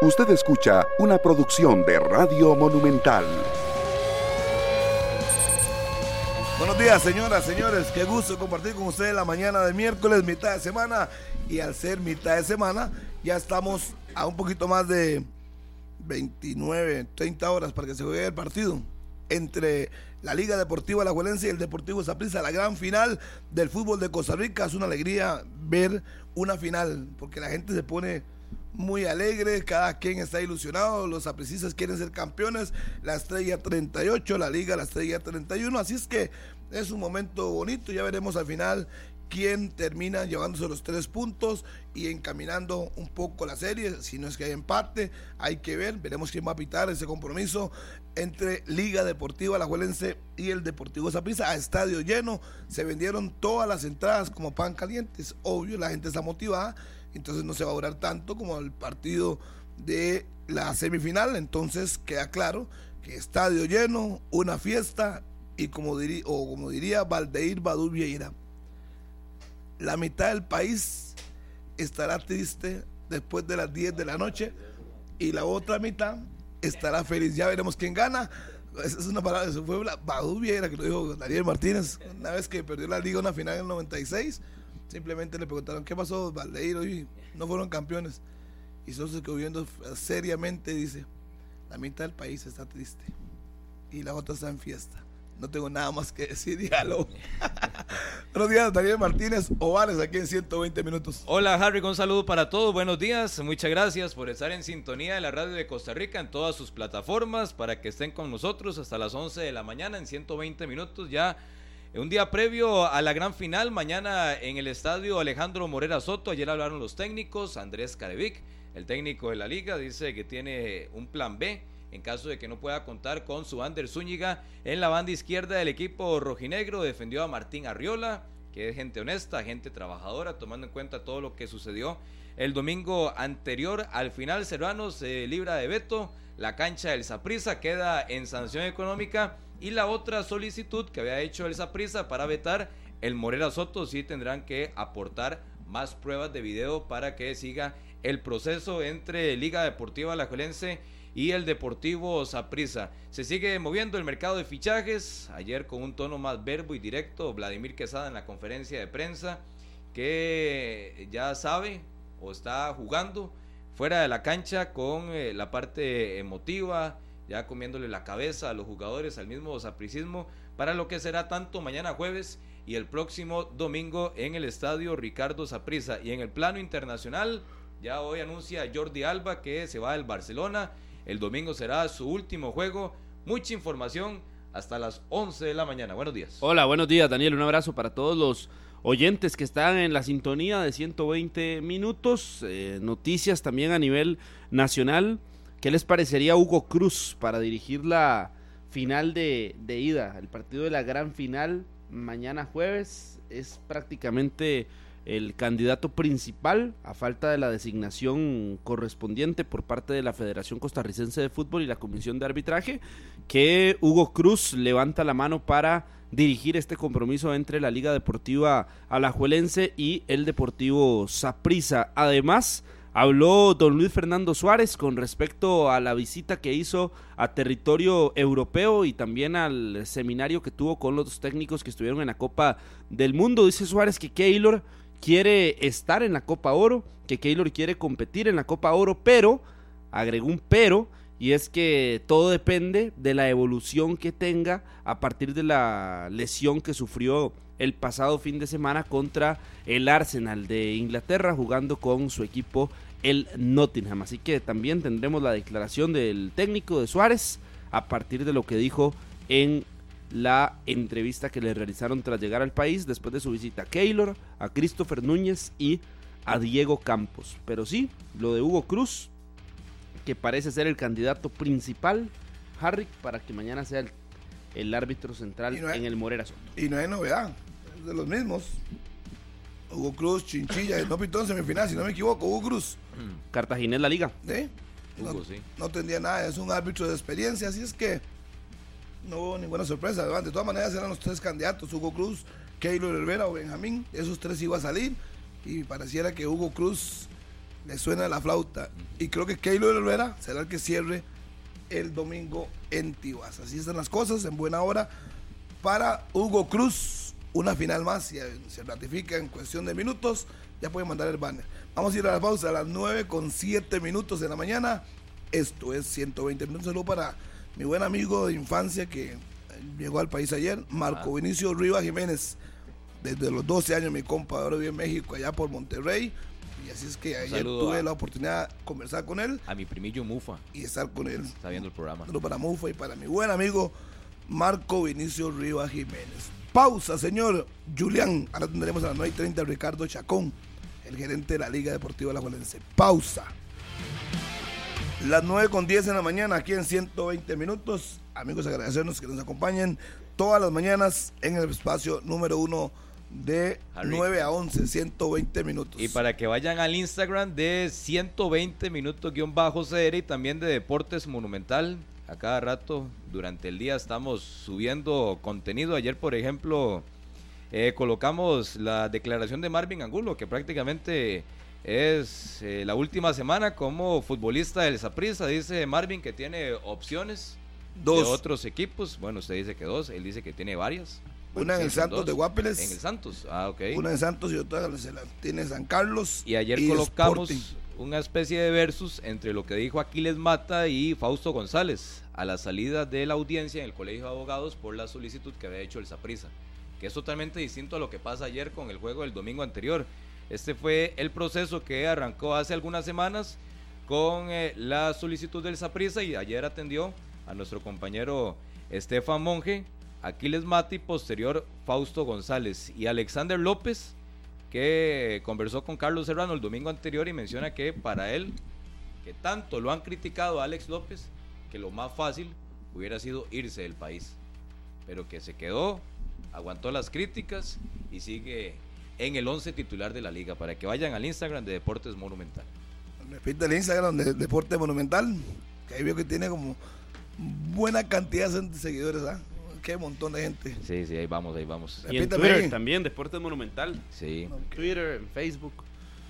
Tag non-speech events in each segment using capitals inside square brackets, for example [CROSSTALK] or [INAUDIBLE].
Usted escucha una producción de Radio Monumental. Buenos días, señoras, señores. Qué gusto compartir con ustedes la mañana de miércoles, mitad de semana. Y al ser mitad de semana, ya estamos a un poquito más de 29, 30 horas para que se juegue el partido entre la Liga Deportiva La Juelense y el Deportivo Zaprisa, la gran final del fútbol de Costa Rica. Es una alegría ver una final, porque la gente se pone muy alegre, cada quien está ilusionado, los aprecistas quieren ser campeones, la estrella 38, la liga la estrella 31, así es que es un momento bonito, ya veremos al final quién termina llevándose los tres puntos y encaminando un poco la serie, si no es que hay empate, hay que ver, veremos quién va a pitar ese compromiso entre Liga Deportiva La Juelense y el Deportivo Zaprisa a estadio lleno, se vendieron todas las entradas como pan calientes, obvio, la gente está motivada entonces no se va a durar tanto como el partido de la semifinal, entonces queda claro que estadio lleno, una fiesta y como diría, o como Valdeir Badu Vieira, la mitad del país estará triste después de las 10 de la noche y la otra mitad estará feliz. Ya veremos quién gana. Esa es una palabra, eso fue Badu Vieira que lo dijo Daniel Martínez, una vez que perdió la liga una final en el 96 Simplemente le preguntaron, ¿qué pasó, Valdeiro? Y no fueron campeones. Y solo se quedó viendo seriamente, dice, la mitad del país está triste y la otra está en fiesta. No tengo nada más que decir, [LAUGHS] diálogo. [LAUGHS] Buenos días, Daniel Martínez Ovales, aquí en 120 minutos. Hola, Harry, un saludo para todos. Buenos días, muchas gracias por estar en sintonía de la radio de Costa Rica en todas sus plataformas para que estén con nosotros hasta las 11 de la mañana en 120 minutos. Ya un día previo a la gran final, mañana en el estadio Alejandro Morera Soto, ayer hablaron los técnicos, Andrés Carevic, el técnico de la liga, dice que tiene un plan B en caso de que no pueda contar con su Ander Zúñiga en la banda izquierda del equipo rojinegro, defendió a Martín Arriola, que es gente honesta, gente trabajadora, tomando en cuenta todo lo que sucedió el domingo anterior. Al final, Serrano se libra de veto, la cancha del Saprisa queda en sanción económica y la otra solicitud que había hecho el Saprisa para vetar el Morera Soto, sí tendrán que aportar más pruebas de video para que siga el proceso entre Liga Deportiva Alajuelense y el Deportivo Saprissa. Se sigue moviendo el mercado de fichajes. Ayer con un tono más verbo y directo, Vladimir Quesada en la conferencia de prensa que ya sabe o está jugando fuera de la cancha con eh, la parte emotiva, ya comiéndole la cabeza a los jugadores, al mismo sapricismo, para lo que será tanto mañana jueves y el próximo domingo en el estadio Ricardo Saprissa. Y en el plano internacional, ya hoy anuncia Jordi Alba que se va del Barcelona. El domingo será su último juego. Mucha información hasta las 11 de la mañana. Buenos días. Hola, buenos días, Daniel. Un abrazo para todos los oyentes que están en la sintonía de 120 minutos. Eh, noticias también a nivel nacional. ¿Qué les parecería Hugo Cruz para dirigir la final de, ida? El partido de la gran final mañana jueves es prácticamente el candidato principal a falta de la designación correspondiente por parte de la Federación Costarricense de Fútbol y la Comisión de Arbitraje, que Hugo Cruz levanta la mano para dirigir este compromiso entre la Liga Deportiva Alajuelense y el Deportivo Saprissa. Además, Habló don Luis Fernando Suárez con respecto a la visita que hizo a territorio europeo y también al seminario que tuvo con los técnicos que estuvieron en la Copa del Mundo. Dice Suárez que Keylor quiere estar en la Copa Oro, que Keylor quiere competir en la Copa Oro, pero, agregó un pero, y es que todo depende de la evolución que tenga a partir de la lesión que sufrió el pasado fin de semana contra el Arsenal de Inglaterra jugando con su equipo el Nottingham. Así que también tendremos la declaración del técnico de Suárez a partir de lo que dijo en la entrevista que le realizaron tras llegar al país después de su visita a Keylor, a Christopher Núñez y a Diego Campos. Pero sí, lo de Hugo Cruz, que parece ser el candidato principal, Harry, para que mañana sea el, árbitro central en el Morera Soto. Y no hay novedad, es de los mismos. Hugo Cruz, Chinchilla, no pitó en semifinal, si no me equivoco, Hugo Cruz. Cartaginés la liga. ¿Sí? no, sí. no tendría nada, es un árbitro de experiencia, así es que no hubo ninguna sorpresa. De todas maneras eran los tres candidatos, Hugo Cruz, Keylor Herrera o Benjamín, esos tres iban a salir y pareciera que Hugo Cruz le suena la flauta. Y creo que Keylor Herrera será el que cierre el domingo en Tibas. Así están las cosas, en buena hora. Para Hugo Cruz, una final más, y se ratifica en cuestión de minutos, ya pueden mandar el banner. Vamos a ir a la pausa a las 9 con 7 minutos de la mañana. Esto es 120 minutos. Saludo para mi buen amigo de infancia que llegó al país ayer, Marco Vinicio Rivas Jiménez. Desde los 12 años, mi compa, ahora vive en México, allá por Monterrey. Y así es que ayer tuve la oportunidad de conversar con él. A mi primillo Mufa. Y estar con él. Está viendo el programa. para Mufa y para mi buen amigo Marco Vinicio Rivas Jiménez. Pausa, señor Julián. Ahora tendremos a las 9 y 30 Ricardo Chacón, el gerente de la Liga Deportiva La Juelense. Pausa. Las 9 con 10 en la mañana, aquí en 120 minutos. Amigos, agradecernos que nos acompañen todas las mañanas en el espacio número uno de 9 a 11, 120 minutos. Y para que vayan al Instagram de 120 minutos guion bajo CR y también de Deportes Monumental. A cada rato durante el día estamos subiendo contenido. Ayer, por ejemplo, eh, colocamos la declaración de Marvin Angulo, que prácticamente es eh, la última semana como futbolista del Saprissa. Dice Marvin que tiene opciones dos. de otros equipos. Bueno, usted dice que dos, él dice que tiene varias. Una en el Santos de Guapeles. En el Santos, ah, ok. Una en Santos y otra tiene San Carlos. Y ayer colocamos una especie de versus entre lo que dijo Aquiles Mata y Fausto González a la salida de la audiencia en el Colegio de Abogados por la solicitud que había hecho el Saprisa, que es totalmente distinto a lo que pasa ayer con el juego del domingo anterior. Este fue el proceso que arrancó hace algunas semanas con eh, la solicitud del Saprisa y ayer atendió a nuestro compañero Estefan Monge, Aquiles Mati, posterior Fausto González y Alexander López, que conversó con Carlos Serrano el domingo anterior y menciona que para él, que tanto lo han criticado a Alex López, que lo más fácil hubiera sido irse del país, pero que se quedó, aguantó las críticas y sigue en el 11 titular de la liga, para que vayan al Instagram de Deportes Monumental. Repite el Instagram de Deportes Monumental, que ahí veo que tiene como buena cantidad de seguidores, ¿ah? Qué montón de gente. Sí, sí, ahí vamos, ahí vamos. Y en Twitter también, Deportes Monumental. Sí. Twitter, en Facebook.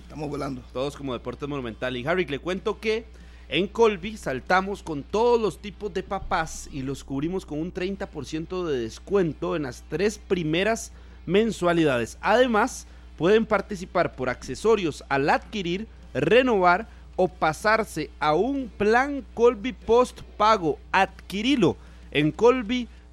Estamos volando. Todos como Deportes Monumental. Y Harry, le cuento que en Colby saltamos con todos los tipos de papás y los cubrimos con un 30% de descuento en las tres primeras mensualidades. Además, pueden participar por accesorios al adquirir, renovar o pasarse a un plan Colby Post Pago. Adquirilo en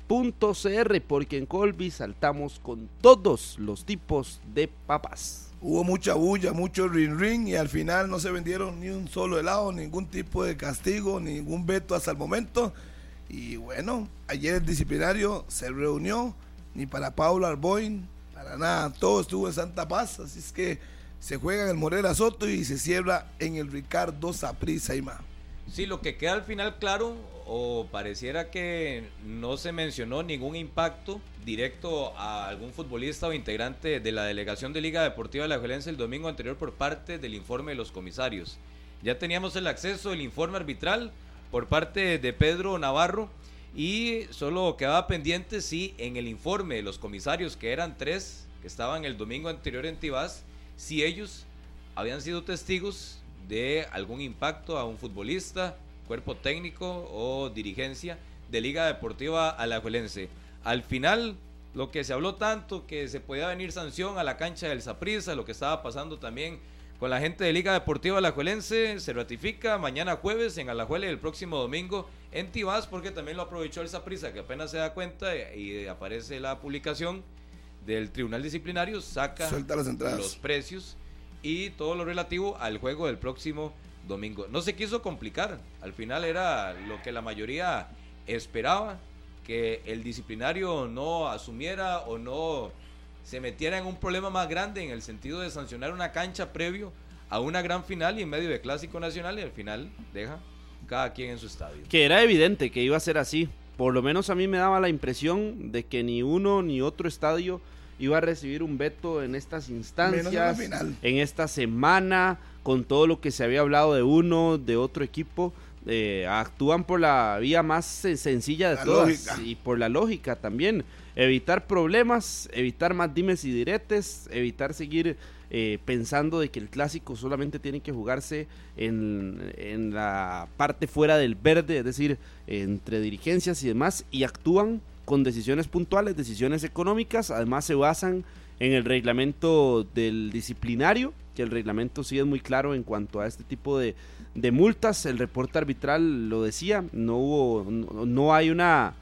colby.cr porque en Colby saltamos con todos los tipos de papas. Hubo mucha bulla, mucho ring ring y al final no se vendieron ni un solo helado, ningún tipo de castigo, ningún veto hasta el momento. Y bueno, ayer el disciplinario se reunió, ni para Paula Arboin, para nada, todo estuvo en Santa Paz, así es que se juega en el Morera Soto y se cierra en el Ricardo Saprissa y más. Sí, lo que queda al final claro, o pareciera que no se mencionó ningún impacto directo a algún futbolista o integrante de la delegación de Liga Deportiva de la Violencia el domingo anterior por parte del informe de los comisarios. Ya teníamos el acceso, el informe arbitral por parte de Pedro Navarro y solo quedaba pendiente si en el informe de los comisarios, que eran tres, que estaban el domingo anterior en Tibás, si ellos habían sido testigos de algún impacto a un futbolista, cuerpo técnico o dirigencia de Liga Deportiva Alajuelense. Al final, lo que se habló tanto, que se podía venir sanción a la cancha del Saprissa, lo que estaba pasando también con la gente de Liga Deportiva Alajuelense, se ratifica mañana jueves en Alajuela y el próximo domingo en Tibás, porque también lo aprovechó el Saprissa, que apenas se da cuenta y aparece la publicación del Tribunal Disciplinario, saca los precios y todo lo relativo al juego del próximo domingo. No se quiso complicar, al final era lo que la mayoría esperaba, que el disciplinario no asumiera o no se metiera en un problema más grande en el sentido de sancionar una cancha previo a una gran final y en medio de clásico nacional y al final deja cada quien en su estadio. Que era evidente que iba a ser así. Por lo menos a mí me daba la impresión de que ni uno ni otro estadio iba a recibir un veto en estas instancias, en, esta semana, con todo lo que se había hablado de uno, de otro equipo. Eh, actúan por la vía más sencilla de todas y por la lógica también. Evitar problemas, evitar más dimes y diretes, evitar seguir eh, pensando de que el clásico solamente tiene que jugarse en, en la parte fuera del verde, es decir, entre dirigencias y demás, y actúan con decisiones puntuales, decisiones económicas, además se basan en el reglamento del disciplinario, que el reglamento sí es muy claro en cuanto a este tipo de, de multas, el reporte arbitral lo decía, no hubo, no, hay una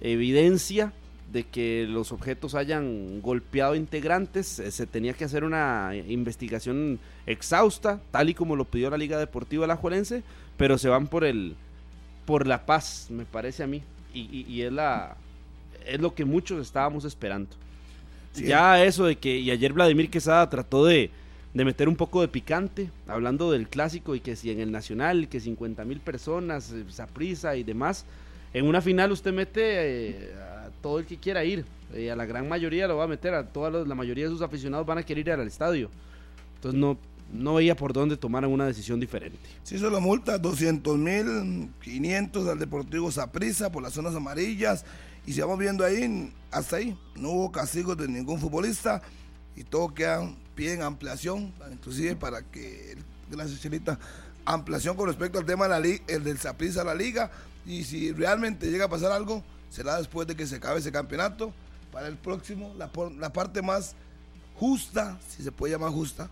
evidencia de que los objetos hayan golpeado integrantes, eh, se tenía que hacer una investigación exhausta, tal y como lo pidió la Liga Deportiva Alajuelense, pero se van por el por la paz, me parece a mí, y, y es la es lo que muchos estábamos esperando. Ya eso de que, y ayer Vladimir Quesada trató de, de meter un poco de picante, hablando del clásico y que si en el Nacional, que 50 mil personas, eh, prisa y demás, en una final usted mete eh, a todo el que quiera ir, eh, a la gran mayoría lo va a meter, a toda la mayoría de sus aficionados van a querer ir al estadio. Entonces no, no veía por dónde tomaran una decisión diferente. Sí, solo multa, 200 mil, 500 al Deportivo Saprisa por las zonas amarillas, y si vamos viendo ahí, hasta ahí, no hubo castigos de ningún futbolista y todo queda piden ampliación, inclusive para que, gracias Chelita, ampliación con respecto al tema del Saprissa a la liga y si realmente llega a pasar algo, será después de que se acabe ese campeonato. Para el próximo, la, la parte más justa, si se puede llamar justa,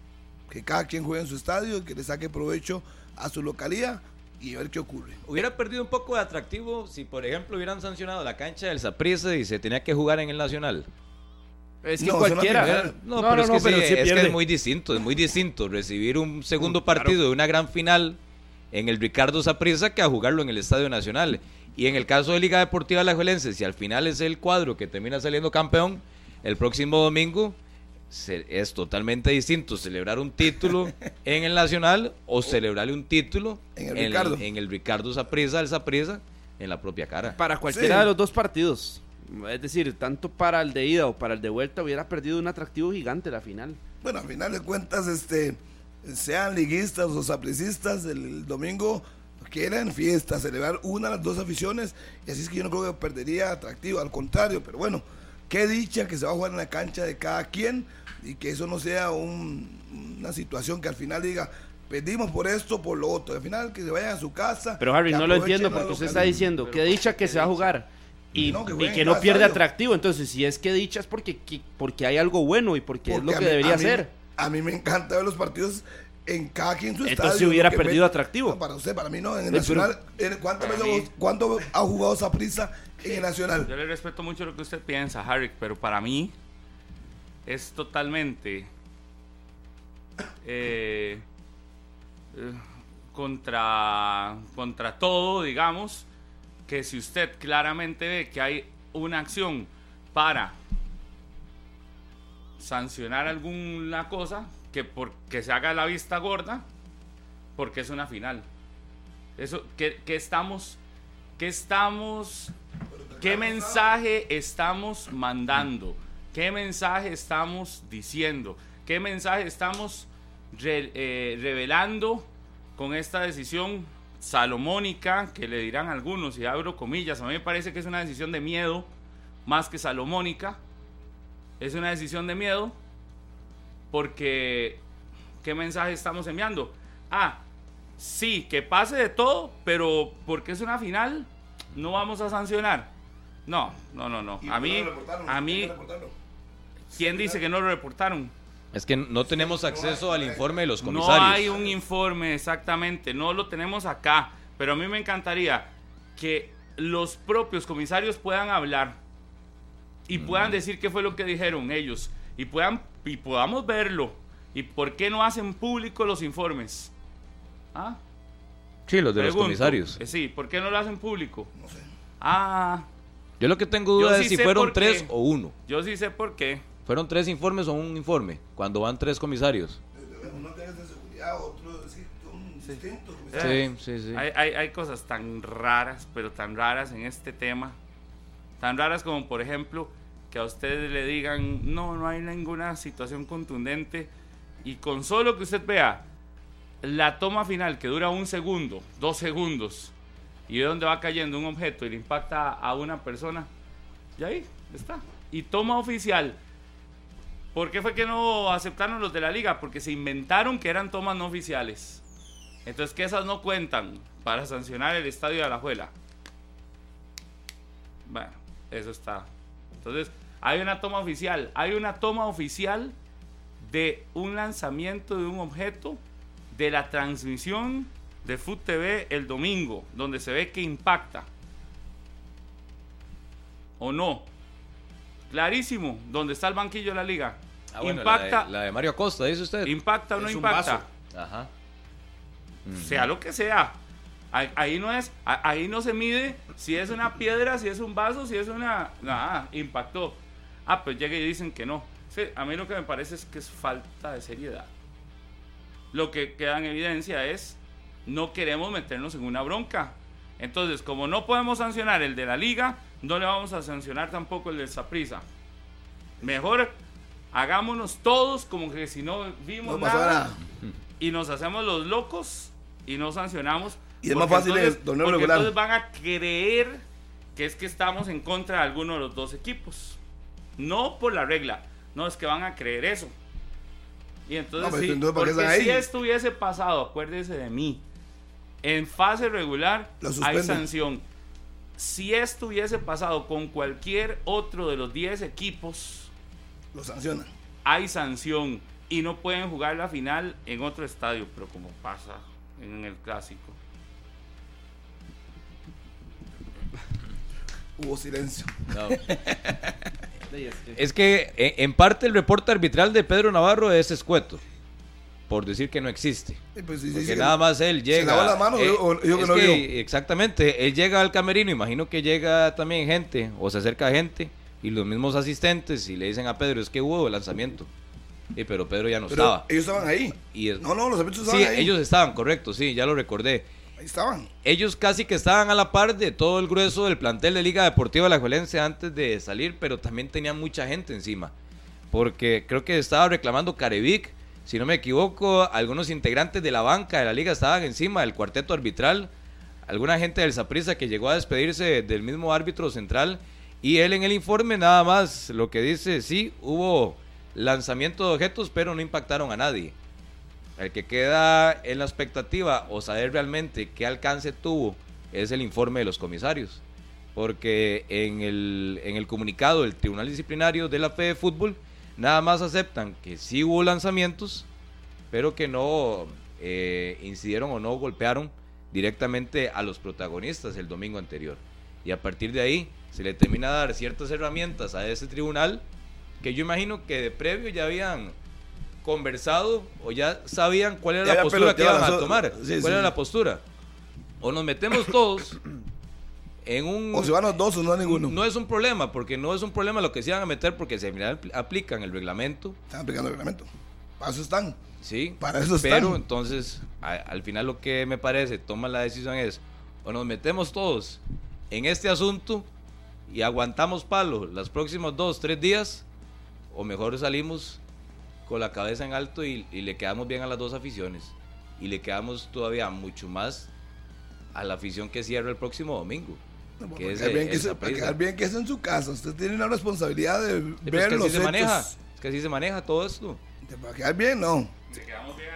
que cada quien juegue en su estadio y que le saque provecho a su localidad y ver qué ocurre. Hubiera perdido un poco de atractivo si, por ejemplo, hubieran sancionado la cancha del Saprissa y se tenía que jugar en el Nacional. Es que cualquiera. No, pero, es, que es, que es muy distinto, es muy distinto recibir un segundo partido de una gran final en el Ricardo Saprissa que a jugarlo en el Estadio Nacional. Y en el caso de Liga Deportiva La Juelense, si al final es el cuadro que termina saliendo campeón, el próximo domingo es totalmente distinto celebrar un título [LAUGHS] en el Nacional o celebrarle un título en el Ricardo, en el, Ricardo Saprissa, el Saprissa, en la propia cara. Para cualquiera de los dos partidos. Es decir, tanto para el de ida o para el de vuelta hubiera perdido un atractivo gigante la final. Bueno, a final de cuentas, este, sean liguistas o sapricistas, el, domingo quieren fiesta, celebrar una de las dos aficiones, y así es que yo no creo que perdería atractivo, al contrario, pero bueno, qué dicha que se va a jugar en la cancha de cada quien y que eso no sea una situación que al final diga, pedimos por esto, por lo otro, al final que se vayan a su casa. Pero Harry, no lo entiendo porque usted está diciendo, qué dicha que se va a jugar y, que, no pierde atractivo. Entonces, si es que dicha es porque, porque hay algo bueno y porque, es lo que debería ser. A mí me encanta ver los partidos en cada quien su Entonces, estadio. Entonces, hubiera perdido atractivo. para usted, para mí no. En el Nacional, ¿cuánto, ha jugado esa prisa en el Nacional? Yo le respeto mucho lo que usted piensa, Harry, pero para mí es totalmente eh, eh, contra, contra todo, digamos que si usted claramente ve que hay una acción para sancionar alguna cosa, que porque se haga la vista gorda, porque es una final. Eso, ¿qué, estamos, qué estamos, qué mensaje estamos mandando? ¿Qué mensaje estamos diciendo? ¿Qué mensaje estamos eh, revelando con esta decisión salomónica, que le dirán algunos, y abro comillas, a mí me parece que es una decisión de miedo, más que salomónica, es una decisión de miedo, porque ¿qué mensaje estamos enviando? Ah, sí, que pase de todo, pero porque es una final, no vamos a sancionar. No, no, no, no. A mí, a mí, ¿quién dice que no lo reportaron? Es que no tenemos acceso al informe de los comisarios. No hay un informe exactamente, no lo tenemos acá, pero a mí me encantaría que los propios comisarios puedan hablar y puedan decir qué fue lo que dijeron ellos y puedan y podamos verlo y por qué no hacen público los informes. ¿Ah? Sí, los de los comisarios. Eh, sí, ¿por qué no lo hacen público? No sé. Ah. Yo lo que tengo duda es si fueron tres o uno. Yo sí sé por qué. ¿Fueron tres informes o un informe? Cuando van tres comisarios. Uno de seguridad, otro Sí, sí, sí. Hay, hay, hay, cosas tan raras, pero tan raras en este tema. Tan raras como, por ejemplo, que a ustedes le digan, no, no hay ninguna situación contundente. Y con solo que usted vea la toma final, que dura un segundo, dos segundos, y ve dónde va cayendo un objeto y le impacta a una persona, y ahí está. Y toma oficial ¿Por qué fue que no aceptaron los de la liga? Porque se inventaron que eran tomas no oficiales. Entonces que esas no cuentan para sancionar el estadio de Alajuela. Bueno, eso está. Entonces, hay una toma oficial. Hay una toma oficial de un lanzamiento de un objeto de la transmisión de Food TV el domingo, donde se ve que impacta. ¿O no? Clarísimo, donde está el banquillo de la liga. Ah, bueno, impacta, la, de, la de Mario Acosta, dice usted. impacta o no impacta. Ajá. sea lo que sea. Ahí, no es, ahí no se mide si es una piedra, si es un vaso, si es una, nada, impactó. Ah, pues llega y dicen que no. Sí, a mí lo que me parece es que es falta de seriedad. Lo que queda en evidencia es no queremos meternos en una bronca. Entonces, como no podemos sancionar el de la liga, no le vamos a sancionar tampoco el de Saprisa. Mejor hagámonos todos como que si no vimos No nada nada. y nos hacemos los locos y no sancionamos. Y es más fácil el torneo porque regular. entonces van a creer que es que estamos en contra de alguno de los dos equipos. No por la regla, no es que van a creer eso. Y entonces, No, pero sí, entonces, ¿para qué porque si esto hubiese pasado, acuérdese de mí, en fase regular hay sanción. Si esto hubiese pasado con cualquier otro de los 10 equipos, Lo sancionan. hay sanción y no pueden jugar la final en otro estadio, pero como pasa en el clásico. Hubo silencio. No. [LAUGHS] Es que eh, en parte el reporte arbitral de Pedro Navarro es escueto, por decir que no existe. Pues, sí, Porque sí, nada más él llega. lavó las manos, eh, o- o dijo que no vio. Exactamente, él llega al camerino, imagino que llega también gente, o se acerca gente, y los mismos asistentes, y le dicen a Pedro, es que hubo lanzamiento. Y pero Pedro ya no Pero estaba. ellos estaban ahí. Y es- No, no, los árbitros sí, estaban ahí. ellos estaban, correcto, sí, ya lo recordé. Ahí estaban. Ellos casi que estaban a la par de todo el grueso del plantel de Liga Deportiva La Juelense antes de salir, pero también tenían mucha gente encima. Porque creo que estaba reclamando Carevic, si no me equivoco, algunos integrantes de la banca de la liga estaban encima del cuarteto arbitral, alguna gente del Saprissa que llegó a despedirse del mismo árbitro central y él en el informe nada más lo que dice, sí, hubo lanzamiento de objetos, pero no impactaron a nadie. El que queda en la expectativa o saber realmente qué alcance tuvo es el informe de los comisarios. Porque en el, en el comunicado del Tribunal Disciplinario de la FE de Fútbol, nada más aceptan que sí hubo lanzamientos, pero que no eh, incidieron o no golpearon directamente a los protagonistas el domingo anterior. Y a partir de ahí se le termina a dar ciertas herramientas a ese tribunal que yo imagino que de previo ya habían conversado o ya sabían cuál era Ya la postura que iban a tomar. sí, ¿Cuál sí. era la postura? O nos metemos todos en un... O se van los dos o no ninguno. No es un problema, porque no es un problema lo que se van a meter, porque apl- aplican el reglamento, Están aplicando el reglamento. Para eso están. ¿sí? Para eso están. Pero entonces, a- al final lo que me parece, toma la decisión es, o nos metemos todos en este asunto y aguantamos palo los próximos dos, tres días, o mejor salimos con la cabeza en alto y, y le quedamos bien a las dos aficiones. Y le quedamos todavía mucho más a la afición que cierra el próximo domingo. No, que para, es quedar bien el- que se- para quedar bien que es en su casa. Usted tiene la responsabilidad de Sí, ver es que los así se maneja, es que así se maneja todo esto. Para quedar bien, no. Le quedamos bien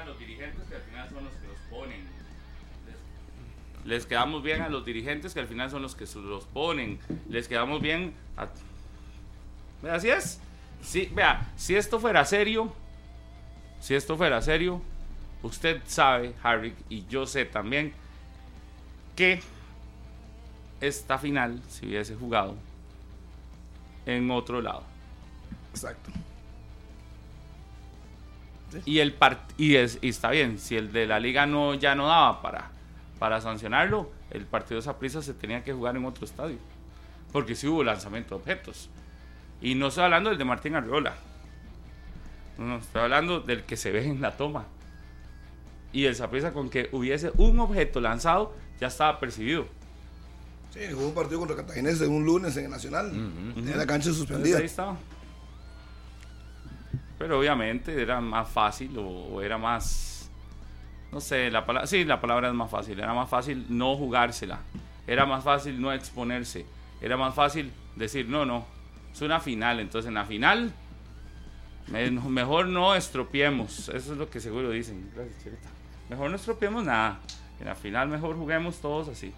Les, quedamos bien a los dirigentes que al final son los que los ponen. Les quedamos bien a... Vea, Así es. Sí, vea, si esto fuera serio, si esto fuera serio, usted sabe, Harry, y yo sé también, que esta final se hubiese jugado en otro lado. Exacto. Y el part y, es, y está bien, si el de la liga no ya no daba para, para sancionarlo, el partido de Saprissa se tenía que jugar en otro estadio. Porque sí hubo lanzamiento de objetos. Y no estoy hablando del de Martín Arriola. No, estoy hablando del que se ve en la toma. Y el Saprissa con que hubiese un objeto lanzado ya estaba percibido. Sí, hubo un partido contra Cartaginés un lunes en el Nacional. Tenía la cancha Entonces, suspendida. ahí estaba. Pero obviamente era más fácil o, o era más. No sé, la palabra. Sí, la palabra es más fácil. Era más fácil no jugársela. Era más fácil no exponerse. Era más fácil decir, no, no. Es una final. Entonces en la final Me- mejor no estropeemos. Eso es lo que seguro dicen. Gracias, Chirita. Mejor no estropeemos nada. En la final mejor juguemos todos así.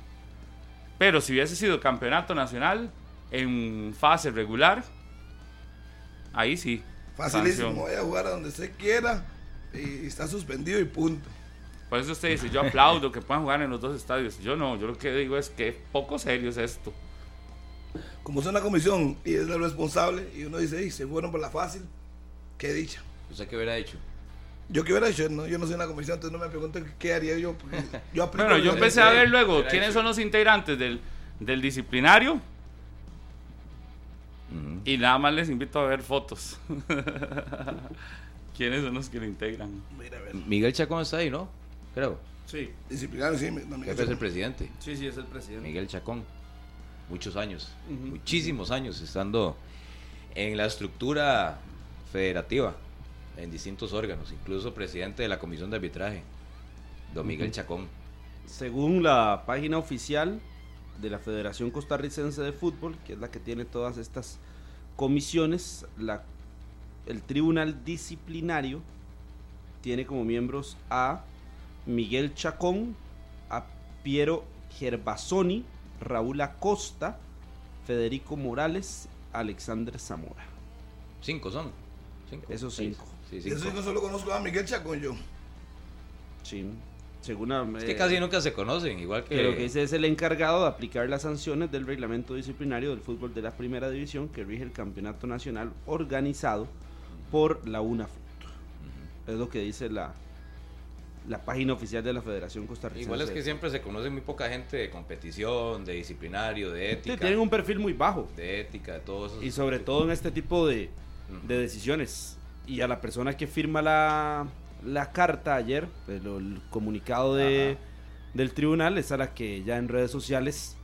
Pero si hubiese sido campeonato nacional en fase regular, ahí sí. Facilísimo, sanción. vaya a jugar a donde se quiera y está suspendido y punto. Por eso usted dice, yo aplaudo que puedan jugar en los dos estadios. Yo no, yo lo que digo es que poco serio es esto. Como es una comisión y es la responsable y uno dice, "Ey, se fueron por la fácil, qué dicha. ¿Usted qué hubiera dicho? Yo que hubiera hecho, no, yo no soy una comisión, entonces no me pregunten qué haría yo. porque [LAUGHS] Yo Bueno, yo empecé a ver luego quiénes hecho. son los integrantes del, del disciplinario y nada más les invito a ver fotos. [LAUGHS] ¿Quiénes son los que lo integran? Mira, a ver, Miguel Chacón está ahí, ¿no? Creo. Sí, disciplinario, sí, no Jefe es el presidente. sí, sí, es el presidente. Miguel Chacón. Muchos años. Muchísimos años estando en la estructura federativa, en distintos órganos, incluso presidente de la comisión de arbitraje, don Miguel Chacón. Según la página oficial de la Federación Costarricense de Fútbol, que es la que tiene todas estas comisiones, la, el Tribunal Disciplinario tiene como miembros a Miguel Chacón, a Piero Gervasoni, Raúl Acosta, Federico Morales, Alexander Zamora. Cinco son. Cinco. Esos cinco. Sí, Yo cinco. sí no solo conozco a Miguel Chacón yo. Sí, según la- Es que eh, casi nunca se conocen, igual que... que lo que dice es el encargado de aplicar las sanciones del reglamento disciplinario del fútbol de la primera división que rige el campeonato nacional organizado por la UNAFUT. Es lo que dice la, la página oficial de la Federación Costarricense. Igual es que siempre se conoce muy poca gente de competición, de disciplinario, de Sí, ética. tienen un perfil muy bajo De ética, de todo eso. y sobre todo en este tipo de, de decisiones. Y a la persona que firma la, la carta ayer, el, el comunicado de, del tribunal, es a la que ya en redes sociales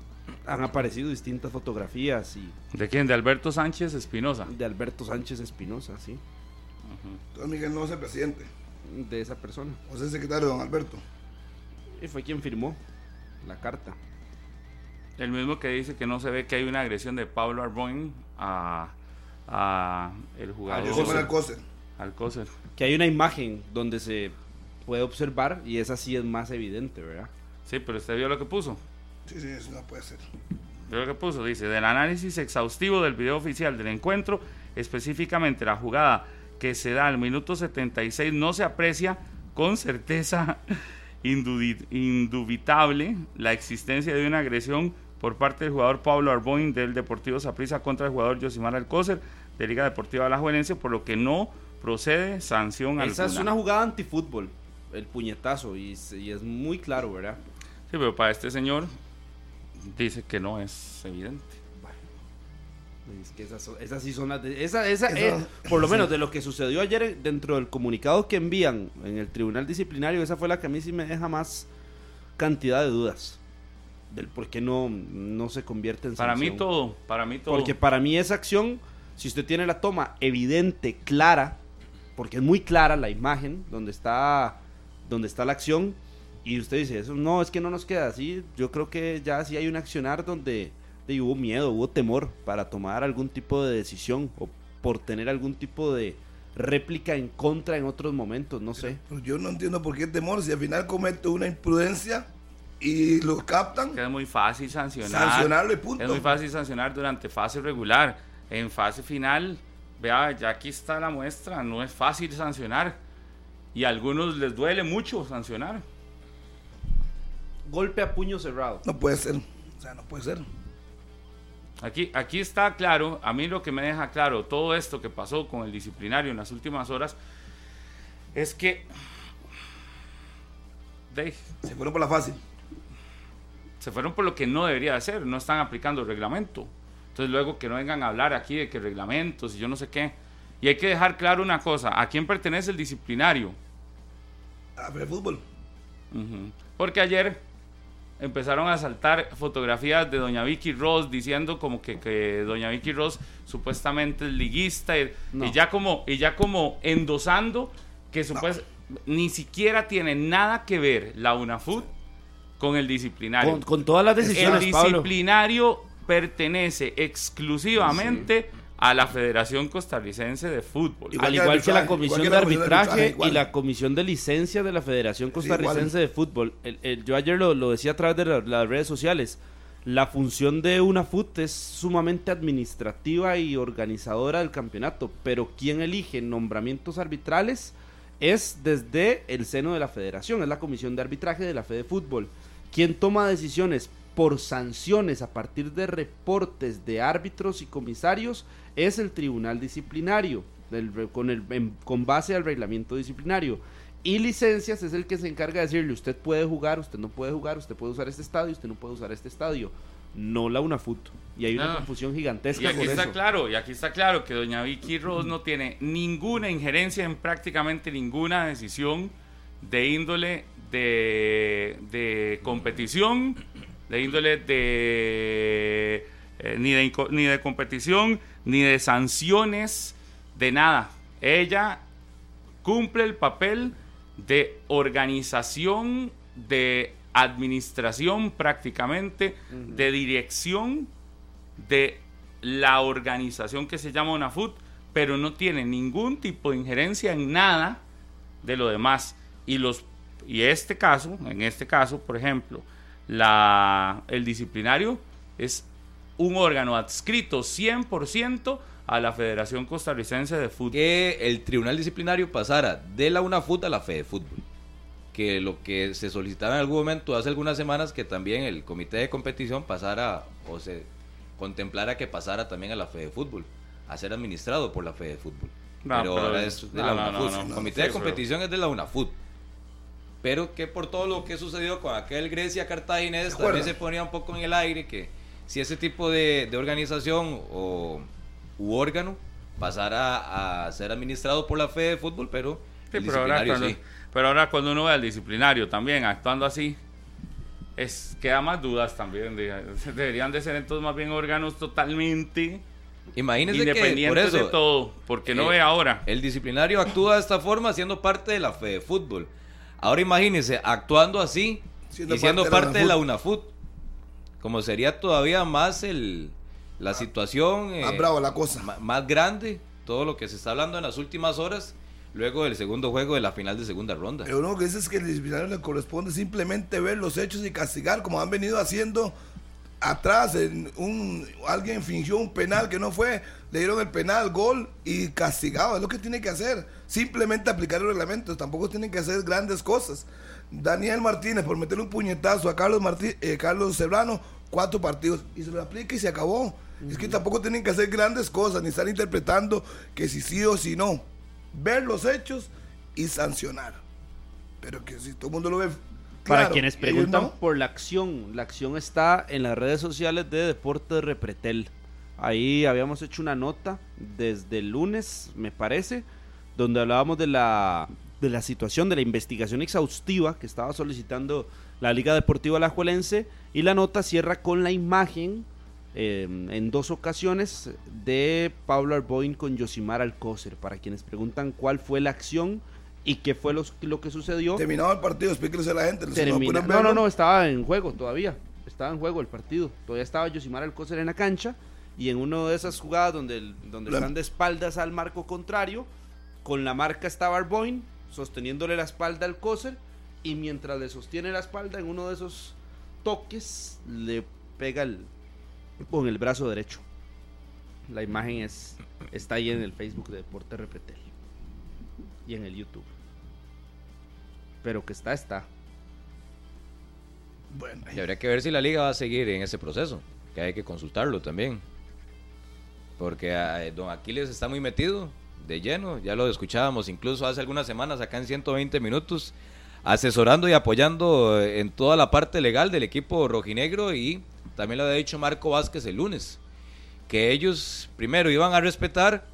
han aparecido distintas fotografías y ¿De quién? De Alberto Sánchez Espinosa. de Alberto Sánchez Espinosa, sí, Entonces Miguel no es el presidente, de esa persona. o es el secretario don Alberto. Y fue quien firmó la carta. El mismo que dice que no se ve que hay una agresión de Pablo Arboin a, a el jugador Coser. Alcócer. Que hay una imagen donde se puede observar y esa sí es más evidente, ¿verdad? Sí, pero usted vio lo que puso. Sí, sí, eso no puede ser. Vio lo que puso. Dice, del análisis exhaustivo del video oficial del encuentro, específicamente la jugada que se da al minuto 76, no se aprecia con certeza [LAUGHS] indubitable la existencia de una agresión por parte del jugador Pablo Arboin del Deportivo Saprissa contra el jugador Josimar Alcócer de Liga Deportiva Alajuelense, por lo que no procede sanción Esa es alguna. una jugada antifútbol, el puñetazo, y, es- y es muy claro, ¿verdad? Sí, pero para este señor dice que no es evidente. Es que esas, esas sí son las de- esa, esa, Esa- eh, por lo menos de lo que sucedió ayer dentro del comunicado que envían en el tribunal disciplinario, esa fue la que a mí sí me deja más cantidad de dudas del por qué no, no se convierte en Para mí sanción. todo, para mí todo. Porque para mí esa acción, si usted tiene la toma evidente, clara, porque es muy clara la imagen donde está, donde está la acción, y usted dice, eso no, es que no nos queda así, yo creo que ya sí hay un accionar donde, de, hubo miedo, hubo temor para tomar algún tipo de decisión o por tener algún tipo de réplica en contra en otros momentos, no sé. Pero yo no entiendo por qué temor si al final comete una imprudencia y lo captan, que es muy fácil sancionar. sancionarlo y punto. Es muy fácil sancionar durante fase regular. En fase final, vea, ya aquí está la muestra, no es fácil sancionar. Y a algunos les duele mucho sancionar. Golpe a puño cerrado. No puede ser. O sea, no puede ser. Aquí, aquí está claro, a mí lo que me deja claro todo esto que pasó con el disciplinario en las últimas horas es que de- Se fueron por la fácil. se fueron por lo que no debería hacer, no están aplicando el reglamento. Entonces luego que no vengan a hablar aquí de que reglamentos y yo no sé qué. Y hay que dejar claro una cosa, ¿a quién pertenece el disciplinario? A ver, fútbol. Porque ayer empezaron a saltar fotografías de doña Vicky Ross diciendo como que, que doña Vicky Ross supuestamente es liguista y, No. y ya como y ya como endosando que supues- ni siquiera tiene nada que ver la UNAFUT con el disciplinario. Con, con todas las el decisiones, Pablo. disciplinario pertenece exclusivamente a la Federación Costarricense de Fútbol. Igual Al que igual que la comisión que de la comisión de arbitraje arbitraje, y la comisión de licencia de la Federación Costarricense de Fútbol. El- el- yo ayer lo, lo decía a través de la- las redes sociales. La función de una FUT es sumamente administrativa y organizadora del campeonato, pero quien elige nombramientos arbitrales es desde el seno de la federación, es la comisión de arbitraje de la Fede Fútbol. Quien toma decisiones por sanciones a partir de reportes de árbitros y comisarios es el tribunal disciplinario, del con, el, en- con base al reglamento disciplinario. Y licencias es el que se encarga de decirle, usted puede jugar, usted no puede jugar, usted puede usar este estadio, usted no puede usar este estadio. No la UNAFUT. Y hay una No. confusión Y gigantesca aquí por está eso. claro, y aquí está claro que doña Vicky Ross no tiene ninguna injerencia en prácticamente ninguna decisión de índole de, de competición, de índole de eh, ni, de ni de competición, ni de sanciones, de nada. Ella cumple el papel de organización, de administración prácticamente, de dirección de la organización que se llama UNAFUT, pero no tiene ningún tipo de injerencia en nada de lo demás. Y los y este caso, en este caso, por ejemplo, la, el disciplinario es un órgano adscrito 100% a la Federación Costarricense de Fútbol. que el tribunal disciplinario pasara de la UNAFUT a la Fede Fútbol. Que lo que se solicitaba en algún momento hace algunas semanas que también el comité de competición pasara o se contemplara que pasara también a la Fede Fútbol, a ser administrado por la Fede Fútbol. No, pero, pero- ahora es de no, la no, no, UNAFUT. no, el comité de competición es de la UNAFUT. Pero que por todo lo que sucedió con aquel Grecia Cartaginés también se ponía un poco en el aire que si ese tipo de, de organización o u órgano pasara a ser administrado por la Fede Fútbol, pero Sí, el pero, ahora disciplinario cuando, sí. pero ahora cuando uno ve al disciplinario también actuando así, es queda más dudas también. de- [LAUGHS] deberían de ser entonces más bien órganos totalmente Imagínense que por independientes eso de todo, porque no eh, ve ahora. el disciplinario actúa de esta forma siendo parte de la Fede Fútbol. Ahora imagínense actuando así Siendo y siendo parte de la parte de la UNAFUT. Como sería todavía más el la situación Más eh, bravo la cosa. más grande, todo lo que se está hablando en las últimas horas, luego del segundo juego de la final de segunda ronda. Pero uno que dice es que el disciplinario le corresponde simplemente ver los hechos y castigar, como han venido haciendo atrás. En un, alguien fingió un penal que no fue, le dieron el penal, gol y castigado. Es lo que tiene que hacer. Simplemente aplicar los reglamentos. Tampoco tienen que hacer grandes cosas. Daniel Martínez, por meterle un puñetazo a Carlos, Martí, eh, Carlos Serrano, cuatro partidos. Y se lo aplica y se acabó. Es que tampoco tienen que hacer grandes cosas, ni estar interpretando que si sí o si no. Ver los hechos y sancionar. Pero que si todo el mundo lo ve. Para claro, quienes preguntan no. por la acción, la acción está en las redes sociales de Deportes Repretel. Ahí habíamos hecho una nota desde el lunes, me parece, donde hablábamos de la, de la situación, de la investigación exhaustiva que estaba solicitando la Liga Deportiva Alajuelense y la nota cierra con la imagen eh, en dos ocasiones de Pablo Arboin con Yosimar Alcócer. Para quienes preguntan cuál fue la acción y qué fue los- lo que sucedió. Terminado el partido, explíquense a la gente. Termina- No, no, no, estaba en juego todavía. Estaba en juego el partido. Todavía estaba Yosimar Alcócer en la cancha. Y en una de esas jugadas donde, el- donde La- están de espaldas al marco contrario, con la marca estaba Arboin, sosteniéndole la espalda al Alcócer. Y mientras le sostiene la espalda, en uno de esos toques, le pega el- con el brazo derecho. La imagen es, está ahí en el Facebook de Deporte Repretel. Y en el YouTube. Pero que está, está. Bueno, Y habría que ver si la liga va a seguir en ese proceso, que hay que consultarlo también. Porque eh, don Aquiles está muy metido de lleno, ya lo escuchábamos incluso hace algunas semanas acá en 120 minutos, asesorando y apoyando en toda la parte legal del equipo rojinegro y también lo había dicho Marco Vázquez el lunes, que ellos primero iban a respetar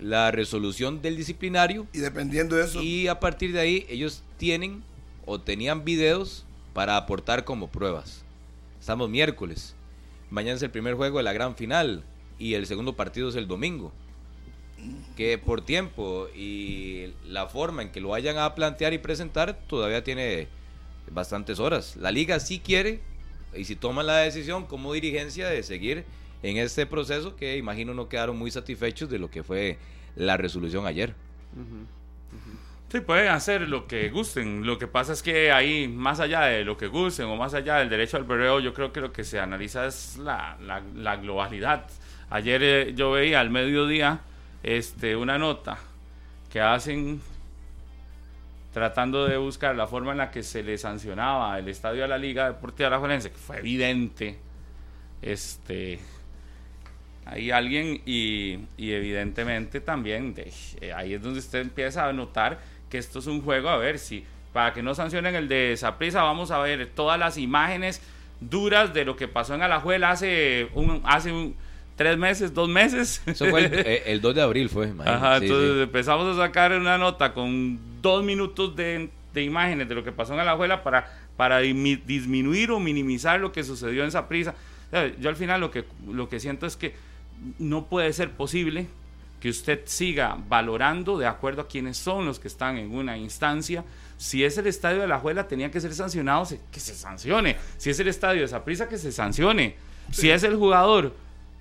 la resolución del disciplinario y dependiendo de eso, y a partir de ahí ellos tienen o tenían videos para aportar como pruebas. Estamos miércoles. Mañana es el primer juego de la gran final y el segundo partido es el domingo. Que por tiempo y la forma en que lo vayan a plantear y presentar todavía tiene bastantes horas. La liga sí quiere y si toma la decisión como dirigencia de seguir en este proceso que imagino no quedaron muy satisfechos de lo que fue la resolución ayer. Sí, pueden hacer lo que gusten. Lo que pasa es que ahí, más allá de lo que gusten o más allá del derecho al berreo, yo creo que lo que se analiza es la, la, globalidad. Ayer eh, yo veía al mediodía este, una nota que hacen tratando de buscar la forma en la que se le sancionaba el estadio a la Liga Deportiva Alajuelense, que fue evidente. Este, hay alguien y, y evidentemente también de, eh, ahí es donde usted empieza a notar que esto es un juego, a ver si, para que no sancionen el de Saprisa, vamos a ver todas las imágenes duras de lo que pasó en Alajuela hace un, hace un, tres meses, dos meses. Eso fue el, 2 [LAUGHS] eh, de abril, fue. Ajá, entonces empezamos a sacar una nota con dos minutos de, de imágenes de lo que pasó en Alajuela para, para disminuir o minimizar lo que sucedió en Saprisa. Yo al final lo que, lo que siento es que no puede ser posible que usted siga valorando de acuerdo a quienes son los que están en una instancia. Si es el estadio de la Juela, tenía que ser sancionado, que se sancione. Si es el estadio de Saprisa, que se sancione. Si es el jugador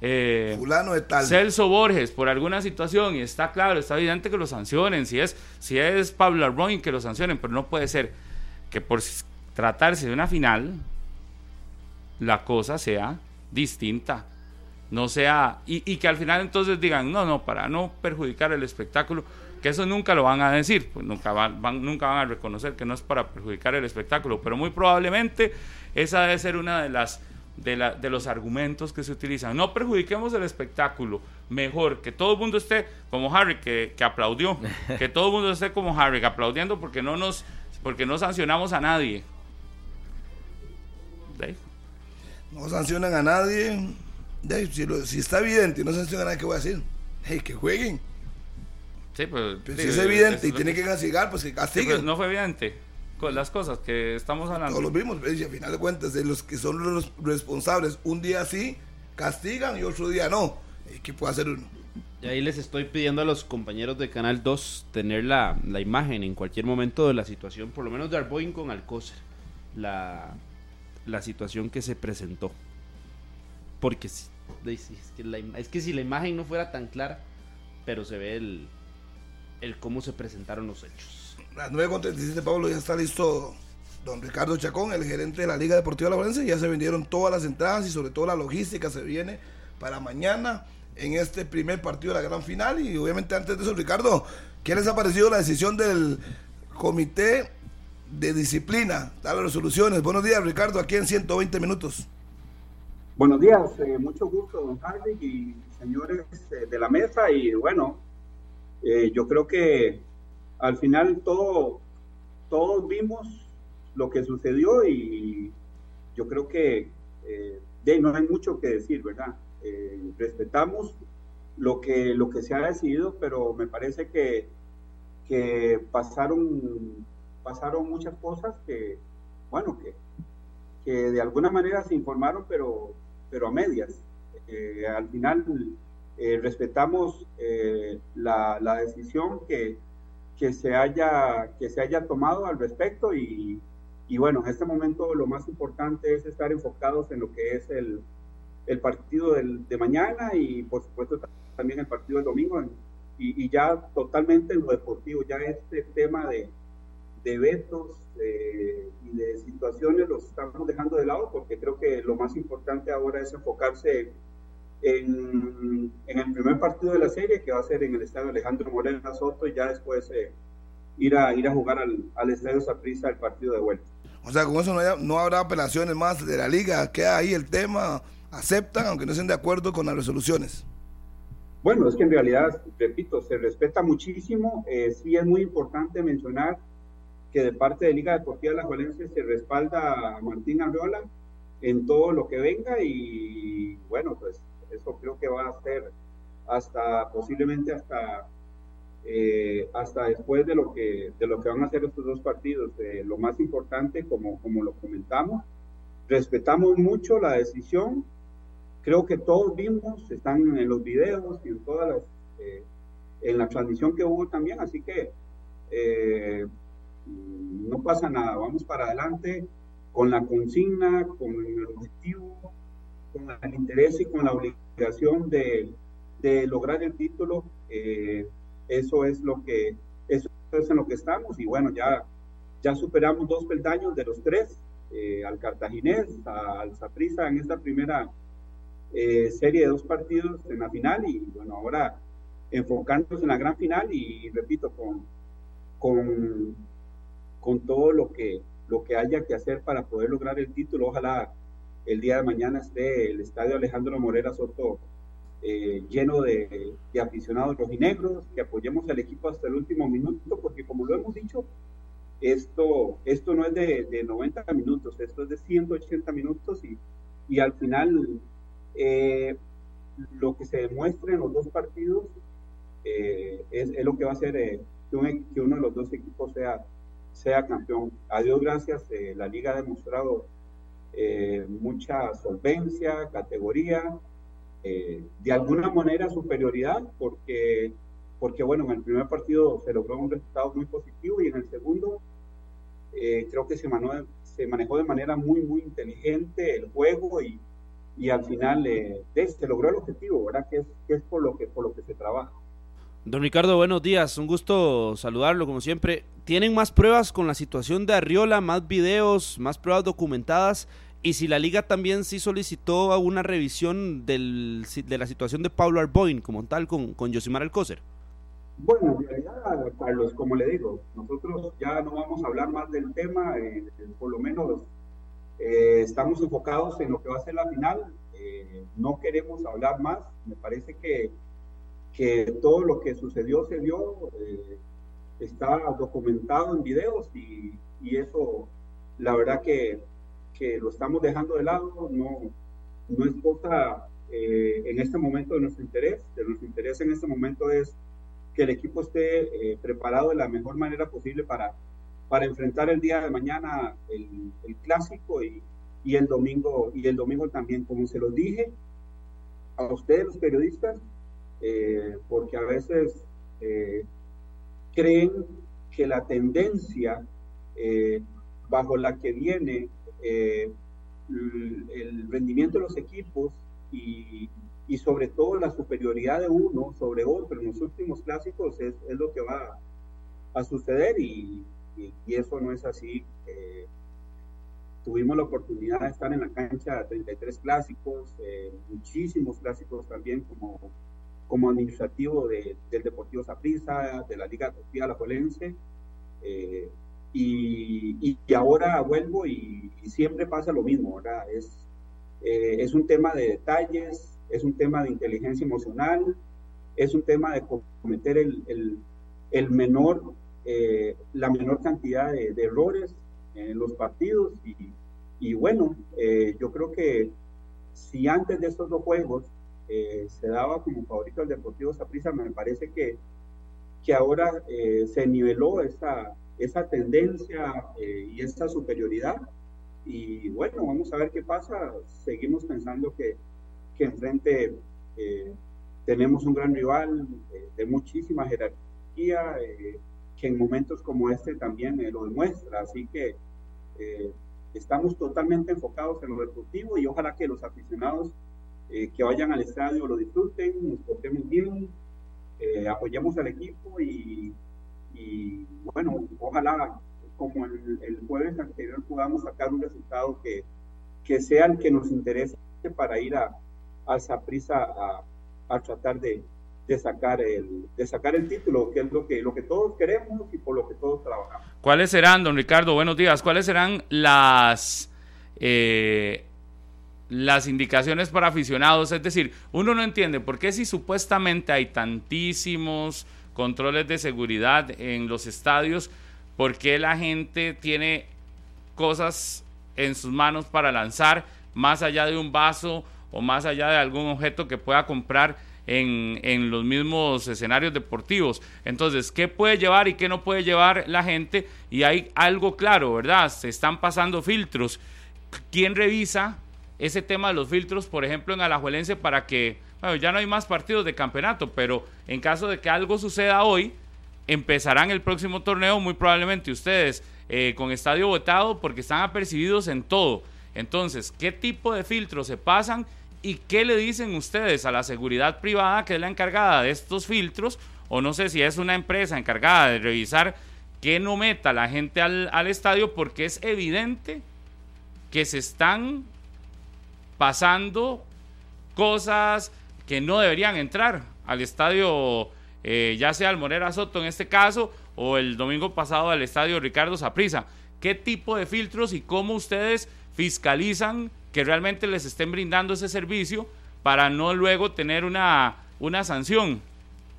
eh, de tal. Celso Borges por alguna situación y está claro, está evidente que lo sancionen. Si es, si es Pablo Arroyo, que lo sancionen, pero no puede ser que por tratarse de una final, la cosa sea distinta no sea, y, que al final entonces digan, no, no, para no perjudicar el espectáculo, que eso nunca lo van a decir, pues nunca van, nunca van a reconocer que no es para perjudicar el espectáculo, pero muy probablemente esa debe ser una de las de, la, de los argumentos que se utilizan. No perjudiquemos el espectáculo, mejor que todo el mundo esté como Harry que, que aplaudió, [LAUGHS] que todo el mundo esté como Harry aplaudiendo porque no nos porque no sancionamos a nadie. No sancionan a nadie si, está evidente y no se sanciona nada, ¿qué voy a decir? Hey, que jueguen. Sí, pues, Pero si es evidente y tiene que castigar, pues que castiguen. Pues, no fue evidente con las cosas que estamos hablando. Todos lo vimos, y al final de cuentas, de los que son los responsables, un día sí castigan y otro día no. ¿Qué puede hacer uno? Y ahí les estoy pidiendo a los compañeros de Canal 2 tener la, la imagen en cualquier momento de la situación, por lo menos de Arboin con Alcócer, la, la situación que se presentó. Porque es que, la, es que si la imagen no fuera tan clara, pero se ve el, el cómo se presentaron los hechos. Las 9.37 Pablo ya está listo don Ricardo Chacón, el gerente de la Liga Deportiva La Valencia. Ya se vendieron todas las entradas y sobre todo la logística se viene para mañana en este primer partido de la gran final. Y obviamente antes de eso, Ricardo, ¿qué les ha parecido la decisión del comité de disciplina? Dale resoluciones. Buenos días, Ricardo, aquí en 120 minutos. Buenos días, eh, mucho gusto, don Harry y señores eh, de la mesa. Y bueno, eh, yo creo que al final todo, todos vimos lo que sucedió y yo creo que de, no hay mucho que decir, ¿verdad? respetamos lo que, lo que se ha decidido, pero me parece que, que pasaron, pasaron muchas cosas que, bueno, que, que de alguna manera se informaron, pero pero a medias. Eh, al final eh, respetamos eh, la, la, decisión que, que, se haya, que se haya tomado al respecto y, y, bueno, en este momento lo más importante es estar enfocados en lo que es el, el partido del, de mañana y por supuesto también el partido del domingo y, y ya totalmente en lo deportivo, ya este tema de, de vetos y de situaciones los estamos dejando de lado porque creo que lo más importante ahora es enfocarse en, en, el primer partido de la serie que va a ser en el estadio Alejandro Morena Soto y ya después eh, ir, a, ir a jugar al, al estadio Saprissa el partido de vuelta. O sea, con eso no, no habrá apelaciones más de la liga, queda ahí el tema, aceptan aunque no estén de acuerdo con las resoluciones. Bueno, es que en realidad, repito, se respeta muchísimo. Eh, sí es muy importante mencionar que de parte de Liga Deportiva de la Valencia se respalda a Martín Arriola en todo lo que venga y bueno, pues eso creo que va a ser hasta posiblemente hasta eh, hasta después de lo que de lo que van a hacer estos dos partidos. Eh, lo más importante, como, como lo comentamos, respetamos mucho la decisión. Creo que todos vimos, están en los videos y en todas las eh, en la transmisión que hubo también, así que no pasa nada, vamos para adelante con la consigna, con el objetivo, con el interés y con la obligación de, lograr el título. Eh, eso es lo que eso es en lo que estamos y bueno ya ya superamos dos peldaños de los tres eh, al cartaginés al Saprissa en esta primera eh, serie de dos partidos en la final y bueno ahora enfocándonos en la gran final y repito con con con todo lo que lo que haya que hacer para poder lograr el título ojalá el día de mañana esté el estadio Alejandro Morera Soto eh, lleno de, de, aficionados rojinegros, que apoyemos al equipo hasta el último minuto, porque como lo hemos dicho, esto, esto no es de, de 90 minutos, esto es de 180 minutos y, y al final eh, lo que se demuestre en los dos partidos eh, es, es, lo que va a hacer eh, que, un, que, uno de los dos equipos sea, sea campeón. A Dios gracias, eh, la liga ha demostrado mucha solvencia, categoría, eh, de alguna manera superioridad, porque, porque bueno, en el primer partido se logró un resultado muy positivo y en el segundo eh, creo que se manejó, se manejó de manera muy, muy inteligente el juego y, y al final eh, se logró el objetivo, ¿verdad? Que es, que es por, lo que, por lo que se trabaja. Don Ricardo, buenos días, un gusto saludarlo como siempre. ¿Tienen más pruebas con la situación de Arriola, más videos, más pruebas documentadas? Y si la liga también sí solicitó una revisión del, de la situación de Pablo Arboin como tal con, con Josimar Alcócer. Bueno, en realidad, Carlos, como le digo, nosotros ya no vamos a hablar más del tema, eh, por lo menos eh, estamos enfocados en lo que va a ser la final, eh, no queremos hablar más, me parece que, que todo lo que sucedió se dio, eh, está documentado en videos y eso, la verdad que que lo estamos dejando de lado, no, no es cosa eh, en este momento de nuestro interés. De nuestro interés en este momento es que el equipo esté eh, preparado de la mejor manera posible para, para enfrentar el día de mañana el, el clásico y, y, el domingo y el domingo también, como se los dije a ustedes los periodistas, eh, porque a veces eh, creen que la tendencia eh, bajo la que viene eh, el rendimiento de los equipos y, y, sobre todo la superioridad de uno sobre otro en los últimos clásicos es, es lo que va a suceder y, y, y eso no es así. Eh, tuvimos la oportunidad de estar en la cancha 33 clásicos, eh, muchísimos clásicos también como, como administrativo de, del Deportivo Saprissa, de la Liga Deportiva Alajuelense. Eh, y, y, ahora vuelvo y, y, siempre pasa lo mismo, ¿verdad? Es, eh, es un tema de detalles, es un tema de inteligencia emocional, es un tema de cometer el, el, el menor, eh, la menor cantidad de, de, errores en los partidos y, y bueno, eh, yo creo que si antes de estos dos juegos eh, se daba como favorito al Deportivo Saprissa, me parece que, que ahora eh, se niveló esa esa tendencia eh, y esta superioridad. Y bueno, vamos a ver qué pasa. Seguimos pensando que, que enfrente eh, tenemos un gran rival eh, de muchísima jerarquía, eh, que en momentos como este también lo demuestra. Así que estamos totalmente enfocados en lo deportivo y ojalá que los aficionados que vayan al estadio lo disfruten, nos portemos bien, apoyemos al equipo y y bueno, ojalá como el, el, jueves anterior podamos sacar un resultado que, que sea el que nos interese para ir a, a esa prisa a, a tratar de, de, sacar el, de sacar el título, que es lo que, lo que todos queremos y por lo que todos trabajamos. ¿Cuáles serán, don Ricardo? Buenos días. ¿Cuáles serán las... Eh, las indicaciones para aficionados, es decir, uno no entiende por qué si supuestamente hay tantísimos controles de seguridad en los estadios, por qué la gente tiene cosas en sus manos para lanzar más allá de un vaso o más allá de algún objeto que pueda comprar en, en, los mismos escenarios deportivos. Entonces, ¿qué puede llevar y qué no puede llevar la gente? Y hay algo claro, ¿verdad? Se están pasando filtros. ¿Quién revisa ese tema de los filtros, por ejemplo, en Alajuelense para que bueno, ya no hay más partidos de campeonato, pero en caso de que algo suceda hoy, empezarán el próximo torneo muy probablemente ustedes eh, con estadio votado porque están apercibidos en todo. Entonces, ¿qué tipo de filtros se pasan ¿Y qué le dicen ustedes a la seguridad privada que es la encargada de estos filtros? O no sé si es una empresa encargada de revisar que no meta la gente al, al estadio porque es evidente que se están pasando cosas que no deberían entrar al estadio, eh, ya sea al Morera Soto en este caso, o el domingo pasado al estadio Ricardo Saprisa. ¿Qué tipo de filtros y cómo ustedes fiscalizan que realmente les estén brindando ese servicio para no luego tener una, una sanción?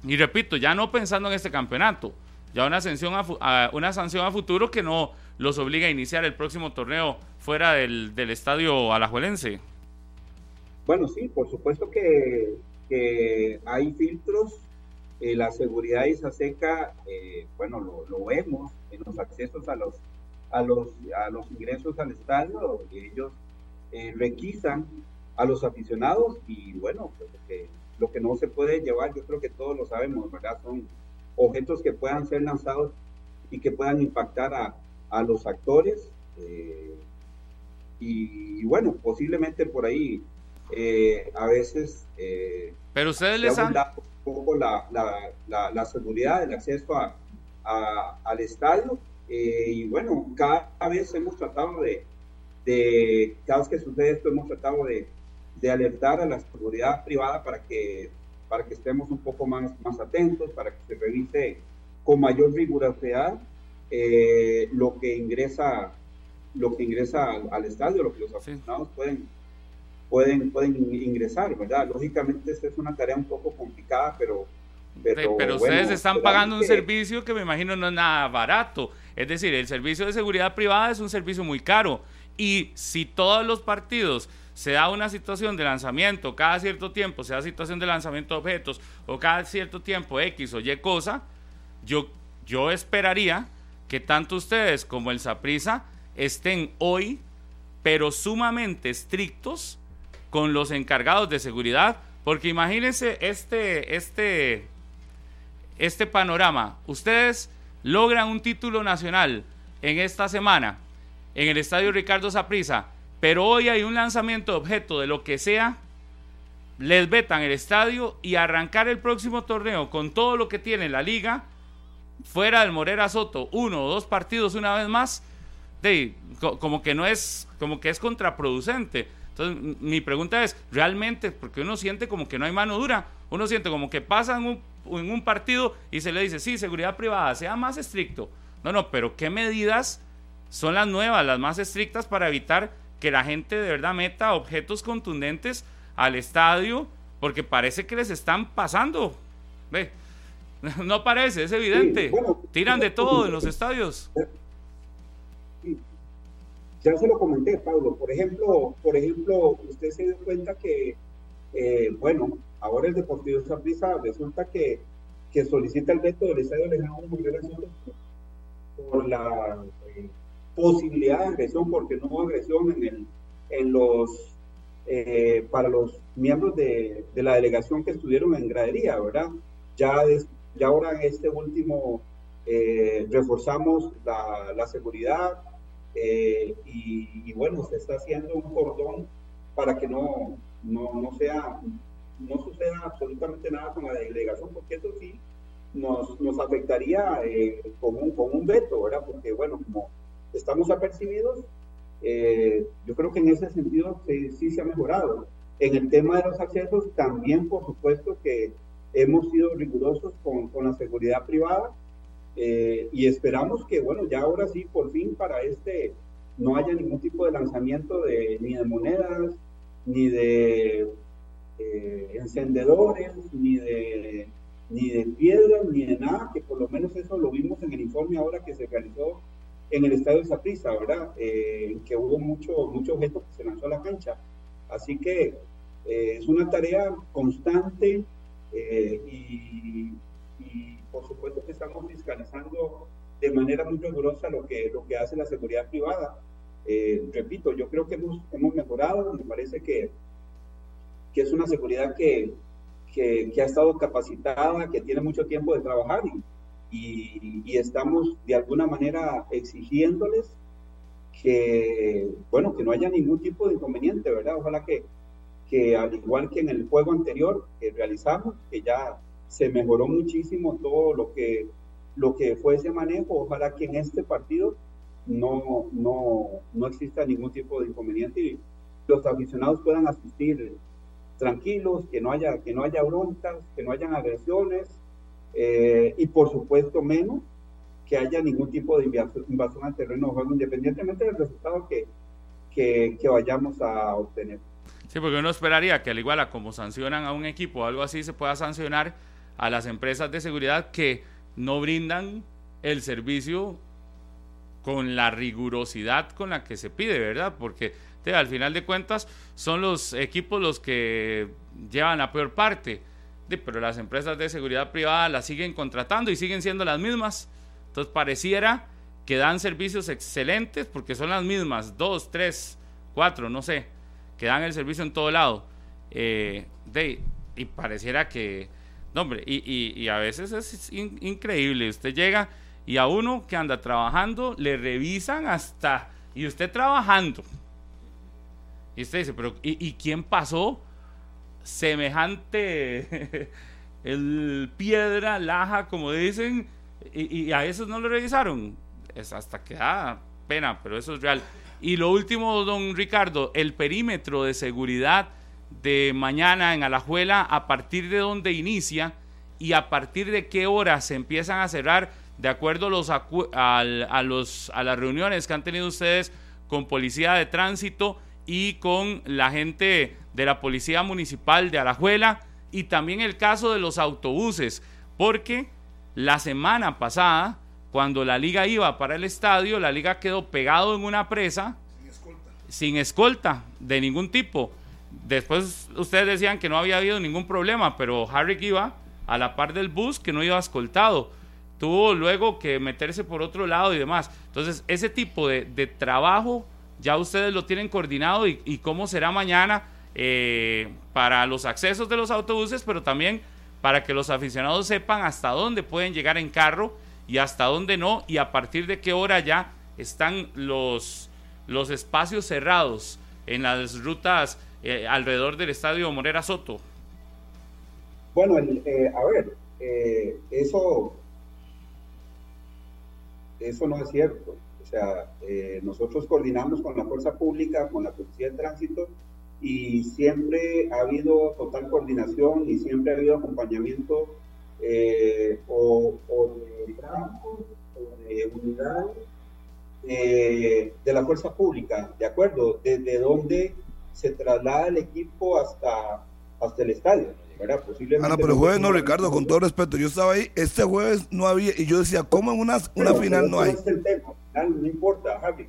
Y repito, ya no pensando en este campeonato, ya una sanción a, una sanción a futuro que no los obliga a iniciar el próximo torneo fuera del, del estadio alajuelense. Bueno, sí, por supuesto que, hay filtros. Eh, la seguridad de Isaseca, eh, bueno, lo, vemos en los accesos a los, a los, a los ingresos al estadio. Ellos eh, requisan a los aficionados y bueno, pues, lo que no se puede llevar, yo creo que todos lo sabemos, ¿verdad? Son objetos que puedan ser lanzados y que puedan impactar a, a los actores. Eh, y, bueno, posiblemente por ahí eh, a veces... Eh, Pero ustedes les han... Un poco la, la, la, seguridad, el acceso a, al estadio. y bueno, cada vez hemos tratado de, de, cada vez que sucede esto, hemos tratado de, de alertar a la seguridad privada para que, para que estemos un poco más, más atentos, para que se revise con mayor rigurosidad eh, lo que ingresa lo que ingresa al, estadio, lo que los aficionados pueden, pueden, pueden ingresar, ¿verdad? Lógicamente esta es una tarea un poco complicada, pero... Pero, pero ustedes están pagando un servicio que me imagino no es nada barato. Es decir, el servicio de seguridad privada es un servicio muy caro. Y si todos los partidos se da una situación de lanzamiento, cada cierto tiempo se da situación de lanzamiento de objetos, o cada cierto tiempo X o Y cosa, yo, yo esperaría que tanto ustedes como el Saprisa estén hoy, pero sumamente estrictos con los encargados de seguridad, porque imagínense este, este, este panorama. Ustedes logran un título nacional en esta semana en el estadio Ricardo Saprisa, pero hoy hay un lanzamiento de objeto de lo que sea, les vetan el estadio y arrancar el próximo torneo con todo lo que tiene la liga fuera del Morera Soto uno o dos partidos una vez más, como que no es, como que es contraproducente. Entonces, mi pregunta es, ¿realmente? Porque uno siente como que no hay mano dura, uno siente como que pasa en un, en un partido y se le dice, sí, seguridad privada, sea más estricto. No, no, pero ¿qué medidas son las nuevas, las más estrictas para evitar que la gente de verdad meta objetos contundentes al estadio? Porque parece que les están pasando. Ve, [LAUGHS] No parece, es evidente. Tiran de todo en los estadios. Ya se lo comenté, Pablo. Por ejemplo, por ejemplo, usted se dio cuenta que, eh, bueno, ahora el Deportivo Saprissa resulta que, que solicita el veto del Estadio Lejano por la eh, posibilidad de agresión, porque no hubo agresión en, el, en los eh, para los miembros de, de, la delegación que estuvieron en gradería, ¿verdad? Ya y ahora en este último eh, reforzamos la, la seguridad eh, y, bueno, se está haciendo un cordón para que no, no, no, sea, no suceda absolutamente nada con la delegación, porque eso sí nos, nos afectaría eh, con, un, con un veto, ¿verdad? Porque bueno, como estamos apercibidos, yo creo que en ese sentido sí, sí se ha mejorado. En el tema de los accesos, también por supuesto que hemos sido rigurosos con, con la seguridad privada eh, y esperamos que, bueno, ya ahora sí, por fin para este no haya ningún tipo de lanzamiento de, ni de monedas, ni de eh, encendedores, ni de, ni de piedras, ni de nada, que por lo menos eso lo vimos en el informe ahora que se realizó en el estadio de Zaprisa, ¿verdad? Eh, que hubo mucho, mucho objeto que se lanzó a la cancha. Así que es una tarea constante, eh, y, por supuesto que estamos fiscalizando de manera muy rigurosa lo que, lo que hace la seguridad privada. Eh, repito, yo creo que hemos, hemos mejorado, me parece que, que es una seguridad que, que, ha estado capacitada, que tiene mucho tiempo de trabajar y, y, estamos de alguna manera exigiéndoles que, bueno, que no haya ningún tipo de inconveniente, ¿verdad? Ojalá que, que al igual que en el juego anterior que realizamos, que ya se mejoró muchísimo todo lo que, lo que fue ese manejo, ojalá que en este partido no, no, no exista ningún tipo de inconveniente y los aficionados puedan asistir tranquilos, que no haya, que no haya broncas, que no hayan agresiones eh, y por supuesto menos que haya ningún tipo de invasión, al terreno de juego, independientemente del resultado que, que, que, vayamos a obtener. Sí, porque uno esperaría que al igual a como sancionan a un equipo o algo así, se pueda sancionar a las empresas de seguridad que no brindan el servicio con la rigurosidad con la que se pide, ¿verdad? Porque al final de cuentas son los equipos los que llevan la peor parte, pero las empresas de seguridad privada las siguen contratando y siguen siendo las mismas. Entonces pareciera que dan servicios excelentes porque son las mismas, dos, tres, cuatro, no sé, que dan el servicio en todo lado. Eh, y pareciera que, no hombre, y, a veces es increíble, usted llega y a uno que anda trabajando le revisan hasta, y usted trabajando, y usted dice, pero ¿y, quién pasó semejante [LAUGHS] el piedra, laja, como dicen, y, a esos no lo revisaron? Es hasta que da pena, pero eso es real. Y lo último, don Ricardo, el perímetro de seguridad de mañana en Alajuela, a partir de dónde inicia y a partir de qué hora se empiezan a cerrar, de acuerdo a, los, a, los, a las reuniones que han tenido ustedes con policía de tránsito y con la gente de la Policía Municipal de Alajuela y también el caso de los autobuses, porque la semana pasada, cuando la liga iba para el estadio, la liga quedó pegado en una presa sin escolta, sin escolta de ningún tipo. Después ustedes decían que no había habido ningún problema, pero Harry iba a la par del bus que no iba escoltado. Tuvo luego que meterse por otro lado y demás. Entonces, ese tipo de, trabajo ya ustedes lo tienen coordinado y, cómo será mañana eh, para los accesos de los autobuses, pero también para que los aficionados sepan hasta dónde pueden llegar en carro y hasta dónde no y a partir de qué hora ya están los, los espacios cerrados en las rutas eh, alrededor del estadio Morera Soto. Bueno, eh, a ver, eso, eso no es cierto. O sea, eh, nosotros coordinamos con la fuerza pública, con la policía de tránsito y siempre ha habido total coordinación y siempre ha habido acompañamiento eh, o, de tránsito o de unidad eh, de la fuerza pública, ¿de acuerdo? Desde donde se traslada el equipo hasta, hasta el estadio. ¿verdad? Posiblemente ah, no, pero el jueves no, Ricardo, con todo respeto, yo estaba ahí, este jueves no había, y yo decía, ¿cómo en una, una final no hay? no importa, Javi.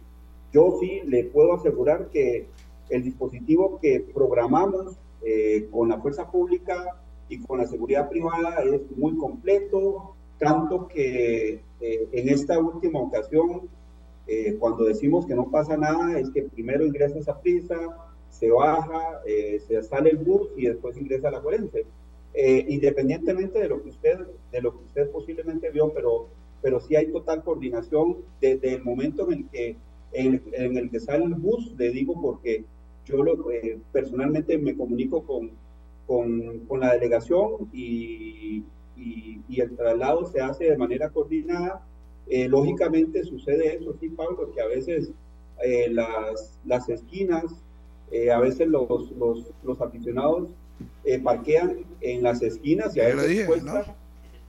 Yo sí le puedo asegurar que el dispositivo que programamos eh, con la fuerza pública y con la seguridad privada es muy completo, tanto que eh, en esta última ocasión, eh, cuando decimos que no pasa nada, es que primero ingresa esa prisa, se baja, se sale el bus y después ingresa la forense. independientemente de lo que usted, de lo que usted posiblemente vio, pero pero sí hay total coordinación desde el momento en el que, en, el que sale el bus, le digo porque yo lo, eh, personalmente me comunico con, con, con la delegación y, y, el traslado se hace de manera coordinada. Eh, lógicamente sucede eso, sí, Pablo, que a veces eh, las, las esquinas, a veces los, los, los aficionados parquean en las esquinas y a veces cuesta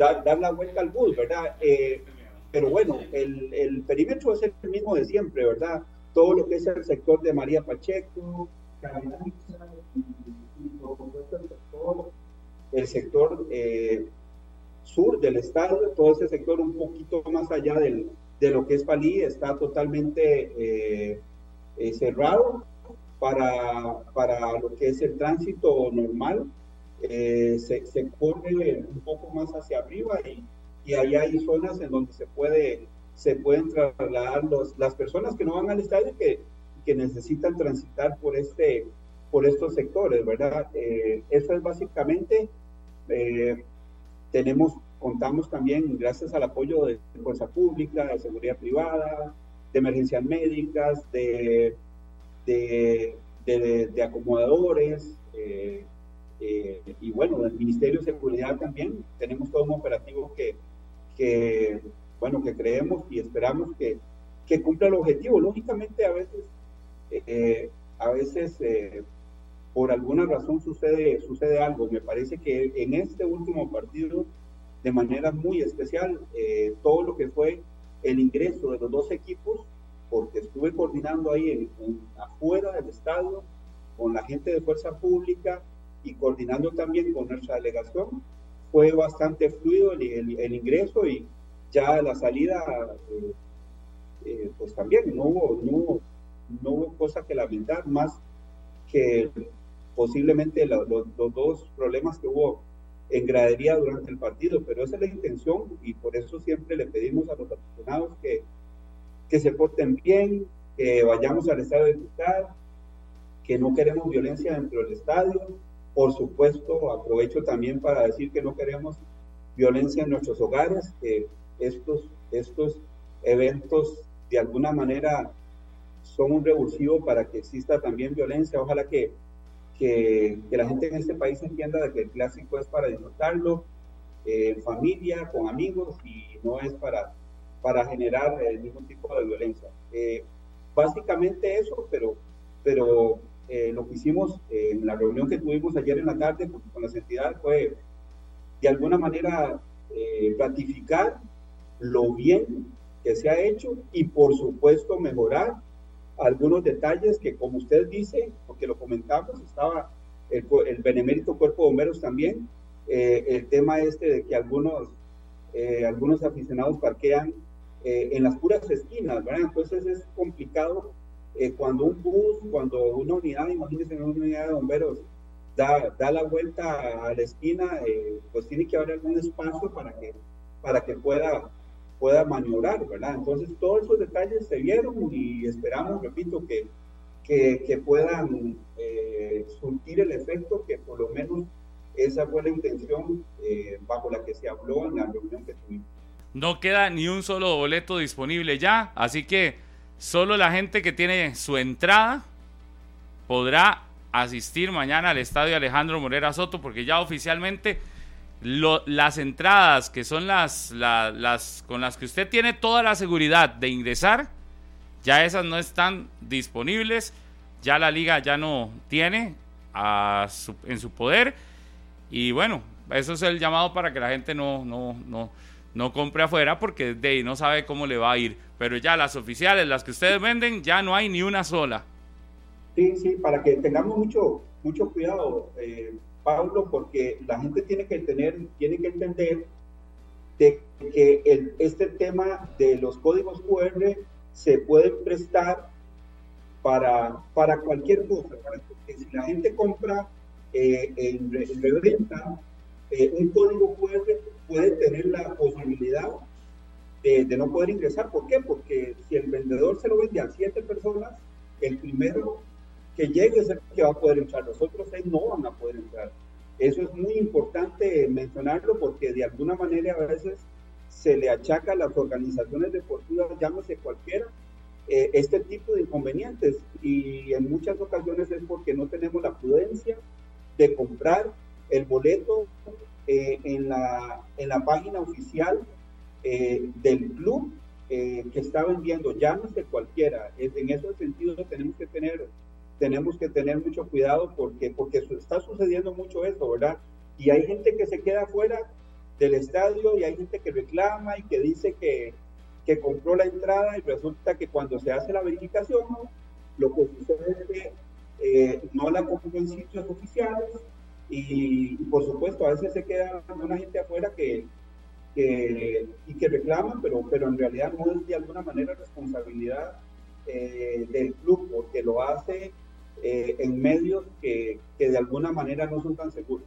dar, la vuelta al bus, ¿verdad? Eh, pero bueno, el, el, perímetro es el mismo de siempre, ¿verdad? Todo lo que es el sector de María Pacheco, el sector eh, sur del estado, todo ese sector un poquito más allá del, de lo que es Palí, está totalmente eh, cerrado para, para lo que es el tránsito normal eh, se, se, corre un poco más hacia arriba y, y ahí hay zonas en donde se puede se pueden trasladar los, las personas que no van al estadio que, que necesitan transitar por este por estos sectores, ¿verdad? Eh, eso es básicamente, eh, tenemos, contamos también, gracias al apoyo de Fuerza Pública, de Seguridad Privada, de Emergencias Médicas, de, de, de, de acomodadores, Eh, eh, y bueno, el Ministerio de Seguridad también, tenemos todo un operativo que, que bueno, que creemos y esperamos que, que cumpla el objetivo. Lógicamente, a veces, eh, a veces por alguna razón sucede, sucede algo. Me parece que en este último partido, de manera muy especial, todo lo que fue el ingreso de los dos equipos, porque estuve coordinando ahí en, afuera del estadio con la gente de Fuerza Pública y coordinando también con nuestra delegación, fue bastante fluido el, ingreso y ya la salida, eh, eh, pues también no hubo, no, no hubo cosa que lamentar, más que posiblemente los dos problemas que hubo en gradería durante el partido, pero esa es la intención y por eso siempre le pedimos a los aficionados que, que se porten bien, que vayamos al estadio de disfrutar, que no queremos violencia dentro del estadio. Por supuesto, aprovecho también para decir que no queremos violencia en nuestros hogares, que estos, estos eventos de alguna manera son un revulsivo para que exista también violencia. Ojalá que que, la gente en este país entienda de que el clásico es para disfrutarlo eh, en familia, con amigos y no es para, para generar el mismo tipo de violencia. Eh, básicamente eso, pero, pero eh, lo que hicimos en la reunión que tuvimos ayer en la tarde con, las entidades fue de alguna manera ratificar lo bien que se ha hecho y por supuesto mejorar algunos detalles que, como usted dice, porque lo comentamos, estaba el, el Benemérito Cuerpo de Bomberos también, eh, el tema este de que algunos, eh, algunos aficionados parquean eh, en las puras esquinas, ¿verdad? Entonces es complicado cuando un bus, cuando una unidad, imagínense una unidad de bomberos, da, da la vuelta a la esquina, pues tiene que haber algún espacio para que, para que pueda pueda maniobrar, ¿verdad? Entonces, todos esos detalles se vieron y esperamos, repito, que, que, puedan eh, surtir el efecto que por lo menos esa fue la intención eh, bajo la que se habló en la reunión que tuvimos. No queda ni un solo boleto disponible ya, así que solo la gente que tiene su entrada podrá asistir mañana al estadio Alejandro Morera Soto, porque ya oficialmente las entradas que son las, con las que usted tiene toda la seguridad de ingresar, ya esas no están disponibles, ya la liga ya no tiene en su poder. Y bueno, eso es el llamado para que la gente no, no, no, no compre afuera porque de ahí no sabe cómo le va a ir, pero ya las oficiales, las que ustedes venden, ya no hay ni una sola. Sí, sí, para que tengamos mucho, mucho cuidado. Eh, Pablo, porque la gente tiene que tener, tiene que entender de que el, este tema de los códigos QR se puede prestar para, para cualquier cosa. porque si la gente compra eh, en, reventa eh, un código QR, puede tener la posibilidad de, de, no poder ingresar. ¿Por qué? Porque si el vendedor se lo vende a siete personas, el primero que llegue es el que va a poder entrar, los otros seis no van a poder entrar. Eso es muy importante mencionarlo porque de alguna manera a veces se le achaca a las organizaciones deportivas, llámese cualquiera, eh, este tipo de inconvenientes y en muchas ocasiones es porque no tenemos la prudencia de comprar el boleto eh, en, la, en la página oficial eh, del club que está vendiendo, llámese cualquiera. En ese sentido tenemos que tener tenemos que tener mucho cuidado porque, porque está sucediendo mucho eso, ¿verdad? Y hay gente que se queda fuera del estadio y hay gente que reclama y que dice que, que compró la entrada y resulta que cuando se hace la verificación, lo que sucede es que eh, no la compró en sitios oficiales y, por supuesto a veces se queda una gente afuera que, que, y que reclama, pero, pero en realidad no es de alguna manera responsabilidad eh, del club porque lo hace eh, en medios que, que, de alguna manera no son tan seguros.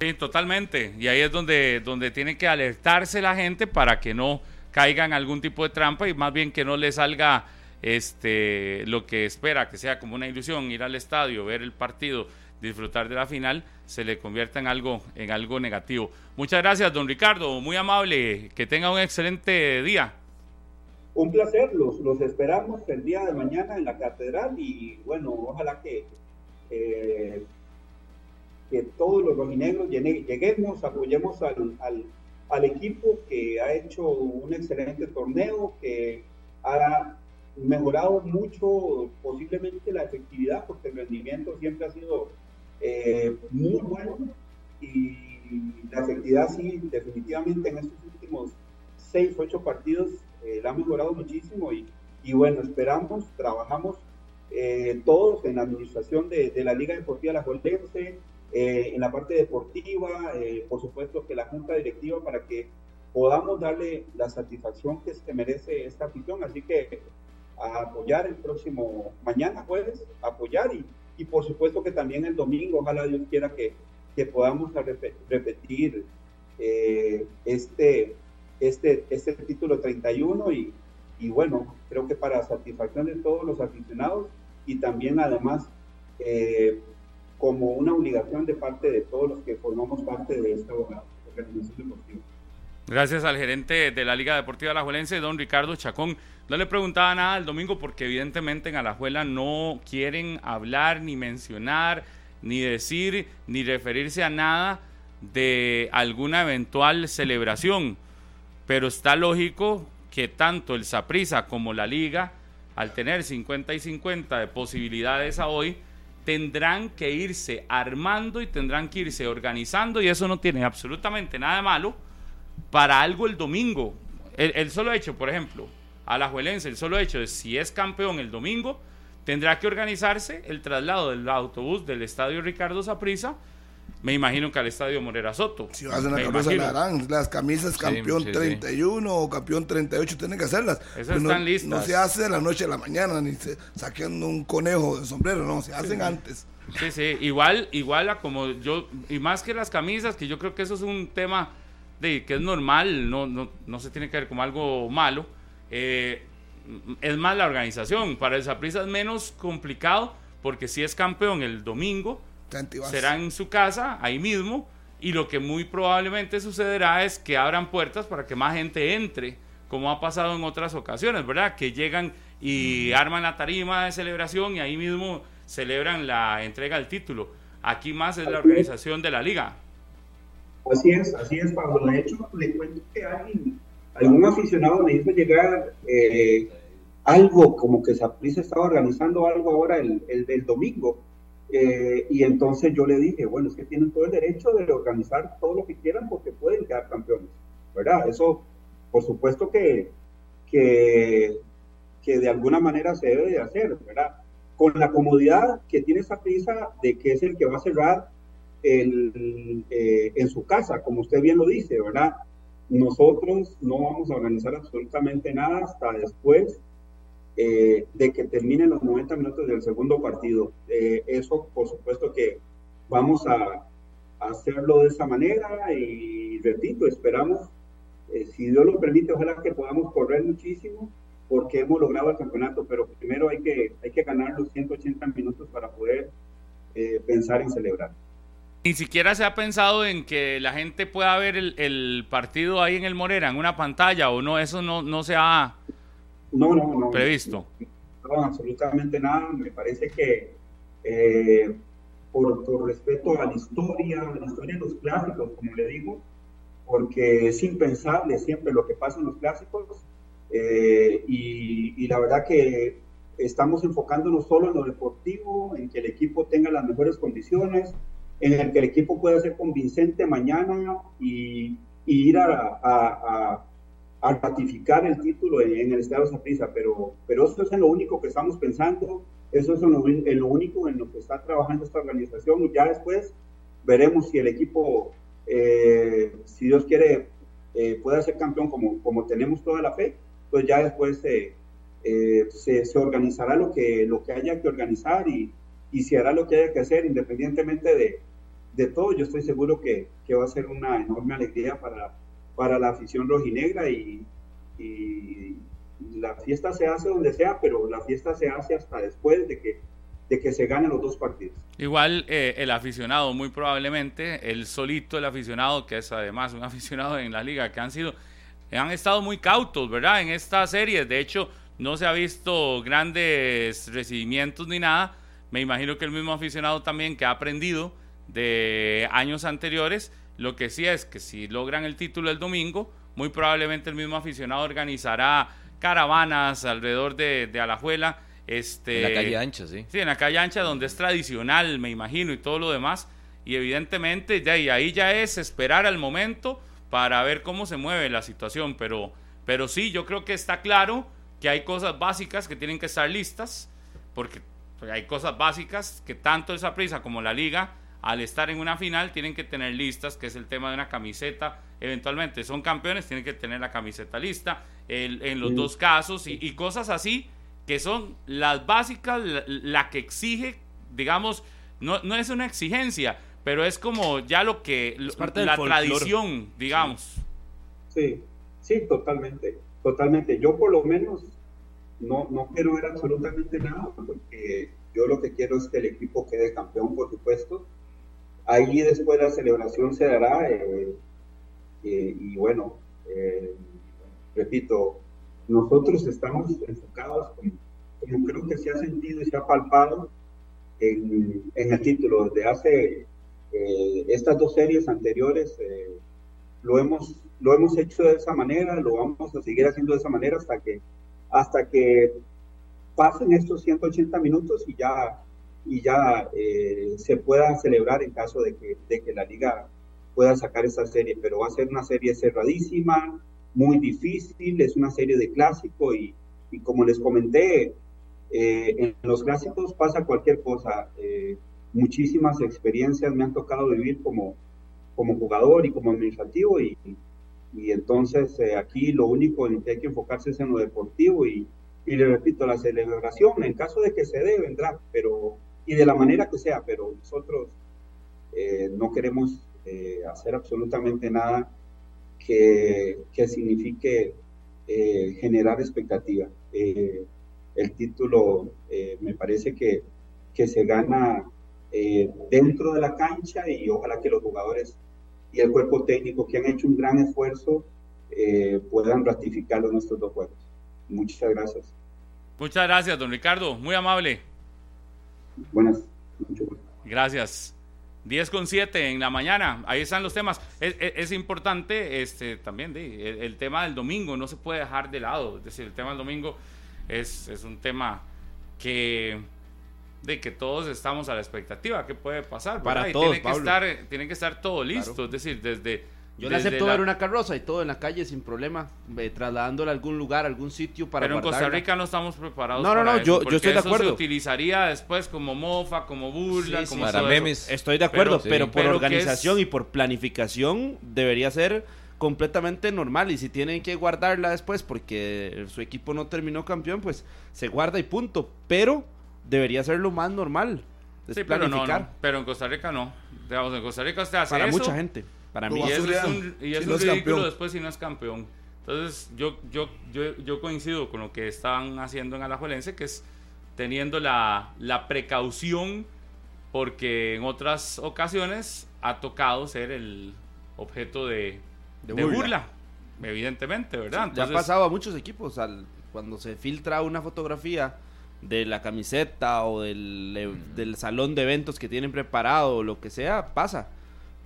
Sí, totalmente. Y ahí es donde, donde tiene que alertarse la gente para que no caigan algún tipo de trampa y más bien que no le salga este lo que espera, que sea como una ilusión, ir al estadio, ver el partido, disfrutar de la final, se le convierta en algo, en algo negativo. Muchas gracias, don Ricardo, muy amable, que tenga un excelente día. Un placer, los, los esperamos el día de mañana en la catedral y bueno, ojalá que, eh, que todos los rojinegros lleguemos, apoyemos al, al, al, equipo que ha hecho un excelente torneo, que ha mejorado mucho posiblemente la efectividad, porque el rendimiento siempre ha sido eh, muy bueno y la efectividad sí, definitivamente en estos últimos seis, ocho partidos eh, la ha mejorado muchísimo y, y bueno, esperamos, trabajamos eh, todos en la administración de, de, la Liga Deportiva La Jolense, eh, en la parte deportiva, eh, por supuesto que la junta directiva para que podamos darle la satisfacción que se merece esta afición. Así que a apoyar el próximo mañana jueves, apoyar y, y por supuesto que también el domingo, ojalá Dios quiera que, que podamos repetir eh, este, este, este título 31 y, y bueno, creo que para satisfacción de todos los aficionados y también además eh, como una obligación de parte de todos los que formamos parte de esta organización deportiva. Gracias al gerente de la Liga Deportiva Alajuelense, don Ricardo Chacón. No le preguntaba nada el domingo porque evidentemente en Alajuela no quieren hablar ni mencionar, ni decir, ni referirse a nada de alguna eventual celebración. Pero está lógico que tanto el Saprisa como la Liga, al tener 50 y 50 de posibilidades a hoy, tendrán que irse armando y tendrán que irse organizando y eso no tiene absolutamente nada de malo para algo el domingo. El, solo hecho, por ejemplo, a la Juelense, el solo hecho de si es campeón el domingo, tendrá que organizarse el traslado del autobús del estadio Ricardo Saprissa me imagino que al estadio Morera Soto. Si hacen la cabeza la harán. Las camisas campeón sí, sí, 31 sí. o campeón 38 tienen que hacerlas. Esas pues no, están listas. No se hace de la noche a la mañana, ni se, saqueando un conejo de sombrero, no, se hacen antes. Sí, sí, igual, igual a como yo, y más que las camisas, que yo creo que eso es un tema de que es normal, no, no, no se tiene que ver como algo malo. Eh, es más la organización. Para el Saprissa es menos complicado, porque si es campeón el domingo, será en su casa, ahí mismo, y lo que muy probablemente sucederá es que abran puertas para que más gente entre, como ha pasado en otras ocasiones, ¿verdad? Que llegan y arman la tarima de celebración y ahí mismo celebran la entrega del título. Aquí más es la organización de la liga. Así es, así es, Pablo. De hecho, le cuento que alguien, algún aficionado me hizo llegar eh, algo como que Saprissa estaba organizando algo ahora el, el del domingo eh, y entonces yo le dije, bueno, es que tienen todo el derecho de organizar todo lo que quieran porque pueden quedar campeones, ¿verdad? Eso, por supuesto que, que, que de alguna manera se debe de hacer, ¿verdad? Con la comodidad que tiene esa prisa de que es el que va a cerrar el, eh, en su casa, como usted bien lo dice, ¿verdad? Nosotros no vamos a organizar absolutamente nada hasta después eh, de que terminen los 90 minutos del segundo partido. Eh, eso, por supuesto que vamos a, hacerlo de esa manera y repito, esperamos, eh, si Dios lo permite, ojalá que podamos correr muchísimo porque hemos logrado el campeonato, pero primero hay que, hay que ganar los 180 minutos para poder pensar en celebrar. Ni siquiera se ha pensado en que la gente pueda ver el, el, partido ahí en el Morera, en una pantalla, o no, eso no, no se ha no, no, no. Previsto. No, absolutamente nada. Me parece que eh, por, por, respeto a la historia, a la historia de los clásicos, como le digo, porque es impensable siempre lo que pasa en los clásicos. Eh, y, y, la verdad que estamos enfocándonos solo en lo deportivo, en que el equipo tenga las mejores condiciones, en el que el equipo pueda ser convincente mañana y, y ir a, a, a a ratificar el título en, en el Estado Saprissa, pero, pero eso es en lo único que estamos pensando, eso es en lo, en lo, único en lo que está trabajando esta organización y ya después veremos si el equipo, eh, si Dios quiere, eh, pueda ser campeón como, como tenemos toda la fe, pues ya después eh, se, se, organizará lo que, lo que haya que organizar y, y se hará lo que haya que hacer independientemente de, de todo. Yo estoy seguro que, que va a ser una enorme alegría para para la afición rojinegra y, y, la fiesta se hace donde sea, pero la fiesta se hace hasta después de que, de que se ganen los dos partidos. Igual eh, el aficionado, muy probablemente, el solito, el aficionado, que es además un [LAUGHS] aficionado en la liga, que han sido, han estado muy cautos, ¿verdad? En esta serie, de hecho, no se ha visto grandes recibimientos ni nada. Me imagino que el mismo aficionado también que ha aprendido de años anteriores, lo que sí es que si logran el título el domingo, muy probablemente el mismo aficionado organizará caravanas alrededor de, de Alajuela. Este, En la calle ancha, sí. Sí, en la calle ancha donde es tradicional, me imagino, y todo lo demás. Y evidentemente, ya, y ahí ya es esperar al momento para ver cómo se mueve la situación. Pero, pero sí, yo creo que está claro que hay cosas básicas que tienen que estar listas, porque pues, hay cosas básicas que tanto esa prisa como la liga, al estar en una final, tienen que tener listas, que es el tema de una camiseta. Eventualmente son campeones, tienen que tener la camiseta lista, el- en los Sí. dos casos, y, y cosas así que son las básicas, la, la que exige, digamos, no, no es una exigencia, pero es como ya lo que, parte del la tradición, digamos. Sí, sí, totalmente, totalmente. Yo por lo menos no, no quiero ver absolutamente nada, porque yo lo que quiero es que el equipo quede campeón, por supuesto. Ahí después la celebración se dará eh, eh, y bueno, eh, repito, nosotros estamos enfocados, como, creo que se ha sentido y se ha palpado en, en el título desde hace estas dos series anteriores. lo hemos, lo hemos hecho de esa manera, lo vamos a seguir haciendo de esa manera hasta que, hasta que pasen estos 180 minutos y ya, y ya eh, se pueda celebrar en caso de que, de que la liga pueda sacar esa serie, pero va a ser una serie cerradísima, muy difícil, es una serie de clásico y, y como les comenté, eh, en los clásicos pasa cualquier cosa, eh, muchísimas experiencias me han tocado vivir como, como jugador y como administrativo y, y entonces eh, aquí lo único en lo que hay que enfocarse es en lo deportivo y, y le repito, la celebración en caso de que se dé vendrá, pero y de la manera que sea, pero nosotros eh, no queremos eh, hacer absolutamente nada que, que signifique eh, generar expectativa. El título me parece que, que se gana dentro de la cancha y ojalá que los jugadores y el cuerpo técnico que han hecho un gran esfuerzo puedan ratificarlo en estos dos juegos. Muchas gracias. Muchas gracias, don Ricardo, muy amable. Buenas. Gracias. 10 con 7 en la mañana, ahí están los temas. Es, es- es importante este, también de, el, el tema del domingo, no se puede dejar de lado. Es decir, el tema del domingo es, es un tema que de que todos estamos a la expectativa, ¿qué puede pasar? Para ¿verdad? Y todos, tiene que, Pablo. estar, tiene que estar todo listo, Claro. es decir, desde... Yo le acepto la- ver una carroza y todo en la calle sin problema, eh, trasladándola a algún lugar, a algún sitio para Pero en Costa. Rica no estamos preparados No, no, para no, eso, yo- yo estoy de eso acuerdo. se utilizaría después como mofa, como burla, Sí, sí, como para todo eso. memes. Estoy de acuerdo, Pero- pero, sí. por pero organización es- y por planificación debería ser completamente normal y si tienen que guardarla después porque su equipo no terminó campeón, pues se guarda y punto, pero debería ser lo más normal. Es Sí, pero no, planificar no, pero en Costa Rica no. Digamos, en Costa Rica usted hace para eso, mucha gente, para mí. Y es un, y si es no un es ridículo campeón. después si no es campeón. Entonces, yo, yo, yo, yo coincido con lo que estaban haciendo en Alajuelense, que es teniendo la, la precaución, porque en otras ocasiones ha tocado ser el objeto de, De de burla. burla. evidentemente, ¿verdad? ya ha Entonces, pasado a muchos equipos al, cuando se filtra una fotografía de la camiseta o del, eh, del salón de eventos que tienen preparado o lo que sea, pasa.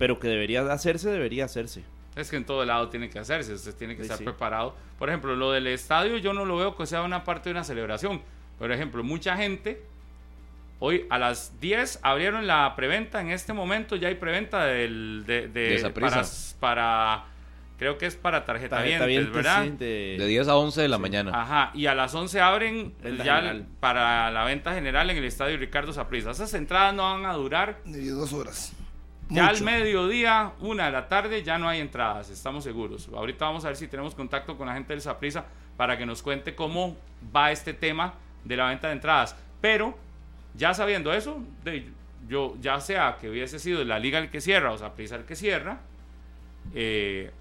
Pero que debería hacerse, debería hacerse. Es que en todo lado tiene que hacerse, usted tiene que Sí, estar sí. preparado. Por ejemplo, lo del estadio yo no lo veo que sea una parte de una celebración. Por ejemplo, mucha gente, hoy a las 10 abrieron la preventa, en este momento ya hay preventa del, de, de- De para, para, creo que es para tarjeta Tarjetavientes, ¿verdad? sí, de- De 10 a 11 de la mañana. Ajá, y a las 11 abren Venta ya general. para la venta general en el estadio Ricardo Saprissa. Esas entradas no van a durar Ni dos horas. Ya al mediodía, una de la tarde, ya no hay entradas, estamos seguros. Ahorita vamos a ver si tenemos contacto con la gente del Saprisa para que nos cuente cómo va este tema de la venta de entradas. Pero, ya sabiendo eso, de- yo ya sea que hubiese sido la liga el que cierra o Saprisa el que cierra, eh,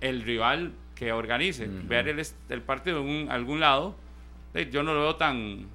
el rival que organice, ver el, el partido en un- algún lado, eh, yo no lo veo tan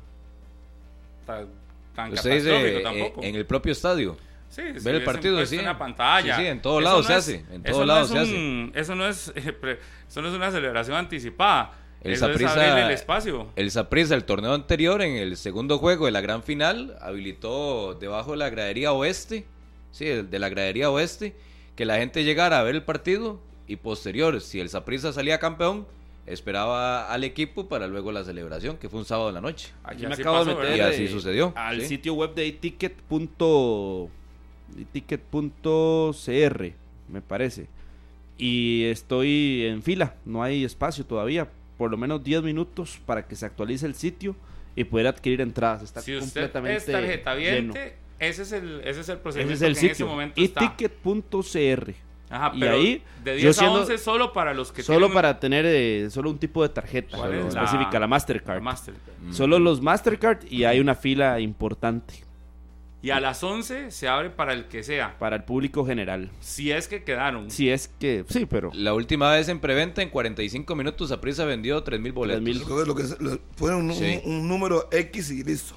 tan, tan Usted catastrófico dice eh, tampoco. en el propio estadio. Sí, Ver sí, el partido, impuesto sí. en la pantalla. Sí, sí, en todos Eso lados no se es- hace, en eso todos no lados es se un- Eso no es, [LAUGHS] eh, eso no es una celebración anticipada. El es abrirle el espacio. El Saprissa, el torneo anterior, en el segundo juego de la gran final, habilitó debajo de la gradería oeste, sí, de la gradería oeste, que la gente llegara a ver el partido y posterior, si el Saprissa salía campeón, esperaba al equipo para luego la celebración, que fue un sábado en la noche. Aquí me así acabo de meter Y así eh, sucedió, al sí. sitio web de ticket. ticket.cr, me parece. Y estoy en fila, no hay espacio todavía, por lo menos 10 minutos para que se actualice el sitio y poder adquirir entradas. Está Si usted completamente es tarjeta lleno. viente, ese es el, ese es el Ese procedimiento es el que en ese momento Y está. ticket.cr. Ajá, y pero ahí, de yo 10 siendo- a 11 solo para los que Solo tienen para tener eh, solo un tipo de tarjeta específica, La- la Mastercard. la Mastercard. Solo los Mastercard y hay una fila importante Y a las 11 se abre para el que sea. para el público general. Si es que quedaron. Si es que, sí, pero La última vez en preventa, en 45 minutos, Saprissa vendió 3.000 boletos. 3.000. Entonces, lo que se- lo- ponen un, Sí. un- un número X y listo.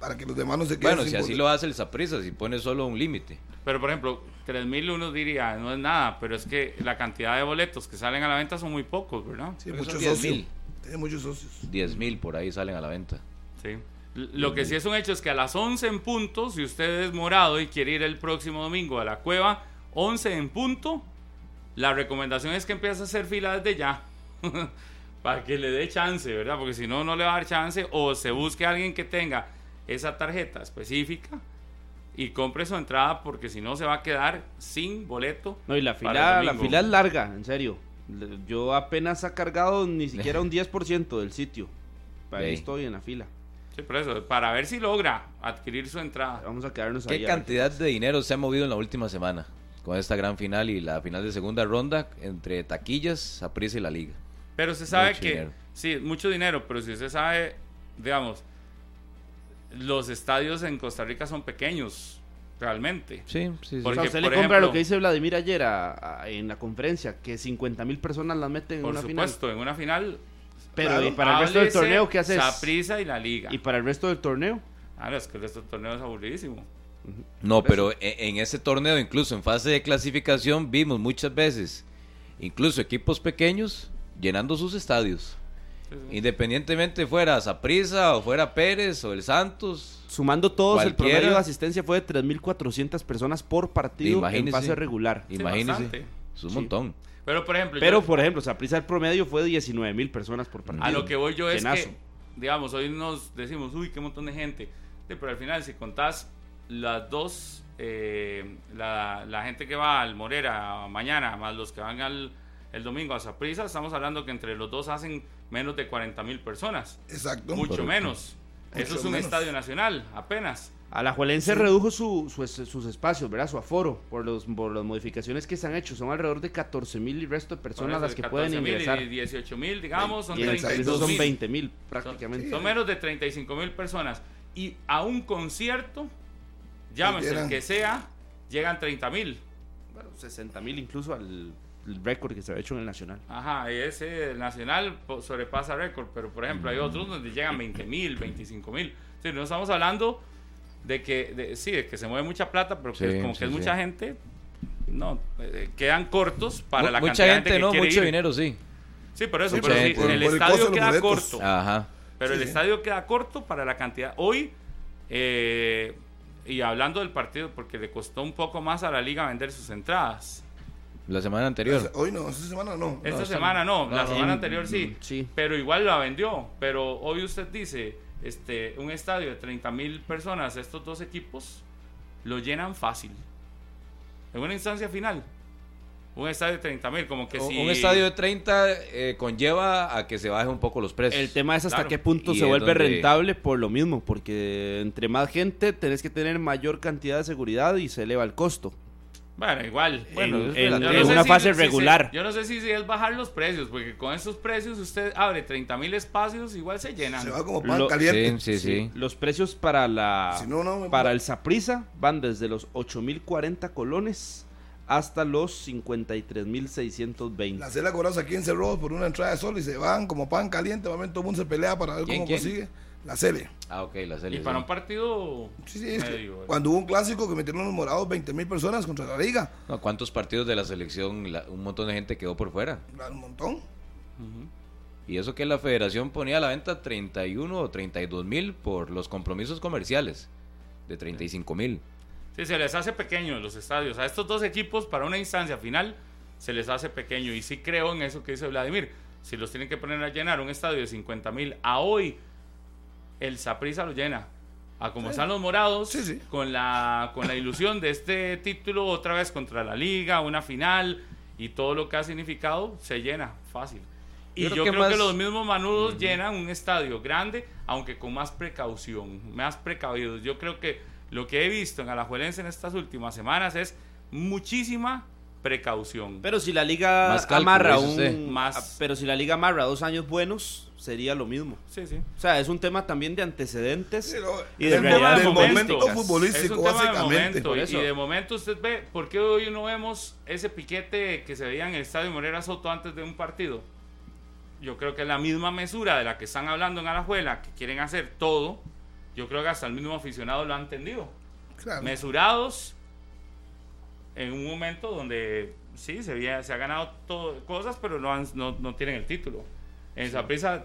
Para que los demás no se queden Bueno, sin si así lo hace el Saprissa, si pone solo un límite. Pero por ejemplo, 3000 uno diría, no es nada, pero es que la cantidad de boletos que salen a la venta son muy pocos, ¿verdad? Sí, muchos son 10,000. socios. Tiene muchos socios. 10.000 por ahí salen a la venta. Sí. Lo que sí es un hecho es que a las 11 en punto, si usted es morado y quiere ir el próximo domingo a la cueva, 11 en punto, la recomendación es que empiece a hacer fila desde ya. [LAUGHS] para que le dé chance, ¿verdad? Porque si no, no le va a dar chance. O se busque a alguien que tenga esa tarjeta específica y compre su entrada porque si no se va a quedar sin boleto. no, y la fila, la fila es larga, en serio. Yo apenas ha cargado ni siquiera un 10% del sitio. Para ahí estoy en la fila. Sí, por eso, para ver si logra adquirir su entrada. Vamos a quedarnos ahí. ¿Qué cantidad de dinero se ha movido en la última semana con esta gran final y la final de segunda ronda entre taquillas, Saprissa y la Liga? Pero se sabe Mucho que, dinero. sí, mucho dinero, pero si usted sabe, digamos, los estadios en Costa Rica son pequeños, realmente. Sí, sí, sí. O sea, Porque, usted le por compra ejemplo- lo que dice Vladimir ayer a- a- en la conferencia, que 50 mil personas las meten en Por una supuesto, en una final. Pero Claro. ¿y para el resto del torneo qué haces? Saprissa y la liga. Y para el resto del torneo, Ah, no, es que el resto del torneo es aburridísimo. No, pero en, en ese torneo, incluso en fase de clasificación, vimos muchas veces, incluso equipos pequeños, llenando sus estadios. Sí, sí. Independientemente fuera Saprissa o fuera Pérez o el Santos. sumando todos, el Cualquiera. promedio de asistencia fue de 3.400 personas por partido en Imagínese. fase regular. Sí, Imagínese. bastante. Es un Sí. montón. Pero, por ejemplo, Pero, yo- por ejemplo, Saprissa el promedio fue de 19 mil personas por partido. a lo que voy yo es que, digamos, hoy nos decimos, uy, qué montón de gente. Sí, pero al final, si contás las dos, eh, la, la gente que va al Morera mañana, más los que van al el domingo a Saprissa, estamos hablando que entre los dos hacen menos de 40 mil personas. Exacto. Mucho Correcto. menos. Eso es un menos. estadio nacional, apenas. Alajuelense redujo su, su sus espacios, ¿verdad? Su aforo, por, los, por las modificaciones que se han hecho. Son alrededor de 14 mil y resto de personas las que pueden 14.000 ingresar. y 18 mil, digamos, son Y en el 32 Saprissa son mil. 20 mil prácticamente. Son menos de 35 mil personas. Y a un concierto, llámese el que sea, llegan 30 mil. Bueno, 60 mil incluso al el récord que se ha hecho en el Nacional. Ajá, y ese el nacional sobrepasa récord, pero por ejemplo hay otros donde llegan 20 mil, 25 mil. Sí, no estamos hablando de que, de- sí, de que se mueve mucha plata, pero que Sí, como sí, que es sí. mucha gente, no, eh, quedan cortos para la mucha cantidad de gente, gente que no, quiere mucho ir. dinero, sí. Sí, por eso, Mucha pero gente. el Por- por el estadio de queda boletos. corto. Ajá. Pero Sí, el sí. estadio queda corto para la cantidad. Hoy, eh, y hablando del partido, porque le costó un poco más a la liga vender sus entradas. La semana anterior. Hoy no, esta semana no. Esta semana no, la no, semana en- anterior sí, mm, sí. Pero igual la vendió. Pero hoy usted dice, este, un estadio de 30 mil personas, estos dos equipos lo llenan fácil. En una instancia final. Un estadio de 30 mil, como que Un- si... Un estadio de 30 eh, conlleva a que se bajen un poco los precios. El tema es hasta Claro. qué punto Y se vuelve donde- rentable por lo mismo, porque entre más gente tenés que tener mayor cantidad de seguridad y se eleva el costo. Bueno, igual. Bueno, en, una si- fase si se- regular. yo no sé si, si es bajar los precios, porque con esos precios usted abre 30 mil espacios, igual se llenan. Se va como pan Lo- caliente. Sí, sí, sí. Los precios para la Si no, no, me- para el Saprisa van desde los 8040 colones hasta los 53620. La cela cobrados aquí en Cerro por una entrada de sol y se van como pan caliente. Obviamente todo el mundo se pelea para ver ¿Quién, cómo quién? consigue. La Cele. Ah, ok, la Y serie. para un partido Sí, sí, es que medio, cuando hubo un clásico que metieron los morados 20 mil personas contra la liga. No, ¿Cuántos partidos de la selección? la- un montón de gente quedó por fuera. Un montón. Y eso que la federación ponía a la venta 31 o 32 mil por los compromisos comerciales de 35 mil. Sí, se les hace pequeño los estadios. A estos dos equipos, para una instancia final, se les hace pequeño. Y sí creo en eso que dice Vladimir. Si los tienen que poner a llenar un estadio de 50 mil, a hoy el Saprissa lo llena. A como están los morados, Sí, sí. Con, la, con la ilusión de este título otra vez contra la liga, una final y todo lo que ha significado, se llena fácil. Y Yo yo creo creo, que que, más- los mismos manudos llenan un estadio grande, aunque con más precaución, más precavidos. Yo creo que lo que he visto en Alajuelense en estas últimas semanas es muchísima precaución. Pero si la liga Más cálculo, amarra un. Más- pero si la liga amarra dos años buenos, sería lo mismo. sí, sí. O sea, es un tema también de antecedentes Pero y de del momento. momento Es futbolístico, un tema de momento. Y de momento usted ve, ¿por qué hoy no vemos ese piquete que se veía en el estadio Morera Soto antes de un partido? Yo creo que es la misma mesura de la que están hablando en Alajuela, que quieren hacer todo. Yo creo que hasta el mismo aficionado lo ha entendido. Claro. Mesurados en un momento donde sí, se, había- se ha ganado todo, cosas, pero no, han- no, no tienen el título. En Saprissa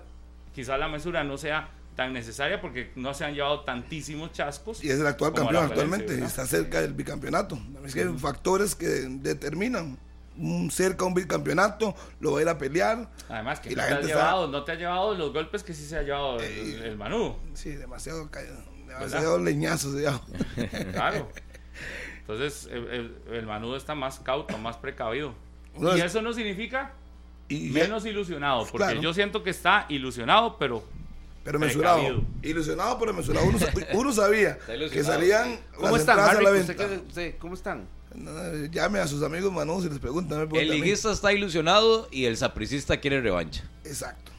quizás la mesura no sea tan necesaria porque no se han llevado tantísimos chascos. Y es el actual campeón actualmente. ¿verdad? Está cerca del bicampeonato. Es que hay factores que determinan. Un cerca a un bicampeonato, lo va a ir a pelear. Además que no la te, ha está- llevado, no te ha llevado los golpes que sí se ha llevado el, Eh, el Manú. Sí, demasiado, demasiado leñazos. [LAUGHS] ya. Claro. Entonces el, el, el Manú está más cauto, más precavido. Y es- eso no significa Y, menos ilusionado, porque Claro. yo siento que está ilusionado, pero pero mesurado. precavido. Ilusionado, pero mesurado. Uno, sa- uno sabía que salían ¿Cómo las están, ¿Cómo están? No, Llame a sus amigos Manu si les preguntan. me El liguista está ilusionado y el sapricista quiere revancha. Exacto.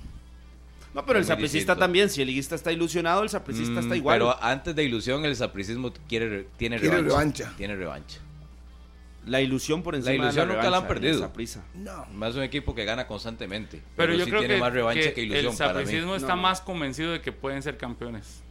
No, pero el sapricista también. Si el liguista está ilusionado, el sapricista Mm, está igual. Pero antes de ilusión, el sapricismo quiere, tiene Quiere revancha. revancha. Tiene revancha. La ilusión por encima ilusión de la nunca la han perdido. No. Más un equipo que gana constantemente. Pero, yo sí creo tiene que, más revancha que, que ilusión el sapricismo está No, no. más convencido de que pueden ser campeones.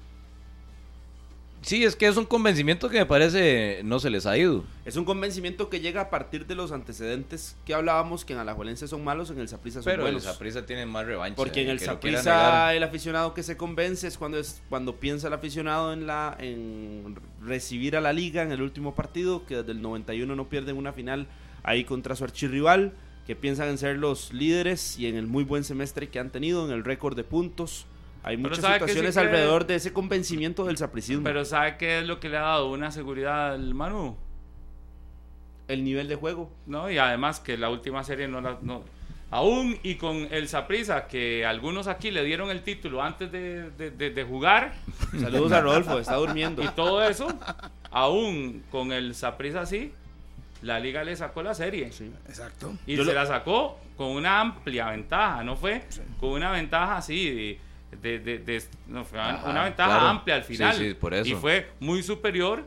Sí, es que es un convencimiento que me parece no se les ha ido. Es un convencimiento que llega a partir de los antecedentes que hablábamos que en Alajuelense son malos, en el Saprissa son Pero el buenos. Saprissa tiene más revancha. Porque en el negar. el aficionado que se convence es cuando es cuando piensa el aficionado en la en recibir a la liga en el último partido, que desde el 91 no pierden una final ahí contra su archirrival, que piensan en ser los líderes y en el muy buen semestre que han tenido, en el récord de puntos. Hay muchas ¿sabe qué sí situaciones alrededor de ese convencimiento del sapricismo. Pero ¿sabe qué es lo que le ha dado una seguridad al Manu? el nivel de juego. ¿no? Y además que la última serie no la... No, aún y con el Saprissa, que algunos aquí le dieron el título antes de, de- de- de jugar [LAUGHS] Saludos a Rodolfo, está durmiendo. y todo eso, aún con el Saprissa así, la liga le sacó la serie. Sí. Exacto. Y Yo se lo- la sacó con una amplia ventaja, no fue con una ventaja así de, de- de- no, fue Ajá, una ventaja claro. amplia al Sí, final. sí, por eso. Y fue muy superior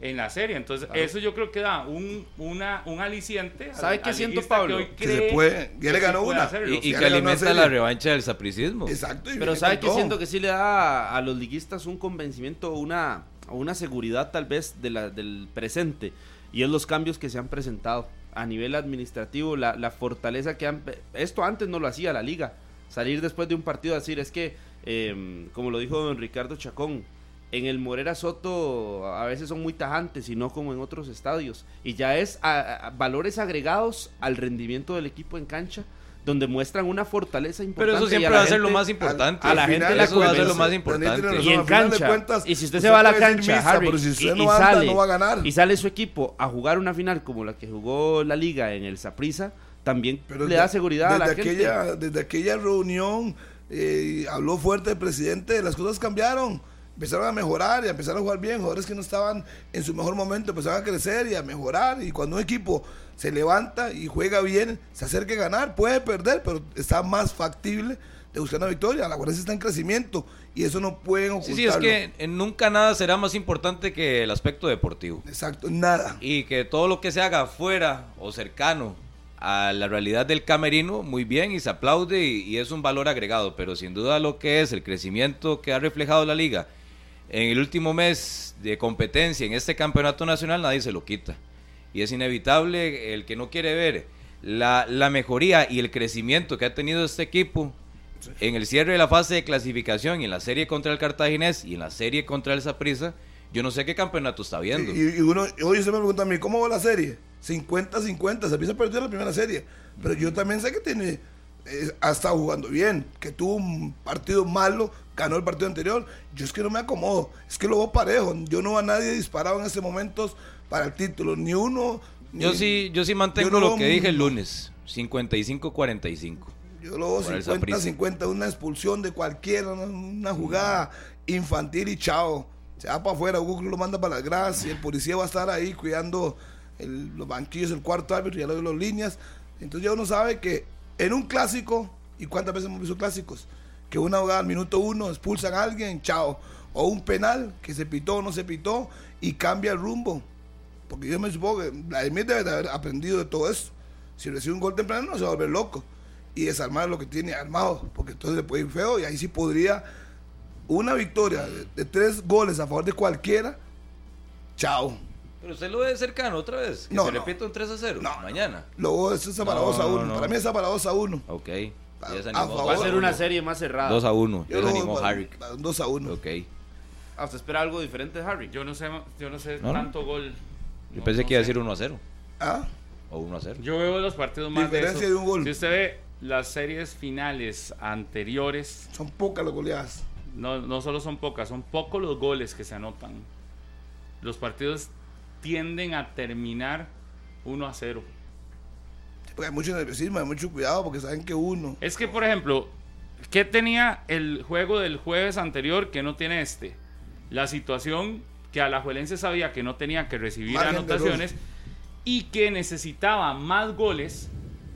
en la serie. Entonces, Claro. eso yo creo que da un, una, un aliciente. al- ¿Sabe qué siento, Pablo? que se puede. Ya le ganó sí una. hacerlo. Y, y que alimenta la revancha del sapricismo. Exacto. y Pero viene sabe con que todo. siento que sí le da a los liguistas un convencimiento, una, una seguridad tal vez de la, del presente. Y es los cambios que se han presentado a nivel administrativo, la, la fortaleza que han... Esto antes no lo hacía la liga. Salir después de un partido a decir, es que, eh, como lo dijo don Ricardo Chacón, en el Morera Soto a veces son muy tajantes y no como en otros estadios. Y ya es a- a- valores agregados al rendimiento del equipo en cancha, donde muestran una fortaleza importante. Pero eso siempre va a ser lo más importante. a la gente la eso va a ser lo más importante. y en cancha. cuentas, y si usted, usted se va a la cancha, misa, Harry, pero si usted y, no y anda, sale, no va a ganar. y sale su equipo a jugar una final como la que jugó la liga en el Saprissa, también Pero le da seguridad a la desde gente. aquella, Desde aquella reunión eh, habló fuerte el presidente, las cosas cambiaron. Empezaron a mejorar y a empezar a jugar bien. Jugadores que no estaban en su mejor momento empezaron a crecer y a mejorar. Y cuando un equipo se levanta y juega bien, se acerca a ganar, puede perder, pero está más factible de buscar una victoria. La Guardia está en crecimiento y eso no pueden Sí, ocultarlo. sí, es que nunca nada será más importante que el aspecto deportivo. Exacto, nada. Y que todo lo que se haga fuera o cercano a la realidad del camerino, muy bien y se aplaude y, es un valor agregado. Pero sin duda lo que es el crecimiento que ha reflejado la liga en el último mes de competencia en este campeonato nacional, nadie se lo quita. Y es inevitable el que no quiere ver la, la mejoría y el crecimiento que ha tenido este equipo en el cierre de la fase de clasificación y en la serie contra el Cartaginés y en la serie contra el Saprissa, yo no sé qué campeonato está viendo. Y, y uno, oye, se me pregunta a mí, ¿cómo va la serie? 50-50, se empieza a perder la primera serie. Pero yo también sé que tiene, eh, ha estado jugando bien, que tuvo un partido malo, ganó el partido anterior. Yo es que no me acomodo, es que lo veo parejo. Yo no veo a nadie disparado en ese momento para el título, ni uno. ni- Yo sí, yo sí mantengo Yo lo que dije el lunes, 55-45. Yo lo veo Por el 50-50, una expulsión de cualquiera, una, una jugada infantil y chao. Se va para afuera, Google lo manda para las gradas y el policía va a estar ahí cuidando los banquillos, el cuarto árbitro, ya lo de las líneas. Entonces ya uno sabe que en un clásico, ¿y cuántas veces hemos visto clásicos? Que una jugada al minuto uno expulsan a alguien, chao. O un penal que se pitó o no se pitó y cambia el rumbo. Porque yo me supongo que Vladimir debe de haber aprendido de todo eso. Si recibe un gol temprano, no se va a volver loco. Y desarmar lo que tiene armado. Porque entonces le puede ir feo y ahí sí podría. Una victoria de tres goles a favor de cualquiera. Chao. Pero usted lo ve cercano otra vez. Que No, se no. repita un 3 a 0 No, no. mañana. Luego eso es para No, 2 a no, 1. no. Para mí es para 2 a 1. Ok. A- Ya se a animó. favor. Va a ser una serie más cerrada. 2 a 1. Ya Yo se lo animó para- Harry. para 2 a 1. Ok. Ah, ¿Usted espera algo diferente de Harry? Yo no sé, yo no sé No, no. tanto gol. Yo No- pensé no que iba a decir 1 a 0. ¿Ah? O 1 a 0. Yo veo los partidos más de, Diferencia eso. de un gol. Si usted ve las series finales anteriores, Son pocas las goleadas. no, no solo son pocas, son pocos los goles que se anotan. Los partidos tienden a terminar 1 a 0. Porque hay mucho nerviosismo, hay mucho cuidado porque saben que uno. Es que, por ejemplo, ¿qué tenía el juego del jueves anterior que no tiene este? La situación que Alajuelense sabía que no tenía que recibir Margen anotaciones y que necesitaba más goles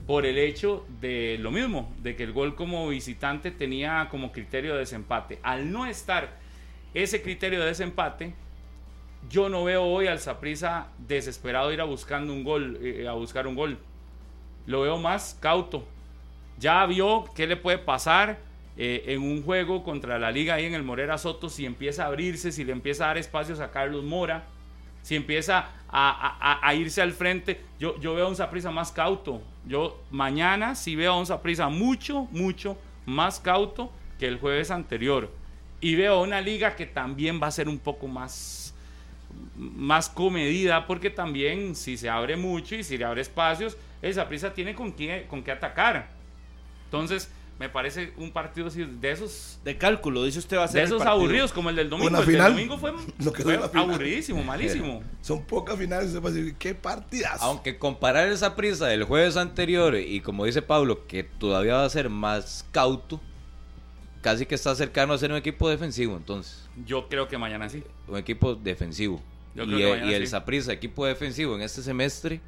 por el hecho de lo mismo, de que el gol como visitante tenía como criterio de desempate. Al no estar ese criterio de desempate, yo no veo hoy al Saprissa desesperado ir a buscando un gol, eh, a buscar un gol. Lo veo más cauto. Ya vio qué le puede pasar eh, en un juego contra la liga ahí en el Morera Soto si empieza a abrirse, si le empieza a dar espacios a Carlos Mora, si empieza a, irse al frente. Yo, veo a un Saprissa más cauto. Yo mañana sí veo a un Saprissa mucho, mucho más cauto que el jueves anterior. Y veo una liga que también va a ser un poco más, más comedida, porque también si se abre mucho y si le abre espacios, el Saprissa tiene con qué, con qué atacar. Entonces, me parece un partido así, de esos De cálculo, dice usted va a ser de esos partido. aburridos como el del domingo. Una el final. del domingo fue, Lo que fue dura la final. aburridísimo, malísimo. [LAUGHS] Son pocas finales, se puede decir, qué partidas. Aunque comparar esa prisa del jueves anterior y como dice Pablo, que todavía va a ser más cauto, casi que está cercano a ser un equipo defensivo, entonces. Yo creo que mañana sí. Un equipo defensivo. Yo y creo que mañana y el sí. Saprissa, equipo defensivo en este semestre,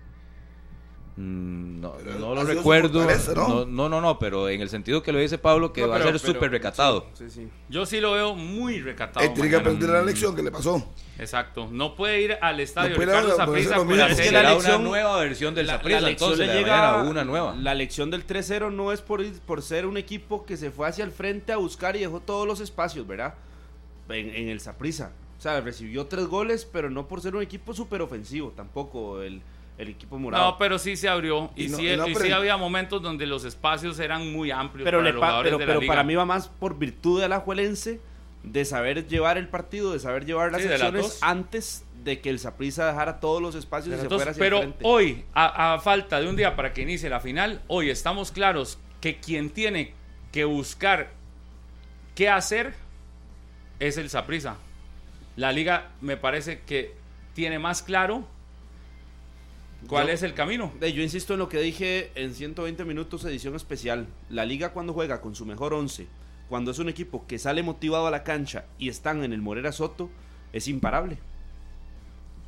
no, Pero no ha lo recuerdo. fortaleza, ¿no? ¿no? no, no, no, pero en el sentido que lo dice Pablo, que No, va pero- a ser súper recatado. Sí, sí. Yo sí lo veo muy recatado. Eh, tiene que aprender la lección que le pasó. Exacto. No puede ir al estadio No puede Ricardo ir a- puede Saprissa ser lo con la Es que serie. la Será lección- una nueva versión del La, Saprissa, la lección entonces le llega una nueva. La lección del 3-0 no es por, ir- por ser un equipo que se fue hacia el frente a buscar y dejó todos los espacios, ¿verdad? En, en el Saprissa. O sea, recibió tres goles, pero no por ser un equipo súper ofensivo tampoco el, el equipo morado. No, pero sí se abrió. Y, Y no- sí, y no y sí aprende. había momentos donde los espacios eran muy amplios pero para le los pa- jugadores pero, de la pero liga. para mí va más por virtud de la Juelense de saber llevar el partido, de saber llevar las Sí, de acciones antes de que el Saprissa dejara todos los espacios y se fuera hacia pero el hoy, a, a falta de un día para que inicie la final, hoy estamos claros que quien tiene que buscar qué hacer es el Saprissa. La liga me parece que tiene más claro cuál Yo- es el camino. Yo insisto en lo que dije en 120 minutos edición especial. La liga cuando juega con su mejor 11, cuando es un equipo que sale motivado a la cancha y están en el Morera Soto, es imparable.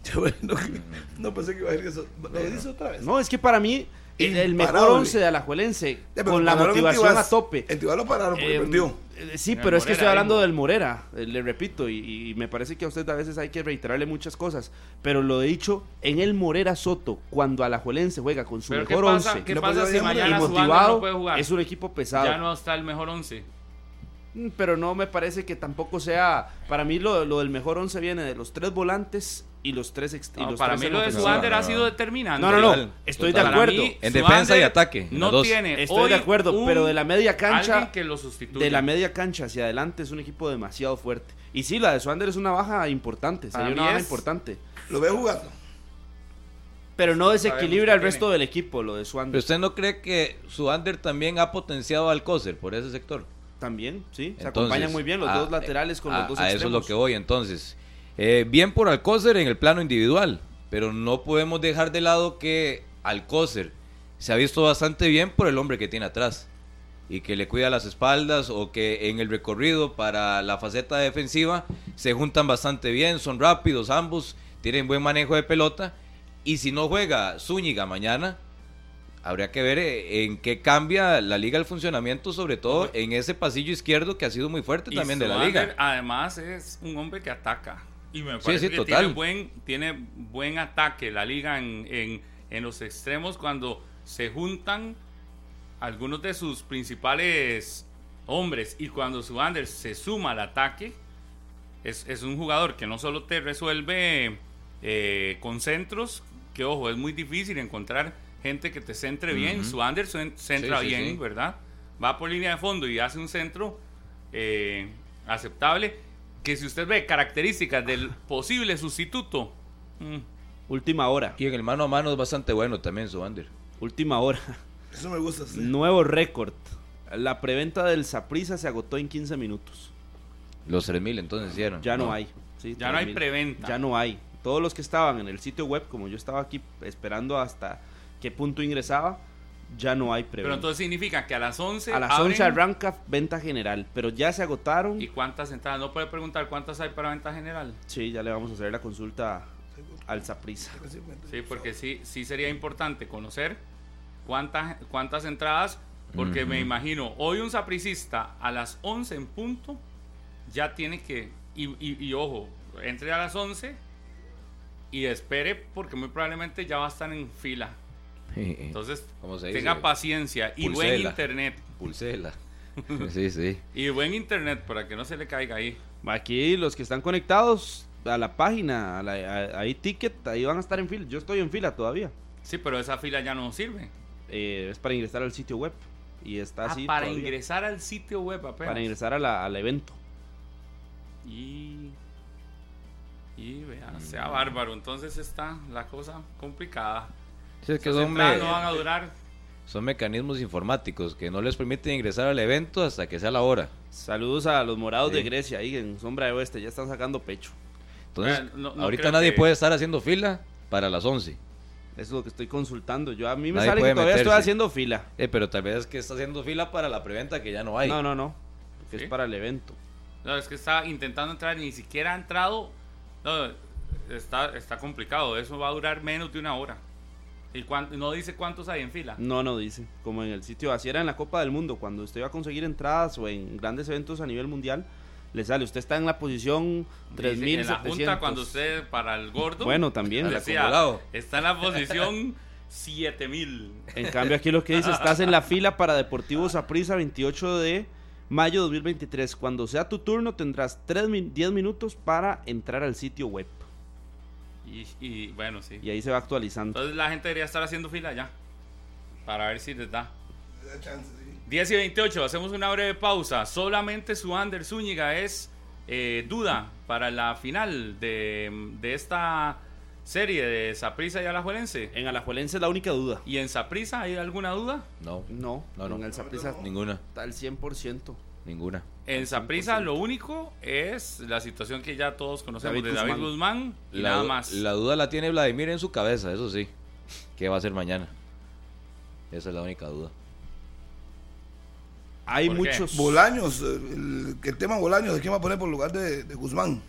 [LAUGHS] No pensé que iba a decir eso. ¿Lo dice otra vez? No, es que para mí el mejor 11 de Alajuelense, sí, con la motivación Tibas, a tope. El Tibas lo pararon porque eh, perdió. Eh, sí, pero es que estoy hablando del Morera, eh, le repito, y, y, me parece que a usted a veces hay que reiterarle muchas cosas, pero lo dicho, en el Morera Soto, cuando Alajuelense juega con su mejor 11 no si y motivado, no jugar. es un equipo pesado. Ya no está el mejor 11. Pero no me parece que tampoco sea. Para mí, lo, lo del mejor 11 viene de los tres volantes y los tres. ex- y No, los para tres mí lo de. Suander no, ha sido determinante. No, no, no. Estoy total. de acuerdo. mí, En Suander defensa y ataque, No tiene. Estoy de acuerdo, pero de la media cancha. alguien que lo sustituya. De la media cancha hacia adelante es un equipo demasiado fuerte. Y sí, la de Swander es una baja importante. Para Sería una baja es- importante. ¿Lo ve jugando? Pero no desequilibra el resto del equipo, lo de Swander. ¿Pero usted no cree que su under también ha potenciado al Coser por ese sector? También, sí. Se Entonces, acompañan muy bien los a- dos laterales con a, los dos a eso es lo que voy entonces. Eh, bien por Alcócer en el plano individual, pero no podemos dejar de lado que Alcócer se ha visto bastante bien por el hombre que tiene atrás y que le cuida las espaldas o que en el recorrido para la faceta defensiva se juntan bastante bien, son rápidos ambos, tienen buen manejo de pelota y si no juega Zúñiga mañana, habría que ver eh, en qué cambia la liga el funcionamiento, sobre todo en ese pasillo izquierdo que ha sido muy fuerte Y también de la liga. Además es un hombre que ataca. Y me Sí, parece sí, que total. tiene buen, tiene buen ataque la liga en, en, en los extremos cuando se juntan algunos de sus principales hombres y cuando Suander se suma al ataque, es, es un jugador que no solo te resuelve eh, con centros, que ojo, es muy difícil encontrar gente que te centre bien. Ujú. Suander cen- centra Sí, sí, bien, sí. ¿verdad? Va por línea de fondo y hace un centro eh, aceptable. Que si usted ve características del [LAUGHS] posible sustituto, mm, Última hora. Y en el mano a mano es bastante bueno también su under. Última hora. Eso me gusta. sí. Nuevo récord. La preventa del Saprisa se agotó en 15 minutos. Los 3000 entonces hicieron. Ya no, hay. Sí, ya no hay 3000. preventa. Ya no hay. Todos los que estaban en el sitio web, como yo estaba aquí esperando hasta qué punto ingresaba, ya no hay Pero preventa. entonces significa que a las 11 a las abren 11 arranca venta general, pero ya se agotaron. ¿Y cuántas entradas? No puede preguntar cuántas hay para venta general. Sí, ya le vamos a hacer la consulta al Saprisa. Sí, porque sí, sí sería importante conocer cuántas, cuántas entradas, porque me imagino, hoy un sapricista a las 11 en punto ya tiene que, y, y- y ojo, entre a las 11 y espere porque muy probablemente ya va a estar en fila. Entonces, tenga paciencia y buen internet. Pulsela. [LAUGHS] sí, sí. Y buen internet para que no se le caiga ahí. Aquí los que están conectados a la página, a la, a- ticket, ahí van a estar en fila. Yo estoy en fila todavía. Sí, pero esa fila ya no sirve. Eh, es para ingresar al sitio web. Y está Ah, así. para todavía. ingresar al sitio web apenas. Para ingresar a la- al evento. Y. Y vea, sea bárbaro. Entonces está la cosa complicada. Sí, es que son, entradas me- no van a durar. son mecanismos informáticos que no les permiten ingresar al evento hasta que sea la hora. Saludos a los morados de. Grecia ahí en Sombra de Oeste. Ya están sacando pecho. Entonces, no- no ahorita nadie que- puede estar haciendo fila para las 11. Eso es lo que estoy consultando. Yo a mí me Nadie sale que puede todavía estoy haciendo fila. Eh, pero tal vez es que está haciendo fila para la preventa que ya no hay. No, no, no. Porque ¿Sí? es para el evento. No, es que está intentando entrar, ni siquiera ha entrado. No, está, está complicado. Eso va a durar menos de una hora. ¿Y cuánto, no dice cuántos hay en fila? No, no dice. Como en el sitio, así era en la Copa del Mundo. Cuando usted va a conseguir entradas o en grandes eventos a nivel mundial, le sale. Usted está en la posición Dice, En la junta, 3700. cuando usted para el gordo. Bueno, también. Decía, está en la posición 7000. En cambio, aquí lo que dice, estás en la [LAUGHS] fila para Deportivo Saprissa 28 de mayo 2023. Cuando sea tu turno, tendrás 3, 10 minutos para entrar al sitio web. Y, y bueno, sí. Y ahí se va actualizando. Entonces la gente debería estar haciendo fila ya. Para ver si les da. Da chance, sí. 10 y 28, hacemos una breve pausa. Solamente su Ander Zúñiga es eh, duda para la final de, de esta serie de Saprisa y Alajuelense. En Alajuelense es la única duda. ¿Y en Saprisa hay alguna duda? No, No, No, no. en el Saprissa ninguna, está al 100%. ninguna. En Saprisa lo único es la situación que ya todos conocemos David de David Guzmán. Guzmán y La, nada más. la duda la tiene Vladimir en su cabeza, eso sí. ¿Qué va a hacer mañana? Esa es la única duda. Hay ¿Por qué? muchos. Bolaños, eh, el, el tema Bolaños, ¿de quién va a poner por lugar de, de Guzmán?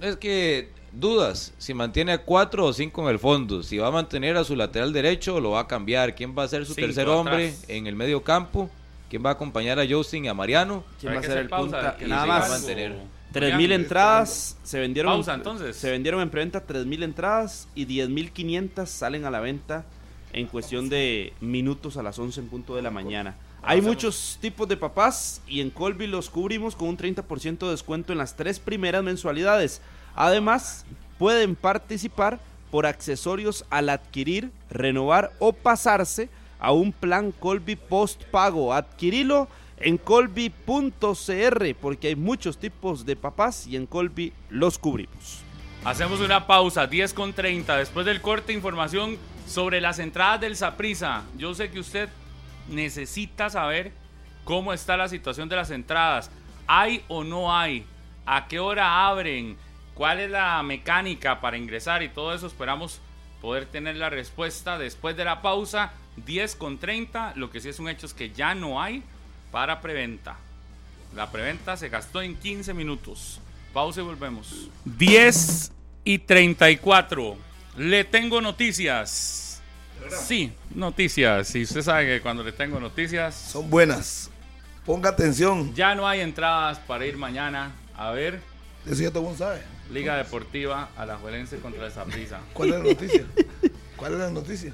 Es que dudas, si mantiene a cuatro o cinco en el fondo, si va a mantener a su lateral derecho o lo va a cambiar, quién va a ser su Cinco tercer hombre en el medio campo, quién va a acompañar a Justin y a Mariano. ¿Quién va a ser hacer el pausa, punta? que Nada más. mantener. Julián, 3.000 entradas se vendieron. Pausa, entonces. Se vendieron en preventa 3.000 entradas y 10.500 salen a la venta en cuestión de minutos a las 11 en punto de la mañana. Hay muchos tipos de papás y en Colby los cubrimos con un 30% de descuento en las tres primeras mensualidades. Además, pueden participar por accesorios al adquirir, renovar o pasarse a un plan Colby post pago. Adquirilo en colby.cr porque hay muchos tipos de papás y en Colby los cubrimos. Hacemos una pausa, 10 con 30. Después del corte, información sobre las entradas del Saprisa. Yo sé que usted necesita saber cómo está la situación de las entradas. ¿Hay o no hay? ¿A qué hora abren? ¿Cuál es la mecánica para ingresar? Y todo eso esperamos poder tener la respuesta después de la pausa. 10 con 30. Lo que sí es un hecho es que ya no hay para preventa. La preventa se gastó en 15 minutos. Pausa y volvemos. 10 y 34. Le tengo noticias. Sí, noticias. Y usted sabe que cuando le tengo noticias. Son buenas. Ponga atención. Ya no hay entradas para ir mañana a ver. Eso ya todo el mundo sabe. Liga Deportiva Alajuelense contra esa prisa. ¿Cuál es la noticia? ¿Cuál es la noticia?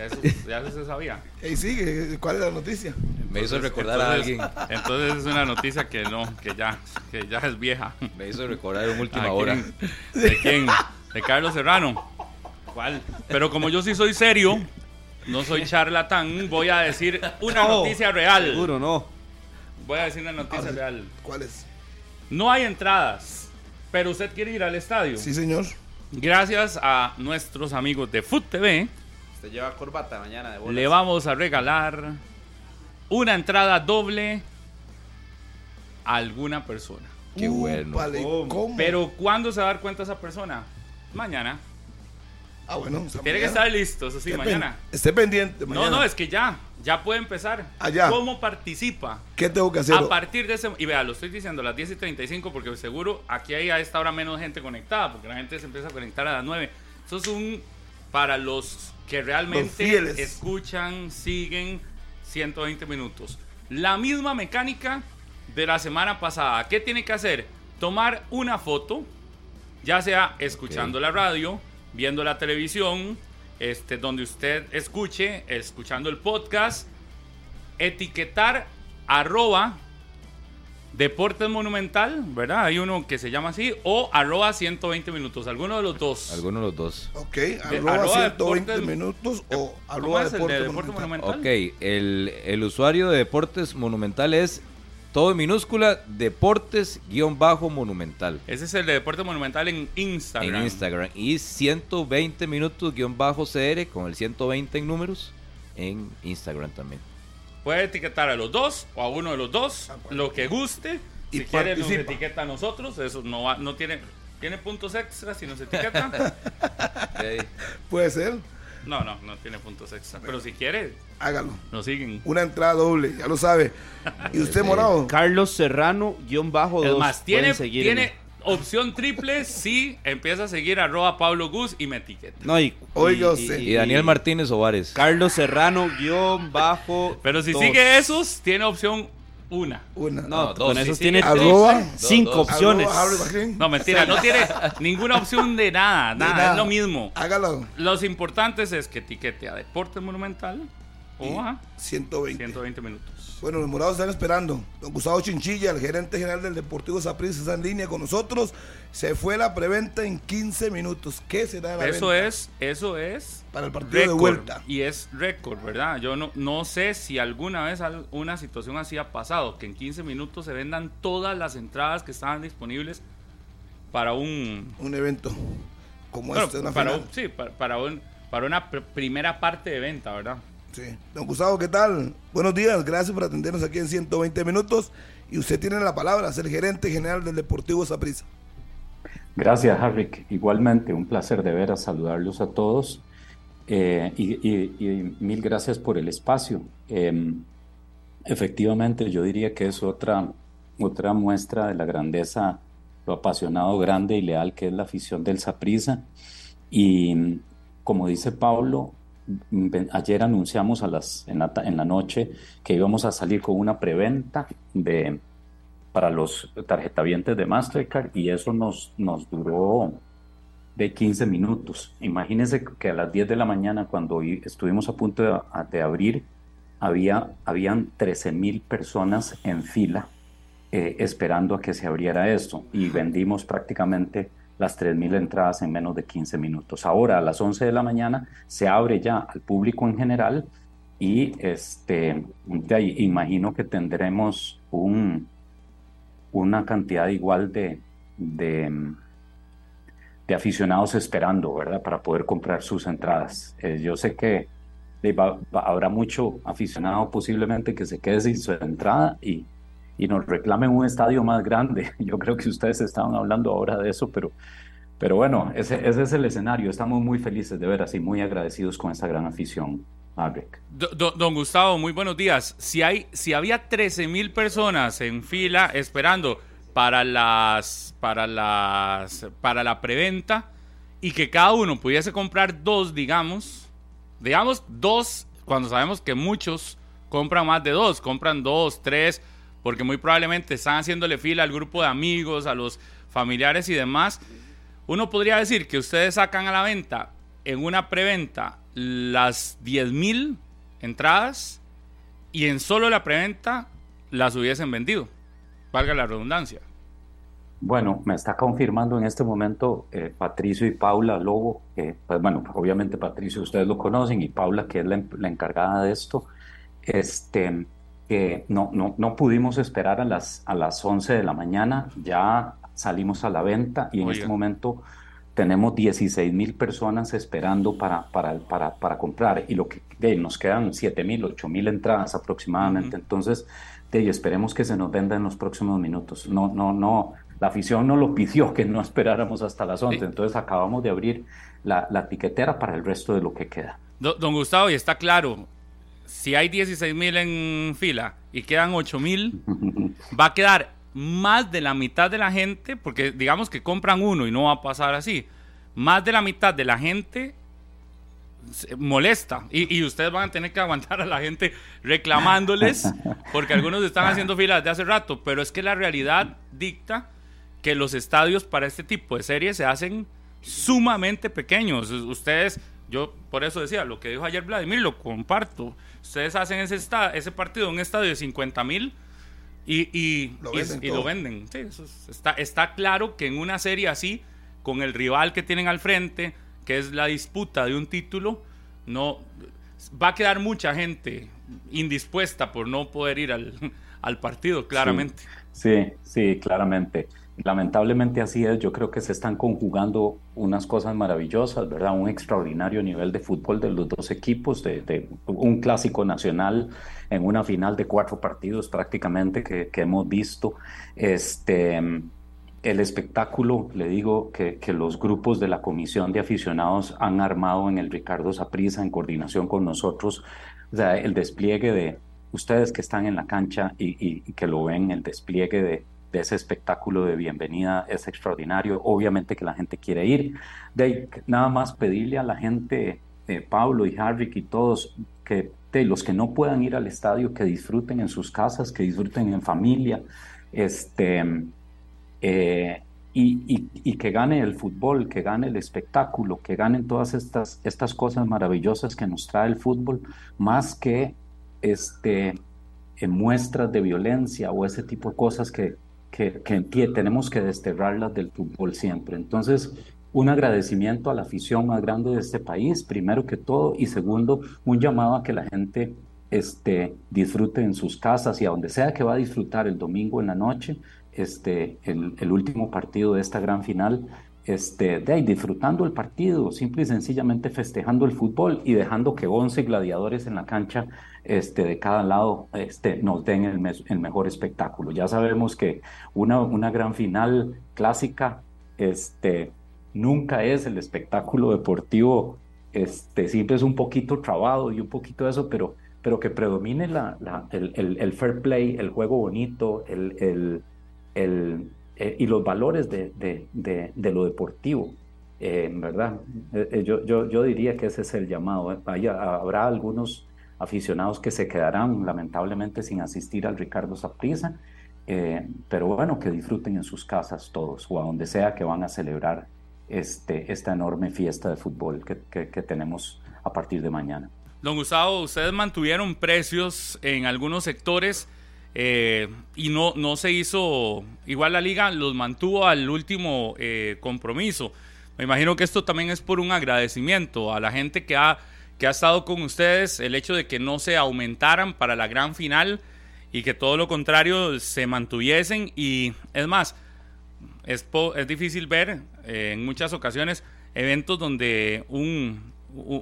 Ya eso, ya eso se sabía. Ey, sigue, ¿cuál es la noticia? Me hizo recordar a alguien. Entonces es una noticia que no, que ya, que ya es vieja. Me hizo recordar en última ¿A hora. quién? ¿De quién? De Carlos Serrano. ¿Cuál? Pero como yo sí soy serio, no soy charlatán, voy a decir una No, noticia real. Seguro no. Voy a decir una noticia ver. real. ¿Cuál es? No hay entradas, pero usted quiere ir al estadio. Sí, señor. Gracias a nuestros amigos de Food TV, Usted lleva corbata mañana de le vamos a regalar una entrada doble a alguna persona. Qué bueno. Vale, ¿cómo? Pero ¿cuándo se va a dar cuenta esa persona? Mañana. Ah, bueno. o sea, Tiene que mañana. estar listo, eso sí, Esté mañana. pen- Esté pendiente. No, mañana. no, es que ya, ya puede empezar. Ya. ¿Cómo participa? ¿Qué tengo que hacer? A partir de ese. Y vea, lo estoy diciendo a las 10 y 35 porque seguro aquí hay a esta hora menos gente conectada porque la gente se empieza a conectar a las 9. Eso es un. Para los que realmente escuchan, siguen 120 minutos. La misma mecánica de la semana pasada. ¿Qué tiene que hacer? Tomar una foto, ya sea escuchando la radio, viendo la televisión, este, donde usted escuche, escuchando el podcast, etiquetar arroba Deportes Monumental, ¿verdad? Hay uno que se llama así, o arroba 120 minutos, alguno de los dos. Alguno de los dos. Ok, arroba, arroba 120 deportes- minutos o ¿Cómo arroba es el deporte de Deporte monumental. Monumental? Ok, el, el usuario de Deportes Monumental es todo en minúscula, Deportes-Monumental. Ese es el de Deporte Monumental en Instagram. En Instagram. Y 120 minutos-CR con el 120 en números en Instagram también. Puede etiquetar a los dos o a uno de los dos, Ah, bueno. lo que guste. Y si quiere nos etiqueta a nosotros, eso no va- no tiene tiene puntos extras si nos etiqueta. [LAUGHS] Puede ser, no, no, no tiene puntos extras, pero si quiere hágalo. nos siguen. Una entrada doble, ya lo sabe. [LAUGHS] ¿Y usted. Morado? Carlos Serrano, guion bajo Es dos. más, tiene, tiene opción triple si empieza a seguir arroba Pablo Gus y me etiqueta. No, y, Oiga y- usted. Y Daniel Martínez Ovares. Carlos Serrano, guion bajo. Pero si dos. sigue esos, tiene opción una. Una. No, No, dos, con esos sí. tiene Arroba. cinco Dos, dos. opciones. Arroba. No, mentira, no tiene [LAUGHS] ninguna opción de nada, nada, nada. es lo mismo. Hágalo. Los importantes es que etiquete a Deportes Monumental o a 120. 120 minutos. Bueno, los morados están esperando. Don Gustavo Chinchilla, el gerente general del Deportivo Saprissa, está en línea con nosotros. Se fue la preventa en 15 minutos. ¿Qué será la Eso venta? es, eso es Para el partido de vuelta. y es récord, ¿verdad? Yo no, no sé si alguna vez una situación así ha pasado, que en 15 minutos se vendan todas las entradas que estaban disponibles para un Un evento como bueno, este, una para final. un- sí, para, para un- para una pr- primera parte de venta, ¿verdad? Sí. Don Gustavo, ¿qué tal? Buenos días, gracias por atendernos aquí en 120 minutos. Y usted tiene la palabra, es el gerente general del Deportivo Saprissa. Gracias, Harrick. Igualmente, un placer de veras saludarlos a todos. Eh, y, mil gracias por el espacio. Eh, efectivamente, yo diría que es otra, otra muestra de la grandeza, lo apasionado, grande y leal que es la afición del Saprissa. Y como dice Pablo, ayer anunciamos a las, en la, noche que íbamos a salir con una preventa de, para los tarjetavientes de Mastercard y eso nos, nos duró de 15 minutos. Imagínense que a las 10 de la mañana, cuando estuvimos a punto de abrir, había, habían 13 mil personas en fila eh, esperando a que se abriera esto y vendimos prácticamente las 3.000 entradas en menos de 15 minutos. Ahora a las 11 de la mañana se abre ya al público en general y este, imagino que tendremos un, una cantidad igual de, de, aficionados esperando, ¿verdad? Para poder comprar sus entradas. Eh, yo sé que habrá mucho aficionado posiblemente que se quede sin su entrada y, y nos reclamen un estadio más grande. [LAUGHS] Yo creo que ustedes estaban hablando ahora de eso, pero, pero bueno, ese, es el escenario. Estamos muy felices de ver así, muy agradecidos con esa gran afición. Don, don, Gustavo, muy buenos días. Si, hay, si había 13 mil personas en fila esperando para las para las para la preventa y que cada uno pudiese comprar dos, digamos, digamos dos, cuando sabemos que muchos compran más de dos, compran dos, tres, porque muy probablemente están haciéndole fila al grupo de amigos, a los familiares y demás. Uno podría decir que ustedes sacan a la venta en una preventa las 10.000 entradas y en solo la preventa las hubiesen vendido. Valga la redundancia. Bueno, me está confirmando en este momento eh, Patricio y Paula Lobo, pues bueno, obviamente Patricio ustedes lo conocen y Paula que es la, la encargada de esto, este, que no, no, no pudimos esperar a las, a las 11 de la mañana, ya salimos a la venta y en este momento tenemos 16 mil personas esperando para, para, para, para, comprar y lo que nos quedan 7 mil, 8 mil entradas aproximadamente. Entonces, de, esperemos que se nos venda en los próximos minutos. No, no, no, la afición no lo pidió que no esperáramos hasta las 11, entonces acabamos de abrir la, la, tiquetera para el resto de lo que queda. Don Gustavo, y está claro, si hay 16 mil en fila y quedan 8 mil, va a quedar más de la mitad de la gente, porque digamos que compran uno y no va a pasar así, más de la mitad de la gente molesta y, ustedes van a tener que aguantar a la gente reclamándoles porque algunos están haciendo filas de hace rato, pero es que la realidad dicta que los estadios para este tipo de series se hacen sumamente pequeños. Ustedes yo por eso decía, lo que dijo ayer Vladimir, lo comparto. Ustedes hacen ese, ese partido en un estadio de 50 mil y, y, lo venden. está, está claro que en una serie así, con el rival que tienen al frente, que es la disputa de un título, no va a quedar mucha gente indispuesta por no poder ir al, [LAUGHS] al partido, claramente. sí, sí claramente. Lamentablemente así es, yo creo que se están conjugando unas cosas maravillosas, ¿verdad? Un extraordinario nivel de fútbol de los dos equipos, de, un clásico nacional en una final de cuatro partidos prácticamente que, hemos visto. Este, el espectáculo, le digo, que, los grupos de la comisión de aficionados han armado en el Ricardo Saprissa en coordinación con nosotros, el despliegue de ustedes que están en la cancha y que lo ven, el despliegue de de ese espectáculo de bienvenida es extraordinario. Obviamente que la gente quiere ir. De nada más pedirle a la gente, eh, Pablo y Harry y todos, que de los que no puedan ir al estadio, que disfruten en sus casas, que disfruten en familia, este, eh, y, y, que gane el fútbol, que gane el espectáculo, que ganen todas estas, estas cosas maravillosas que nos trae el fútbol, más que este, muestras de violencia o ese tipo de cosas que, que, tenemos que desterrarlas del fútbol siempre. Entonces, un agradecimiento a la afición más grande de este país, primero que todo, y segundo, un llamado a que la gente este, disfrute en sus casas y a donde sea que va a disfrutar el domingo en la noche, este, el, último partido de esta gran final, este, de disfrutando el partido, simple y sencillamente festejando el fútbol y dejando que 11 gladiadores en la cancha este, de cada lado este, nos den el, mejor espectáculo. Ya sabemos que una, gran final clásica este, nunca es el espectáculo deportivo, este, siempre es un poquito trabado y un poquito eso, pero, que predomine el, fair play, el juego bonito, eh, y los valores de, lo deportivo, eh, ¿verdad? Eh, yo, yo, yo, diría que ese es el llamado. habrá algunos aficionados que se quedarán lamentablemente sin asistir al Ricardo Saprissa, pero bueno, que disfruten en sus casas todos o a donde sea que van a celebrar este, esta enorme fiesta de fútbol que, que, que tenemos a partir de mañana. Don Gustavo, ustedes mantuvieron precios en algunos sectores eh, y no, no se hizo, igual la liga los mantuvo al último eh, compromiso. Me imagino que esto también es por un agradecimiento a la gente que ha, que ha estado con ustedes, el hecho de que no se aumentaran para la gran final y que todo lo contrario se mantuviesen. Y es más, es, es difícil ver eh, en muchas ocasiones eventos donde un,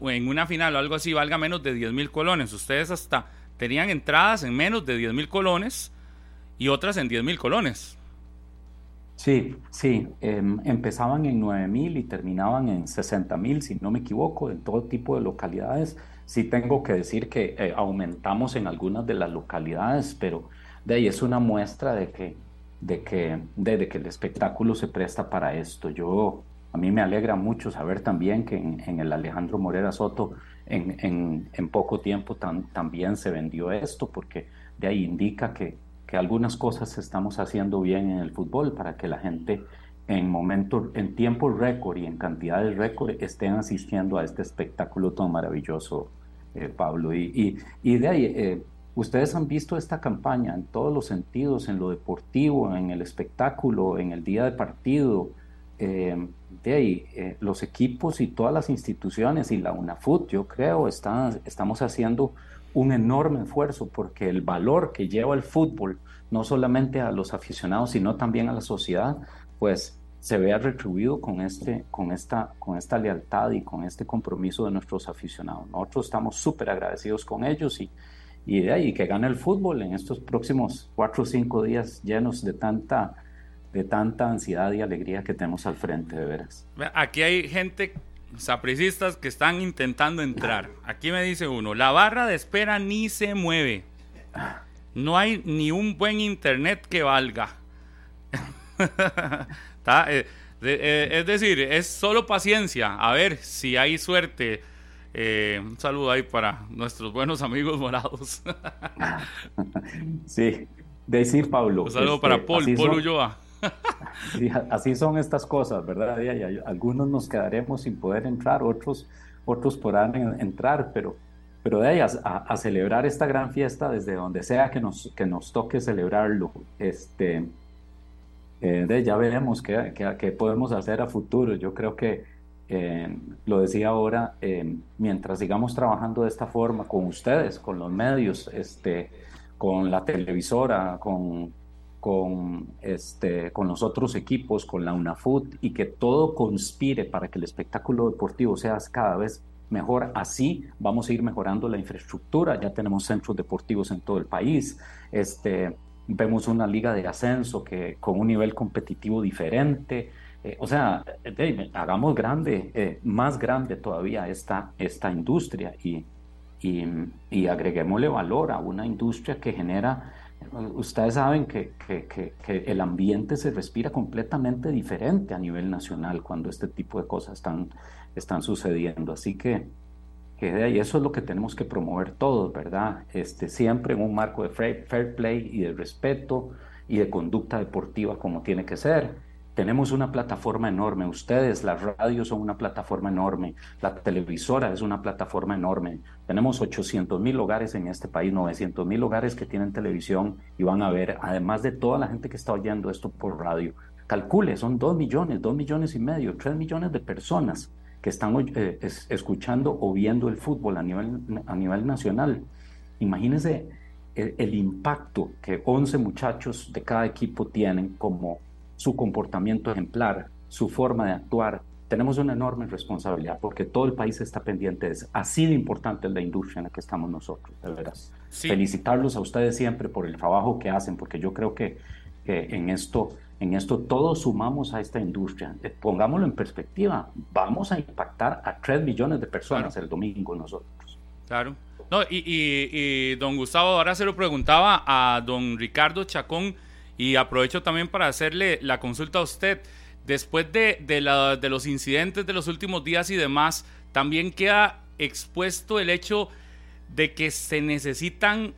en una final o algo así valga menos de 10 mil colones. Ustedes hasta tenían entradas en menos de 10 mil colones y otras en 10 mil colones. Sí, sí, em, empezaban en 9 mil y terminaban en 60 mil, si no me equivoco, en todo tipo de localidades. Sí tengo que decir que eh, aumentamos en algunas de las localidades, pero de ahí es una muestra de que, de que, de, que el espectáculo se presta para esto. Yo, a mí me alegra mucho saber también que en, el Alejandro Morera Soto en, poco tiempo también se vendió esto, porque de ahí indica que que algunas cosas estamos haciendo bien en el fútbol para que la gente en momentos, en tiempo récord y en cantidades récord estén asistiendo a este espectáculo tan maravilloso, eh, Pablo. Y, y, de ahí, eh, ustedes han visto esta campaña en todos los sentidos, en lo deportivo, en el espectáculo, en el día de partido. Eh, de ahí, los equipos y todas las instituciones y la UNAFUT, yo creo, están, estamos haciendo un enorme esfuerzo porque el valor que lleva el fútbol, no solamente a los aficionados, sino también a la sociedad, pues se vea retribuido con, este, con, esta, con esta lealtad y con este compromiso de nuestros aficionados. Nosotros estamos súper agradecidos con ellos y, y de ahí que gane el fútbol en estos próximos cuatro o cinco días llenos de tanta, de tanta ansiedad y alegría que tenemos al frente, de veras. Aquí hay gente sapricistas que están intentando entrar. Aquí me dice uno, la barra de espera ni se mueve. No hay ni un buen internet que valga. [LAUGHS] Eh, eh, es decir, es solo paciencia. A ver si hay suerte. Eh, un saludo ahí para nuestros buenos amigos morados. [LAUGHS] sí, decir Pablo. Un saludo para este, Paul, Paul Ulloa [LAUGHS] así son estas cosas, ¿verdad? Algunos nos quedaremos sin poder entrar, otros, otros podrán entrar, pero, pero de ahí a, celebrar esta gran fiesta desde donde sea que nos, que nos toque celebrarlo. Este, eh, de, ya veremos qué, qué, podemos hacer a futuro. Yo creo que, eh, lo decía ahora, eh, mientras sigamos trabajando de esta forma con ustedes, con los medios, este, con la televisora, con con, este, con los otros equipos, con la UNAFUT y que todo conspire para que el espectáculo deportivo sea cada vez mejor. Así vamos a ir mejorando la infraestructura. Ya tenemos centros deportivos en todo el país. Este, vemos una liga de ascenso que con un nivel competitivo diferente. Eh, o sea, hagamos grande, eh, más grande todavía esta, esta industria y, y, y agreguémosle valor a una industria que genera Ustedes saben que, el ambiente se respira completamente diferente a nivel nacional cuando este tipo de cosas están, están sucediendo. Así que, que ahí eso es lo que tenemos que promover todos, ¿verdad? Este, siempre en un marco de fair play y de respeto y de conducta deportiva como tiene que ser tenemos una plataforma enorme, ustedes, las radios son una plataforma enorme, la televisora es una plataforma enorme. Tenemos 800 mil hogares en este país, 900 mil hogares que tienen televisión y van a ver, además de toda la gente que está oyendo esto por radio. Calcule, son 2 millones, 2 millones y medio, 3 millones de personas que están eh, escuchando o viendo el fútbol a nivel, a nivel nacional. Imagínense el, el impacto que 11 muchachos de cada equipo tienen como su comportamiento ejemplar, su forma de actuar. Tenemos una enorme responsabilidad porque todo el país está pendiente eso. Así de importante es la industria en la que estamos nosotros, de veras. Felicitarlos a ustedes siempre por el trabajo que hacen, porque yo creo que, en esto en esto todos sumamos a esta industria. Eh, pongámoslo en perspectiva, vamos a impactar a 3 millones de personas el domingo nosotros. Claro. No, y, y, don Gustavo, ahora se lo preguntaba a don Ricardo Chacón y aprovecho también para hacerle la consulta a usted. Después de, de, los incidentes de los últimos días y demás, también queda expuesto el hecho de que se necesitan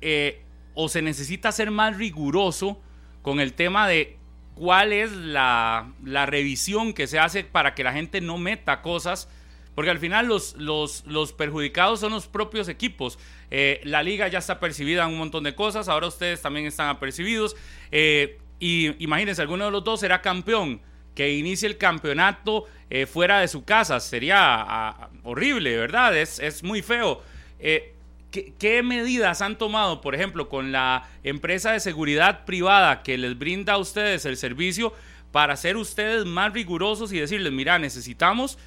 eh, o se necesita ser más riguroso con el tema de cuál es la, la, revisión que se hace para que la gente no meta cosas porque al final los, los, los perjudicados son los propios equipos. Eh, la liga ya está percibida en un montón de cosas, ahora ustedes también están apercibidos. Eh, y imagínense, alguno de los dos será campeón, que inicie el campeonato eh, fuera de su casa, sería ah, horrible, ¿verdad? Es, es muy feo. ¿Qué, medidas han tomado, por ejemplo, con la empresa de seguridad privada que les brinda a ustedes el servicio para ser ustedes más rigurosos y decirles, mira, necesitamos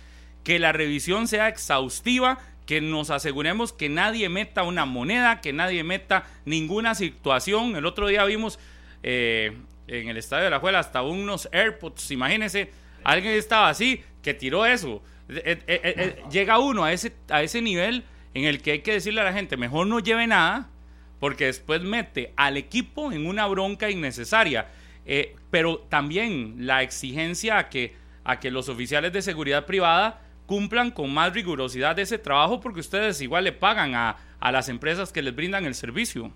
que la revisión sea exhaustiva, que nos aseguremos que nadie meta una moneda, que nadie meta ninguna situación. El otro día vimos eh, en el estadio de la Juela hasta unos AirPods, imagínense, alguien estaba así, que tiró eso. Eh, eh, llega uno a ese, a ese nivel en el que hay que decirle a la gente, mejor no lleve nada, porque después mete al equipo en una bronca innecesaria. Eh, pero también la exigencia a que, a que los oficiales de seguridad privada cumplan con más rigurosidad ese trabajo, porque ustedes igual le pagan a, a las empresas que les brindan el servicio.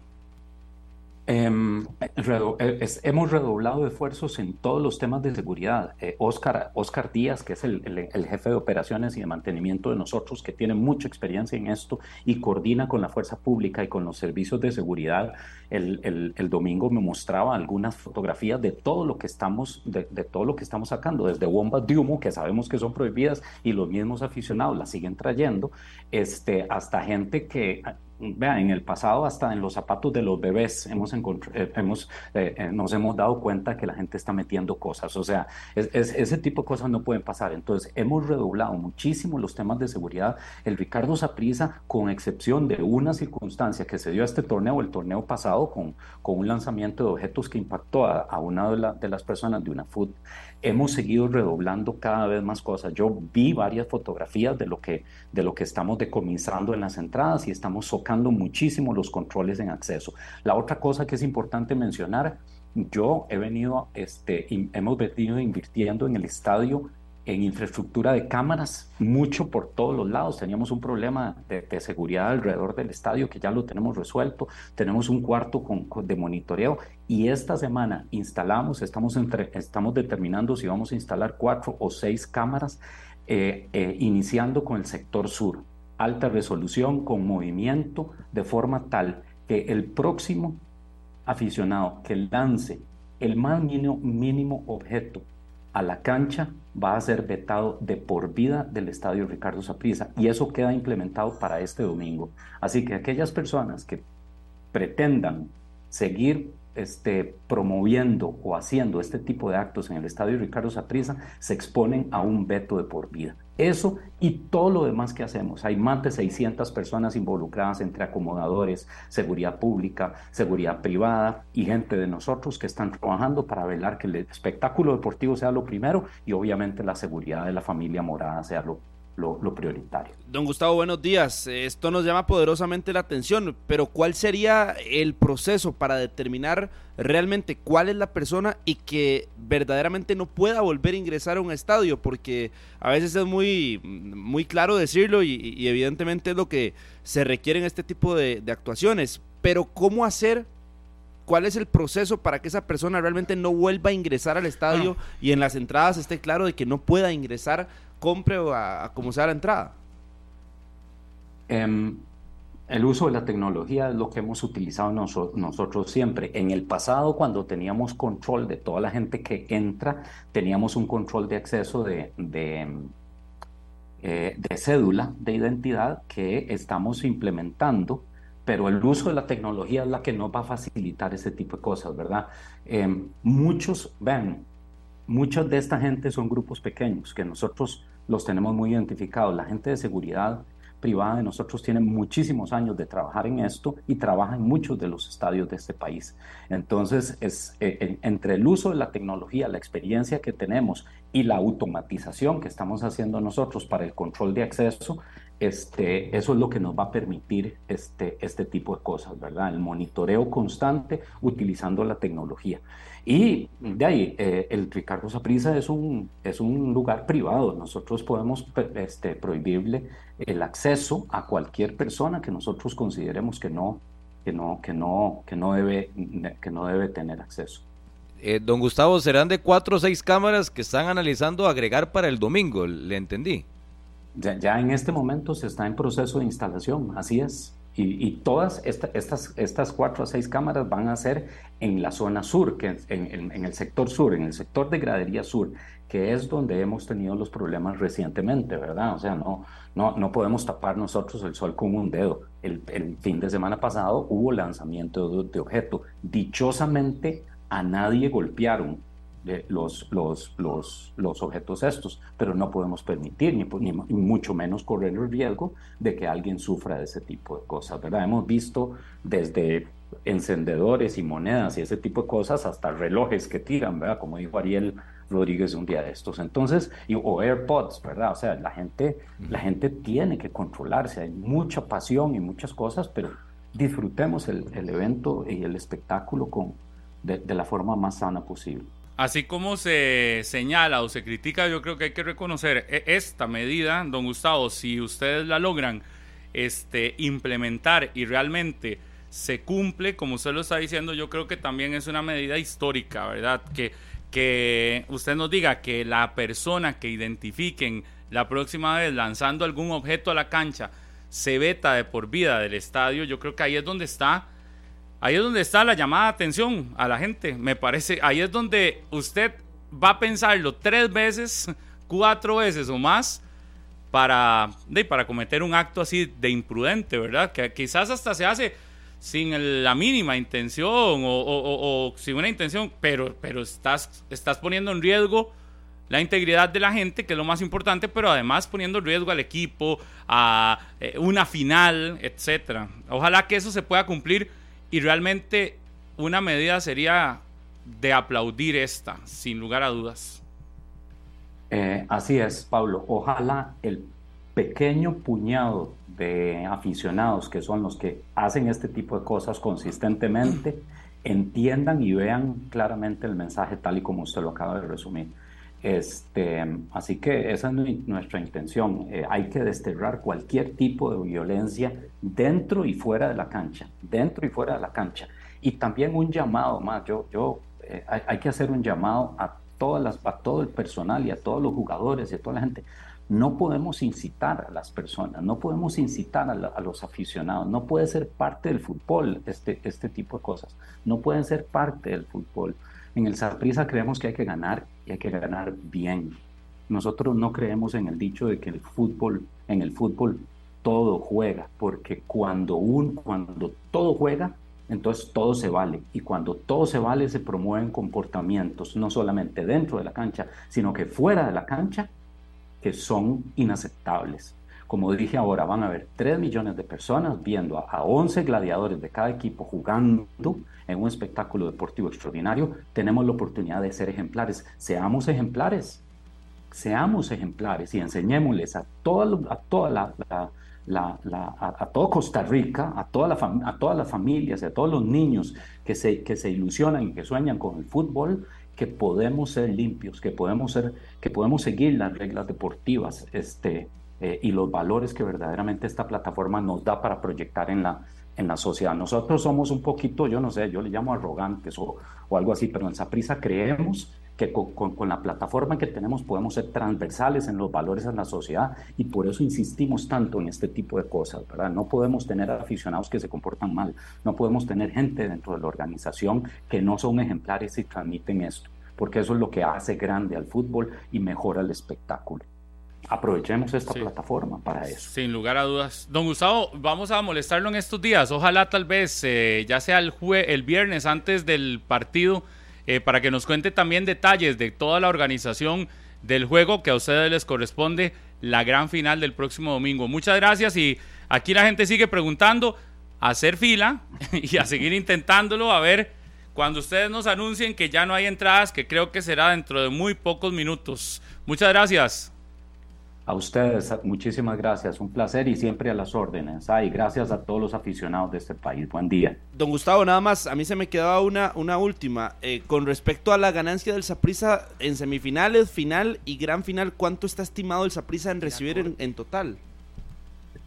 Em, eh, hemos redoblado esfuerzos en todos los temas de seguridad. Oscar, eh, Oscar Díaz, que es el, jefe de operaciones y de mantenimiento de nosotros, que tiene mucha experiencia en esto y coordina con la fuerza pública y con los servicios de seguridad, el, domingo me mostraba algunas fotografías de todo lo que estamos, de, todo lo que estamos sacando, desde bombas de humo, que sabemos que son prohibidas y los mismos aficionados las siguen trayendo, este, hasta gente que Vean, en el pasado hasta en los zapatos de los bebés hemos, eh, hemos eh, eh, nos hemos dado cuenta que la gente está metiendo cosas. O sea, ese tipo de cosas no pueden pasar. Entonces, hemos redoblado muchísimo los temas de seguridad. El Ricardo Saprisa, con excepción de una circunstancia que se dio a este torneo, el torneo pasado, con, con un lanzamiento de objetos que impactó a, una de, de las personas de una food, hemos seguido redoblando cada vez más cosas. Yo vi varias fotografías de lo que, de lo que estamos decomisando en las entradas y estamos socando muchísimo los controles en acceso. La otra cosa que es importante mencionar, yo he venido, este, hemos venido invirtiendo en el estadio en infraestructura de cámaras, mucho por todos los lados. Teníamos un problema de, seguridad alrededor del estadio que ya lo tenemos resuelto. Tenemos un cuarto con, de monitoreo y esta semana instalamos, estamos, entre, estamos determinando si vamos a instalar cuatro o seis cámaras, eh, eh, iniciando con el sector sur. Alta resolución, con movimiento, de forma tal que el próximo aficionado que lance el más mínimo, mínimo objeto a la cancha va a ser vetado de por vida del estadio Ricardo Saprissa y eso queda implementado para este domingo. Así que aquellas personas que pretendan seguir promoviendo o haciendo este tipo de actos en el estadio Ricardo Saprissa se exponen a un veto de por vida. Eso y todo lo demás que hacemos. Hay más de 600 personas involucradas entre acomodadores, seguridad pública, seguridad privada y gente de nosotros que están trabajando para velar que el espectáculo deportivo sea lo primero y obviamente la seguridad de la familia morada sea lo lo, prioritario. Don Gustavo, buenos días. Esto nos llama poderosamente la atención, pero ¿cuál sería el proceso para determinar realmente cuál es la persona y que verdaderamente no pueda volver a ingresar a un estadio? Porque a veces es muy, muy claro decirlo y, evidentemente es lo que se requiere en este tipo de, de actuaciones, pero ¿cómo hacer ¿Cuál es el proceso para que esa persona realmente no vuelva a ingresar al estadio ah. y en las entradas esté claro de que no pueda ingresar compre o a, como sea la entrada? Em, el uso de la tecnología es lo que hemos utilizado nosotros siempre. En el pasado, cuando teníamos control de toda la gente que entra, teníamos un control de acceso de, de, eh, de cédula de identidad que estamos implementando, pero el uso de la tecnología es la que nos va a facilitar ese tipo de cosas, ¿verdad? Em, muchos, vean, muchos de esta gente son grupos pequeños que nosotros los tenemos muy identificados. La gente de seguridad privada de nosotros tiene muchísimos años de trabajar en esto y trabaja en muchos de los estadios de este país. Entonces, es, eh, entre el uso de la tecnología, la experiencia que tenemos y la automatización que estamos haciendo nosotros para el control de acceso, este, eso es lo que nos va a permitir este, este tipo de cosas, ¿verdad? El monitoreo constante utilizando la tecnología. Y de ahí, eh, el Ricardo Saprisa es un, es un lugar privado. Nosotros podemos este, prohibirle el acceso a cualquier persona que nosotros consideremos que no, que no, que no, que no, debe, que no debe tener acceso. Eh, don Gustavo, serán de cuatro o seis cámaras que están analizando agregar para el domingo, le entendí. ya, en este momento se está en proceso de instalación, así es. Y, todas estas, estas cuatro o seis cámaras van a ser en la zona sur, que en, en, el sector sur, en el sector de gradería sur, que es donde hemos tenido los problemas recientemente, ¿verdad? O sea, no, no, no podemos tapar nosotros el sol con un dedo. El, fin de semana pasado hubo lanzamiento de objeto. Dichosamente a nadie golpearon los, los, los, los, objetos estos, pero no podemos permitir, ni, ni, mucho menos correr el riesgo de que alguien sufra de ese tipo de cosas, ¿verdad? Hemos visto desde encendedores y monedas y ese tipo de cosas hasta relojes que tiran, ¿verdad? Como dijo Ariel Rodríguez un día de estos. Entonces, o AirPods, ¿verdad? O sea, la gente, la gente tiene que controlarse, hay mucha pasión y muchas cosas, pero disfrutemos el, el evento y el espectáculo con, de, de la forma más sana posible. Así como se señala o se critica, yo creo que hay que reconocer e-, esta medida, don Gustavo, si ustedes la logran este, implementar y realmente se cumple, como usted lo está diciendo, yo creo que también es una medida histórica, ¿verdad? Que, que usted nos diga que la persona que identifiquen la próxima vez lanzando algún objeto a la cancha se veta de por vida del estadio, yo creo que ahí es donde está Ahí es donde está la llamada de atención a la gente. Me parece, ahí es donde usted va a pensarlo tres veces, [LAUGHS] cuatro veces o más para, para cometer un acto así de imprudente, ¿verdad? Que quizás hasta se hace sin la mínima intención o, sin una intención, pero, pero estás, estás poniendo en riesgo la integridad de la gente, que es lo más importante, pero además poniendo en riesgo al equipo, a eh, una final, etcétera. Ojalá que eso se pueda cumplir y realmente una medida sería de aplaudir esta, sin lugar a dudas. Eh, así es, Pablo. Ojalá el pequeño puñado de aficionados que son los que hacen este tipo de cosas consistentemente entiendan y vean claramente el mensaje tal y como usted lo acaba de resumir. Este, así que esa es nuestra intención. Eh, hay que desterrar cualquier tipo de violencia dentro y fuera de la cancha, dentro y fuera de la cancha. Y también un llamado más, yo, yo, eh, hay, que hacer un llamado a, todas las, a todo el personal y a todos los jugadores y a toda la gente. No podemos incitar a las personas, no podemos incitar a, a, los aficionados, no puede ser parte del fútbol este, este tipo de cosas, no pueden ser parte del fútbol. En el Saprissa creemos que hay que ganar y hay que ganar bien. Nosotros no creemos en el dicho de que el fútbol, en el fútbol todo juega, porque cuando un, cuando todo juega, entonces todo se vale. Y cuando todo se vale, se promueven comportamientos, no solamente dentro de la cancha, sino que fuera de la cancha, que son inaceptables. Como dije ahora, van a haber 3 millones de personas viendo a, a 11 gladiadores de cada equipo jugando en un espectáculo deportivo extraordinario, tenemos la oportunidad de ser ejemplares. Seamos ejemplares, seamos ejemplares y enseñémosles a toda, a toda la, a, todo Costa Rica, a, toda la a todas las familias a todos los niños que se, que se ilusionan y que sueñan con el fútbol, que podemos ser limpios, que podemos, ser, que podemos seguir las reglas deportivas este, eh, y los valores que verdaderamente esta plataforma nos da para proyectar en la, en la sociedad. Nosotros somos un poquito, yo no sé, yo le llamo arrogantes o, o algo así, pero en Saprisa creemos que con, con, la plataforma que tenemos podemos ser transversales en los valores en la sociedad y por eso insistimos tanto en este tipo de cosas, ¿verdad? No podemos tener aficionados que se comportan mal, no podemos tener gente dentro de la organización que no son ejemplares y transmiten esto, porque eso es lo que hace grande al fútbol y mejora el espectáculo aprovechemos esta plataforma para eso. Sin lugar a dudas. Don Gustavo, vamos a molestarlo en estos días. Ojalá tal vez eh, ya sea el, el viernes antes del partido eh, para que nos cuente también detalles de toda la organización del juego que a ustedes les corresponde la gran final del próximo domingo. Muchas gracias y aquí la gente sigue preguntando, a hacer fila [LAUGHS] y a seguir intentándolo, a ver cuando ustedes nos anuncien que ya no hay entradas, que creo que será dentro de muy pocos minutos. Muchas gracias. A ustedes, muchísimas gracias, un placer y siempre a las órdenes. Ay, gracias a todos los aficionados de este país. Buen día. Don Gustavo, nada más, a mí se me quedaba una, una última. Eh, con respecto a la ganancia del Saprisa en semifinales, final y gran final, ¿cuánto está estimado el Saprisa en recibir en, total?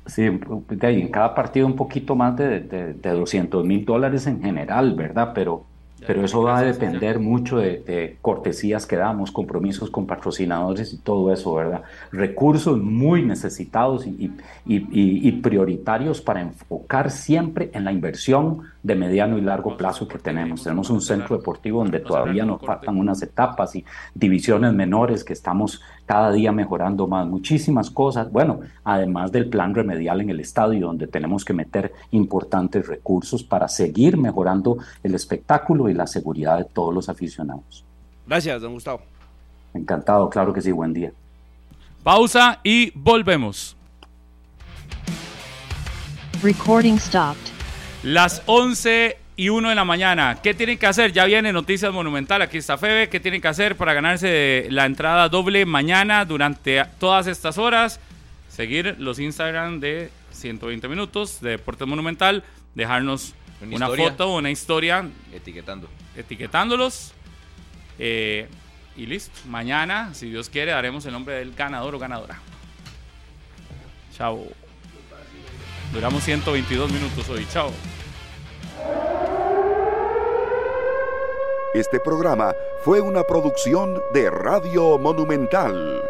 Sí, en cada partido un poquito más de, de, 200 mil dólares en general, ¿verdad? Pero, pero eso va a depender mucho de, cortesías que damos, compromisos con patrocinadores y todo eso, ¿verdad? Recursos muy necesitados y, y, prioritarios para enfocar siempre en la inversión de mediano y largo plazo que tenemos. Tenemos un centro deportivo donde todavía nos faltan unas etapas y divisiones menores que estamos cada día mejorando más, muchísimas cosas. Bueno, además del plan remedial en el estadio, donde tenemos que meter importantes recursos para seguir mejorando el espectáculo y la seguridad de todos los aficionados. Gracias, don Gustavo. Encantado, claro que sí, buen día. Pausa y volvemos. Recording stopped. Las 11 y 1 de la mañana. ¿Qué tienen que hacer? Ya viene Noticias Monumental. Aquí está Febe. ¿Qué tienen que hacer para ganarse la entrada doble mañana durante todas estas horas? Seguir los Instagram de 120 minutos de Deportes Monumental. Dejarnos una, foto una historia. Etiquetando. Etiquetándolos. Eh, y listo. Mañana, si Dios quiere, daremos el nombre del ganador o ganadora. Chao. Duramos 122 minutos hoy. Chao. Este programa fue una producción de Radio Monumental.